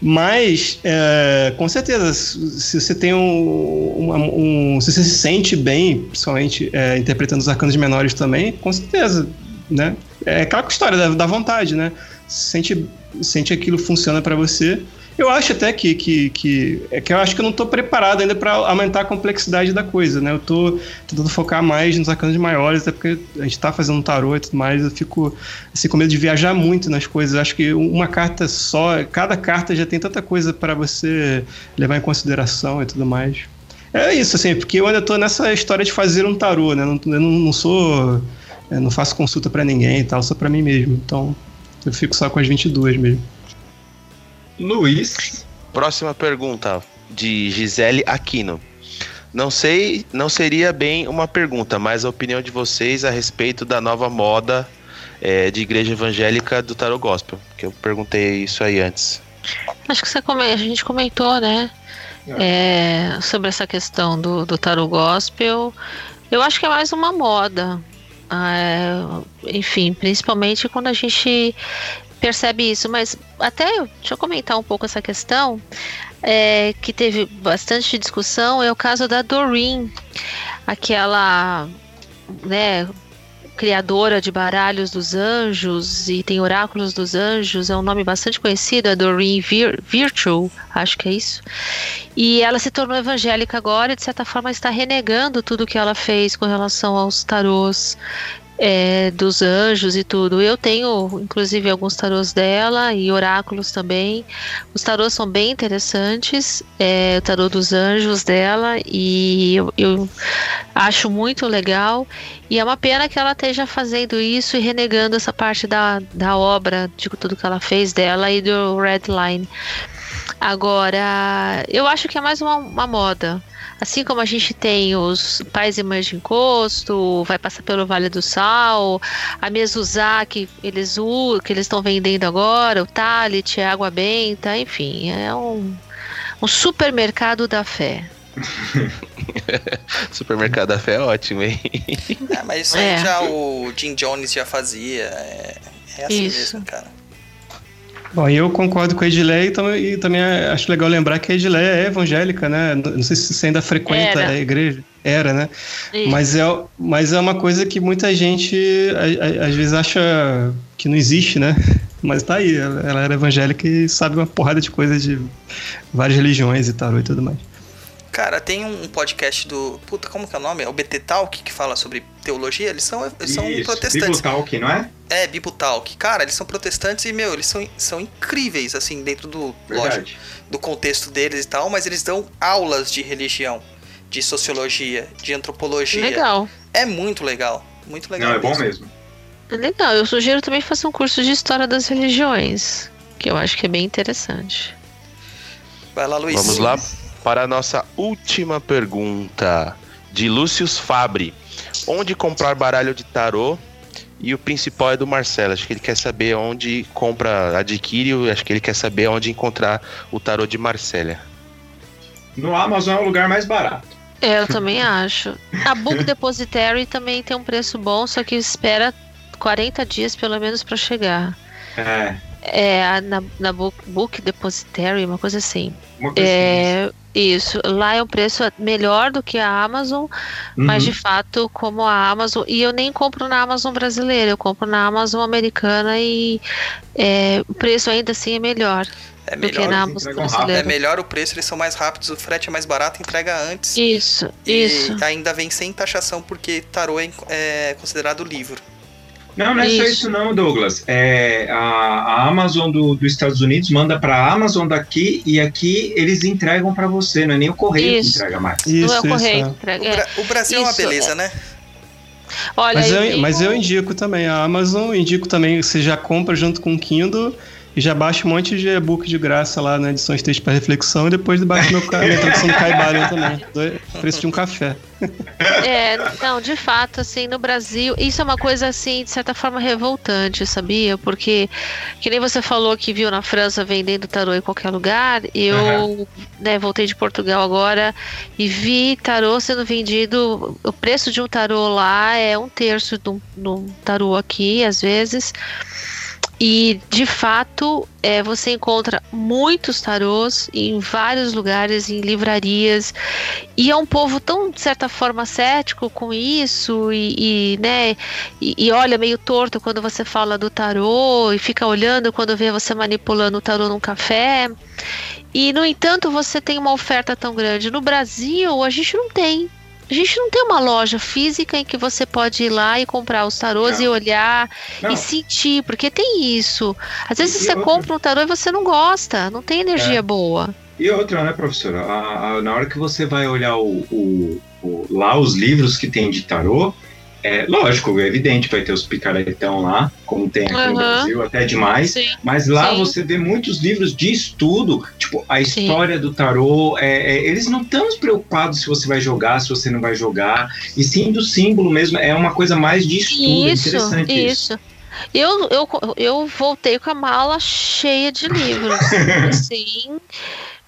Mas, é, com certeza, se você tem um, um, um, Se você se sente bem, principalmente é, interpretando os arcanos menores também, com certeza, né? É aquela história da, da vontade, né? Sente, sente aquilo funciona para você eu acho até que, que, que, é que eu acho que eu não estou preparado ainda para aumentar a complexidade da coisa, né? Eu estou tentando focar mais nos arcanos maiores, até porque a gente está fazendo um tarô e tudo mais, eu fico assim, com medo de viajar muito nas coisas. Eu acho que uma carta só, cada carta já tem tanta coisa para você levar em consideração e tudo mais. É isso, assim, porque eu ainda estou nessa história de fazer um tarô, né? Eu não, não sou. Não faço consulta para ninguém e tal, só para mim mesmo. Então, eu fico só com as 22 mesmo. Luiz. Próxima pergunta de Gisele Aquino. Não sei, não seria bem uma pergunta, mas a opinião de vocês a respeito da nova moda é, de igreja evangélica do Tarot Gospel, que eu perguntei isso aí antes. Acho que você come, a gente comentou, né? É. É, sobre essa questão do, do Tarot Gospel. Eu acho que é mais uma moda. É, enfim, principalmente quando a gente percebe isso, mas até deixa eu comentar um pouco essa questão é, que teve bastante discussão é o caso da Doreen, aquela né, criadora de baralhos dos anjos e tem oráculos dos anjos, é um nome bastante conhecido, é Doreen Vir acho que é isso. E ela se tornou evangélica agora e de certa forma está renegando tudo que ela fez com relação aos tarôs é, dos anjos e tudo. Eu tenho, inclusive, alguns tarôs dela e oráculos também. Os tarôs são bem interessantes, é, o tarô dos anjos dela, e eu, eu acho muito legal. E é uma pena que ela esteja fazendo isso e renegando essa parte da, da obra, de tudo que ela fez dela e do Red Line. Agora, eu acho que é mais uma, uma moda. Assim como a gente tem os pais e mães de encosto, vai passar pelo Vale do Sal, a Mezuzá que eles que eles estão vendendo agora, o Talit, a Água Benta, enfim, é um, um supermercado da fé. Supermercado da fé é ótimo, hein? É, mas isso É. aí já o Jim Jones já fazia. É, é assim Isso. mesmo, cara. Bom, eu concordo com a Edileia e, e também acho legal lembrar que a Edileia é evangélica, né? Não sei se você ainda frequenta Era. a igreja. Era, né? Mas é, mas é uma coisa que muita gente a- a- às vezes acha que não existe, né? Mas tá aí, ela, ela era evangélica e sabe uma porrada de coisas de várias religiões e tarô e tudo mais. Cara, tem um podcast do. Puta, como que é o nome? É o BT Talk, que fala sobre teologia. Eles são, eles são Isso, protestantes. Biblitalk, não é? É, Bible Talk. Cara, eles são protestantes e, meu, eles são, são incríveis, assim, dentro do. Lógico, Verdade. do contexto deles e tal, mas eles dão aulas de religião, de sociologia, de antropologia. Legal. É muito legal. Muito legal. Não, é bom mesmo. Legal, eu sugiro também fazer um curso de História das Religiões, que eu acho que é bem interessante. Vai lá, Luiz. Vamos lá para a nossa última pergunta de Lúcius Fabre. Onde comprar baralho de tarô? E o principal é do Marcelo. Acho que ele quer saber onde compra, adquire. Acho que ele quer saber onde encontrar o tarô de Marcélia. No Amazon é o lugar mais barato. É, eu também acho. A Book Depository também tem um preço bom, só que espera 40 dias pelo menos para chegar. É, É, a- na, na Book, Book Depository, uma coisa assim. uma coisa assim. É, isso. Lá é um preço melhor do que a Amazon, Uhum. mas de fato, como a Amazon. E eu nem compro na Amazon brasileira, eu compro na Amazon americana e é, o preço ainda assim é melhor É melhor, é melhor o preço, eles são mais rápidos, o frete é mais barato, entrega antes. Isso, E isso. ainda vem sem taxação, porque tarô é, é considerado livro. Não, não é só Isso. isso não, Douglas. É, a, a Amazon do- dos Estados Unidos manda para a Amazon daqui e aqui eles entregam para você, não é nem o correio Isso. que entrega mais. Isso, não é o correio. isso. que entrega, O, é. Bra- o Brasil é uma Isso, beleza, é. né? Olha, Mas aí eu, mas eu indico também a Amazon, indico também, você já compra junto com o Kindle e já baixa um monte de e-book de graça lá na edição Texto para Reflexão e depois baixa meu, ca- minha tradução do Caibalion também. Do preço de um café. É, não, de fato, assim, no Brasil, isso é uma coisa, assim, de certa forma revoltante, sabia? Porque, que nem você falou que viu na França vendendo tarô em qualquer lugar, eu, né, voltei de Portugal agora e vi tarô sendo vendido, o preço de um tarô lá é um terço de um, de um tarô aqui, às vezes. E de fato, é, você encontra muitos tarôs em vários lugares, em livrarias, e é um povo tão, de certa forma, cético com isso, e, e, né, e, e olha meio torto quando você fala do tarô, e fica olhando quando vê você manipulando o tarô num café. E, no entanto, você tem uma oferta tão grande. No Brasil, a gente não tem. A gente não tem uma loja física em que você pode ir lá e comprar os tarôs Não. e olhar Não. e sentir, porque tem isso. Às vezes E você outra- compra um tarô e você não gosta, não tem energia É. boa. E outra, né, professora? A- a- na hora que você vai olhar o, o- o- lá os livros que tem de tarô, é lógico, é evidente, vai ter os picaretão lá, como tem aqui no Aham. Brasil, até demais. Sim. Mas lá Sim. você vê muitos livros de estudo, tipo, a Sim. história do tarô. é, é, eles não estão preocupados se você vai jogar, se você não vai jogar, e sim do símbolo mesmo. É uma coisa mais de estudo. é Isso, interessante isso. isso. Eu, eu, eu voltei com a mala cheia de livros. assim.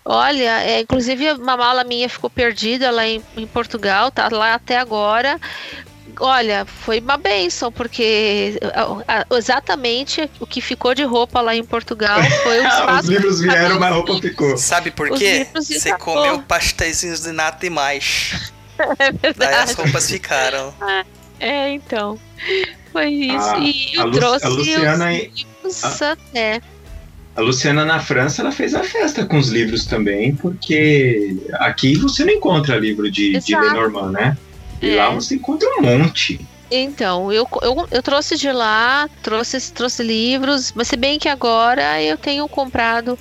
Olha, é, inclusive uma mala minha ficou perdida lá em, em Portugal, tá lá até agora. Olha, foi uma benção, porque a- a- exatamente o que ficou de roupa lá em Portugal foi o espaço. Os livros vieram, mas a roupa ficou. Sabe por quê? e Você acabou. comeu pastéisinhos de nata demais. É Daí as verdade. roupas ficaram. É, então. Foi isso. A- e a Lu- trouxe a Luciana os e- livros até. A Luciana na França ela fez a festa com os livros também, porque aqui você não encontra livro de, de. Lenormand, né? E É. lá você encontra um monte. Então, eu, eu, eu trouxe de lá, trouxe, trouxe livros, mas se bem que agora eu tenho comprado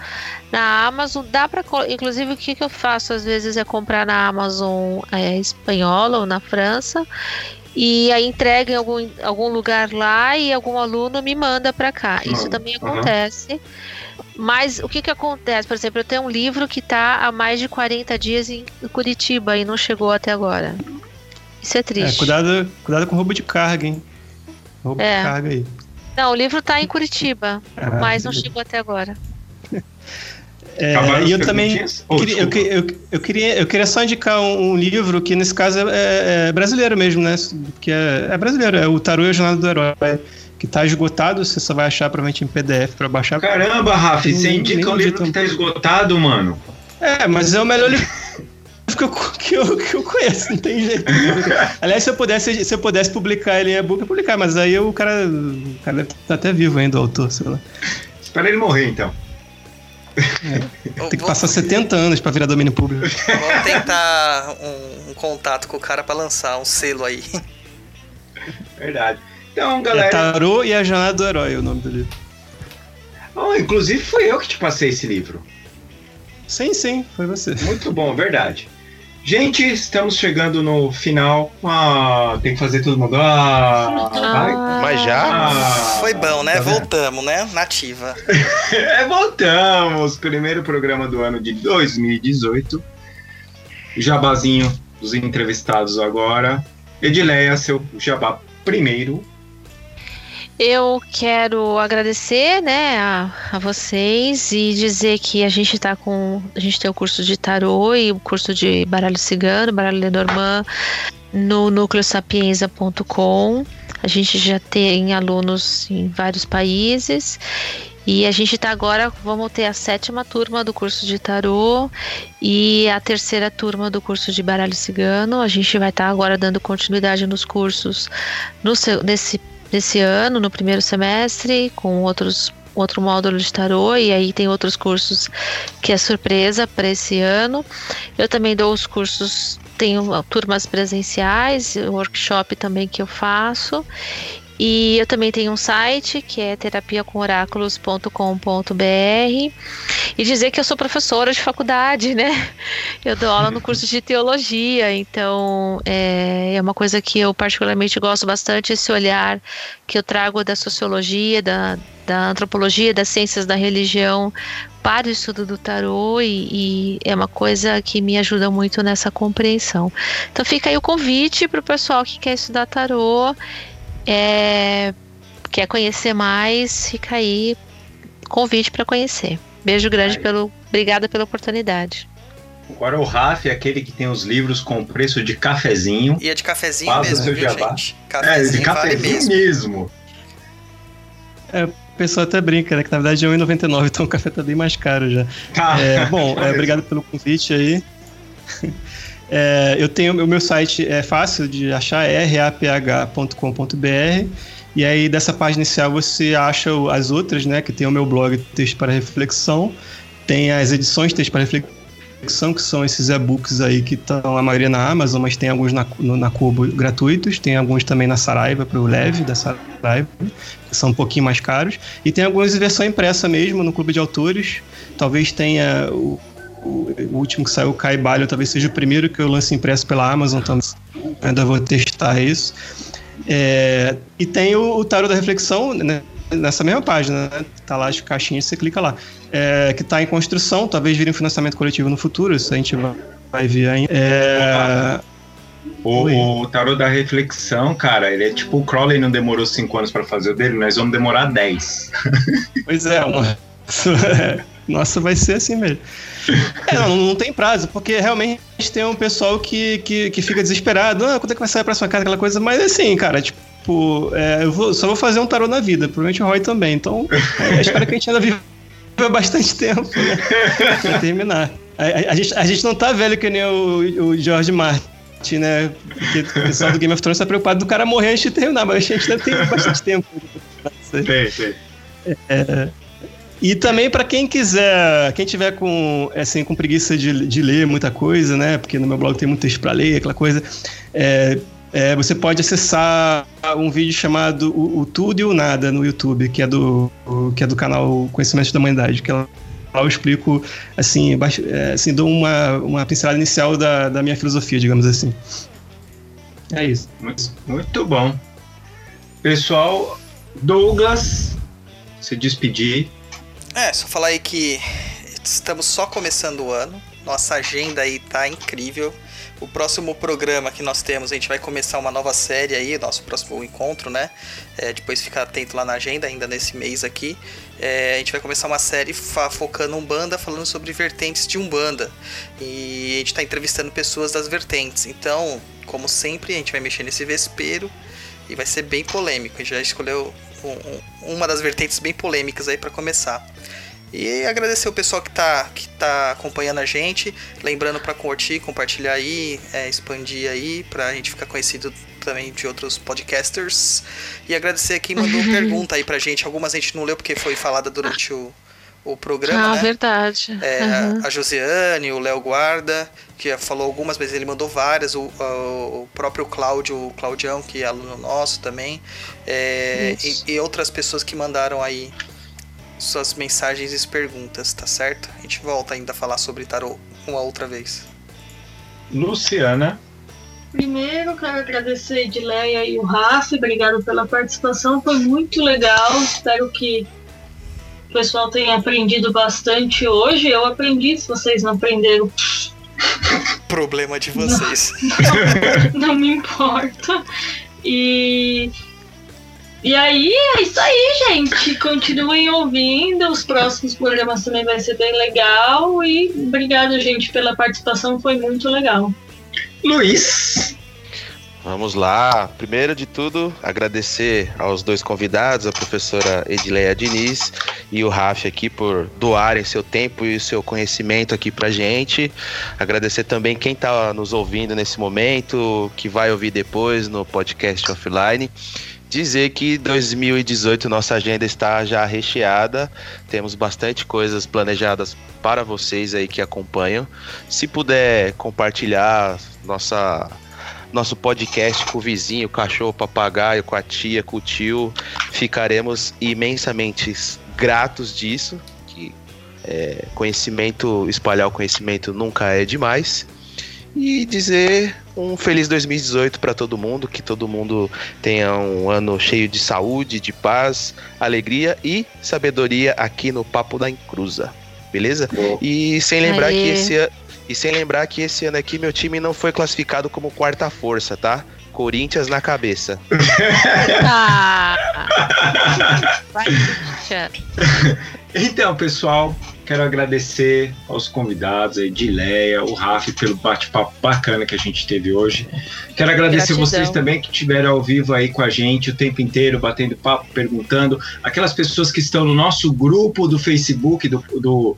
na Amazon, dá para inclusive o que, que eu faço às vezes é comprar na Amazon é, espanhola ou na França e aí entrega em algum, algum lugar lá e algum aluno me manda para cá. Isso também acontece. Mas o que que acontece? Por exemplo, eu tenho um livro que está há mais de 40 dias em Curitiba e não chegou até agora. Isso é triste. É, cuidado, cuidado com roubo de carga, hein? Roubo É. de carga aí. Não, o livro tá em Curitiba, Ah, mas não chegou até agora. É, e eu também perguntinhas? Oh, queria, eu, eu, eu queria, eu queria só indicar um, um livro que nesse caso é, é brasileiro mesmo, né? Que é, é brasileiro, é o Tarô e a Jornada do Herói, que tá esgotado, você só vai achar provavelmente em PDF para baixar. Caramba, Rafa, você indica um livro que tá esgotado, mano. É, mas é o melhor livro que eu, que eu, que eu conheço, não tem jeito. Aliás, se eu pudesse, se eu pudesse publicar ele em e-book, eu ia publicar, mas aí o cara, o cara estar até vivo ainda, o autor, sei lá. Espera ele morrer, então. Eu Tem que vou, passar 70 anos para virar domínio público. vou tentar um, um contato com o cara pra lançar um selo aí. Verdade. Então, É galera. Tarô e a Jornada do Herói, é o nome do livro. Oh, inclusive foi eu que te passei esse livro. Sim, sim, foi você. Muito bom, verdade. Gente, estamos chegando no final. Ah, tem que fazer todo mundo. Ah, vai. Mas já? Ah, Foi bom, né? tá? Voltamos, né? Nativa. É, voltamos! Primeiro programa do ano de 2018. Jabazinho dos entrevistados agora. Edileia, seu jabá primeiro. Eu quero agradecer, né, a, a vocês e dizer que a gente tá com. A gente tem o curso de tarô e o curso de baralho cigano, baralho Lenormand, no núcleosapienza.com. A gente já tem alunos em vários países. E a gente tá agora, vamos ter a sétima turma do curso de tarô e a terceira turma do curso de baralho cigano. A gente vai estar agora dando continuidade nos cursos no seu, nesse nesse ano, no primeiro semestre, com outros outro módulo de tarô e aí tem outros cursos que é surpresa para esse ano. Eu também dou os cursos, tenho turmas presenciais, workshop também que eu faço. E eu também tenho um site que é terapiacomoráculos.com.br e dizer que eu sou professora de faculdade, né? Eu dou aula no curso de teologia, então é, é uma coisa que eu particularmente gosto bastante, esse olhar que eu trago da sociologia, da, da antropologia, das ciências da religião para o estudo do tarô e, e é uma coisa que me ajuda muito nessa compreensão. Então fica aí o convite para o pessoal que quer estudar tarô, é, quer conhecer mais, fica aí convite para conhecer. Beijo grande Aí. pelo, obrigada pela oportunidade. Agora o Raf é aquele que tem os livros com preço de cafezinho. E é de cafezinho Faz mesmo, viu, gente? É, de Cafezinho vale mesmo. mesmo. O pessoal até brinca, né? Que na verdade é R$1,99, então o café tá bem mais caro já. Tá. É, bom, é, obrigado pelo convite aí. É, eu tenho o meu site é fácil de achar, é raph.com.br. E aí dessa página inicial você acha as outras, né? Que tem o meu blog Texto para Reflexão, tem as edições Texto para Reflexão, que são esses e-books aí que estão a maioria na Amazon, mas tem alguns na, no- na Kobo gratuitos, tem alguns também na Saraiva, para o Leve da Saraiva, que são um pouquinho mais caros. E tem algumas em versão impressa mesmo no Clube de Autores. Talvez tenha o, o- o último que saiu, o Caibalho, talvez seja o primeiro que eu lance impresso pela Amazon também. Ainda vou testar isso. É, e tem o, o Tarot da Reflexão, né, nessa mesma página, né? Tá lá as caixinhas, você clica lá. É, que tá em construção, talvez vire um financiamento coletivo no futuro, isso a gente vai, ver ainda. É, O, o tarô da reflexão, cara, ele é tipo o Crowley não demorou 5 anos pra fazer o dele, nós vamos demorar 10. Pois é, nossa, nossa, vai ser assim mesmo. É, não, não tem prazo, porque realmente tem um pessoal que, que, que fica desesperado. Ah, quando é que vai sair a próxima carta, aquela coisa. Mas assim, cara, tipo, é, eu vou- só vou fazer um tarô na vida, provavelmente o Roy também. Então, é, espero que a gente ainda viva bastante tempo né, pra terminar. A, a- a gente, a gente não tá velho que nem o, o George Martin, né? Porque o pessoal do Game of Thrones tá preocupado do cara morrer antes de terminar, mas a gente ainda tem bastante tempo. Sei, sei. E também para quem quiser, quem tiver com assim com preguiça de, de ler muita coisa, né? Porque no meu blog tem muito texto para ler, aquela coisa. é, é, você pode acessar um vídeo chamado o, o, Tudo e o Nada no YouTube, que é do, que é do canal Conhecimento da Humanidade, que lá eu explico, assim, é, assim dou uma, uma pincelada inicial da, da minha filosofia, digamos assim. É isso. Muito, muito bom. Pessoal, Douglas, se despedir. É, só falar aí que estamos só começando o ano. Nossa agenda aí tá incrível. O próximo programa que nós temos, a gente vai começar uma nova série aí, nosso próximo encontro, né? É, depois fica atento lá na agenda, ainda nesse mês aqui. É, a gente vai começar uma série focando Umbanda, falando sobre vertentes de Umbanda. E a gente está entrevistando pessoas das vertentes. Então, como sempre, a gente vai mexer nesse vespeiro e vai ser bem polêmico. A gente já escolheu um, um, uma das vertentes bem polêmicas aí para começar. E agradecer o pessoal que está que tá acompanhando a gente. Lembrando para curtir, compartilhar aí, é, expandir aí, para a gente ficar conhecido também de outros podcasters. E agradecer quem mandou pergunta aí pra gente. Algumas a gente não leu porque foi falada durante o, o programa. Ah, né? verdade. É, uhum. A Josiane, o Léo Guarda, que falou algumas, mas ele mandou várias. O, o próprio Cláudio, o Claudião, que é aluno nosso também. É, e, e outras pessoas que mandaram aí suas mensagens e perguntas, tá certo? A gente volta ainda a falar sobre tarô uma outra vez. Luciana. Primeiro, quero agradecer a Edileia e o Rafa, obrigado pela participação, foi muito legal. Espero que o pessoal tenha aprendido bastante hoje. Eu aprendi, se vocês não aprenderam. Problema de vocês. Não, não, não me importa. E e aí, é isso aí, gente. Continuem ouvindo. Os próximos programas também vai ser bem legal. E obrigado, gente, pela participação. Foi muito legal. Luiz. Vamos lá. Primeiro de tudo, agradecer aos dois convidados, a professora Edileia Diniz e o Rafa aqui por doarem seu tempo e seu conhecimento aqui pra gente. Agradecer também quem está nos ouvindo nesse momento, que vai ouvir depois no podcast offline dizer que 2018 nossa agenda está já recheada. Temos bastante coisas planejadas para vocês aí que acompanham. Se puder compartilhar nossa nosso podcast com o vizinho, o cachorro, papagaio, com a tia, com o tio, ficaremos imensamente gratos disso. Que é, conhecimento, espalhar o conhecimento nunca é demais e dizer um feliz 2018 para todo mundo, que todo mundo tenha um ano cheio de saúde, de paz, alegria e sabedoria aqui no Papo da Encruza. Beleza? E sem lembrar Aê. que esse e sem lembrar que esse ano aqui meu time não foi classificado como quarta força, tá? Corinthians na cabeça. Ah. Então, pessoal, Quero agradecer aos convidados, a Edileia, o Rafa, pelo bate-papo bacana que a gente teve hoje. Quero agradecer Gratidão. vocês também que estiveram ao vivo aí com a gente o tempo inteiro, batendo papo, perguntando. Aquelas pessoas que estão no nosso grupo do Facebook, do, do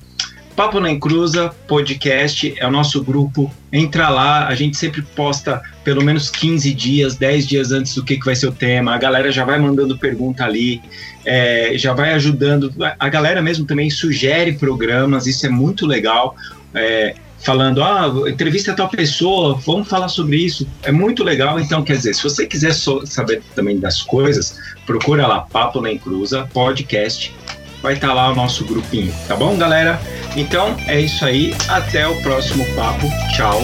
Papo na Encruza Podcast é o nosso grupo. Entra lá, a gente sempre posta pelo menos 15 dias, 10 dias antes do que, que vai ser o tema. A galera já vai mandando pergunta ali, é, já vai ajudando. A galera mesmo também sugere programas, isso é muito legal. É, falando, ah, entrevista tal pessoa, vamos falar sobre isso. É muito legal. Então, quer dizer, se você quiser saber também das coisas, procura lá Papo na Encruza Podcast vai estar tá lá o nosso grupinho, tá bom, galera? Então é isso aí, até o próximo papo. Tchau.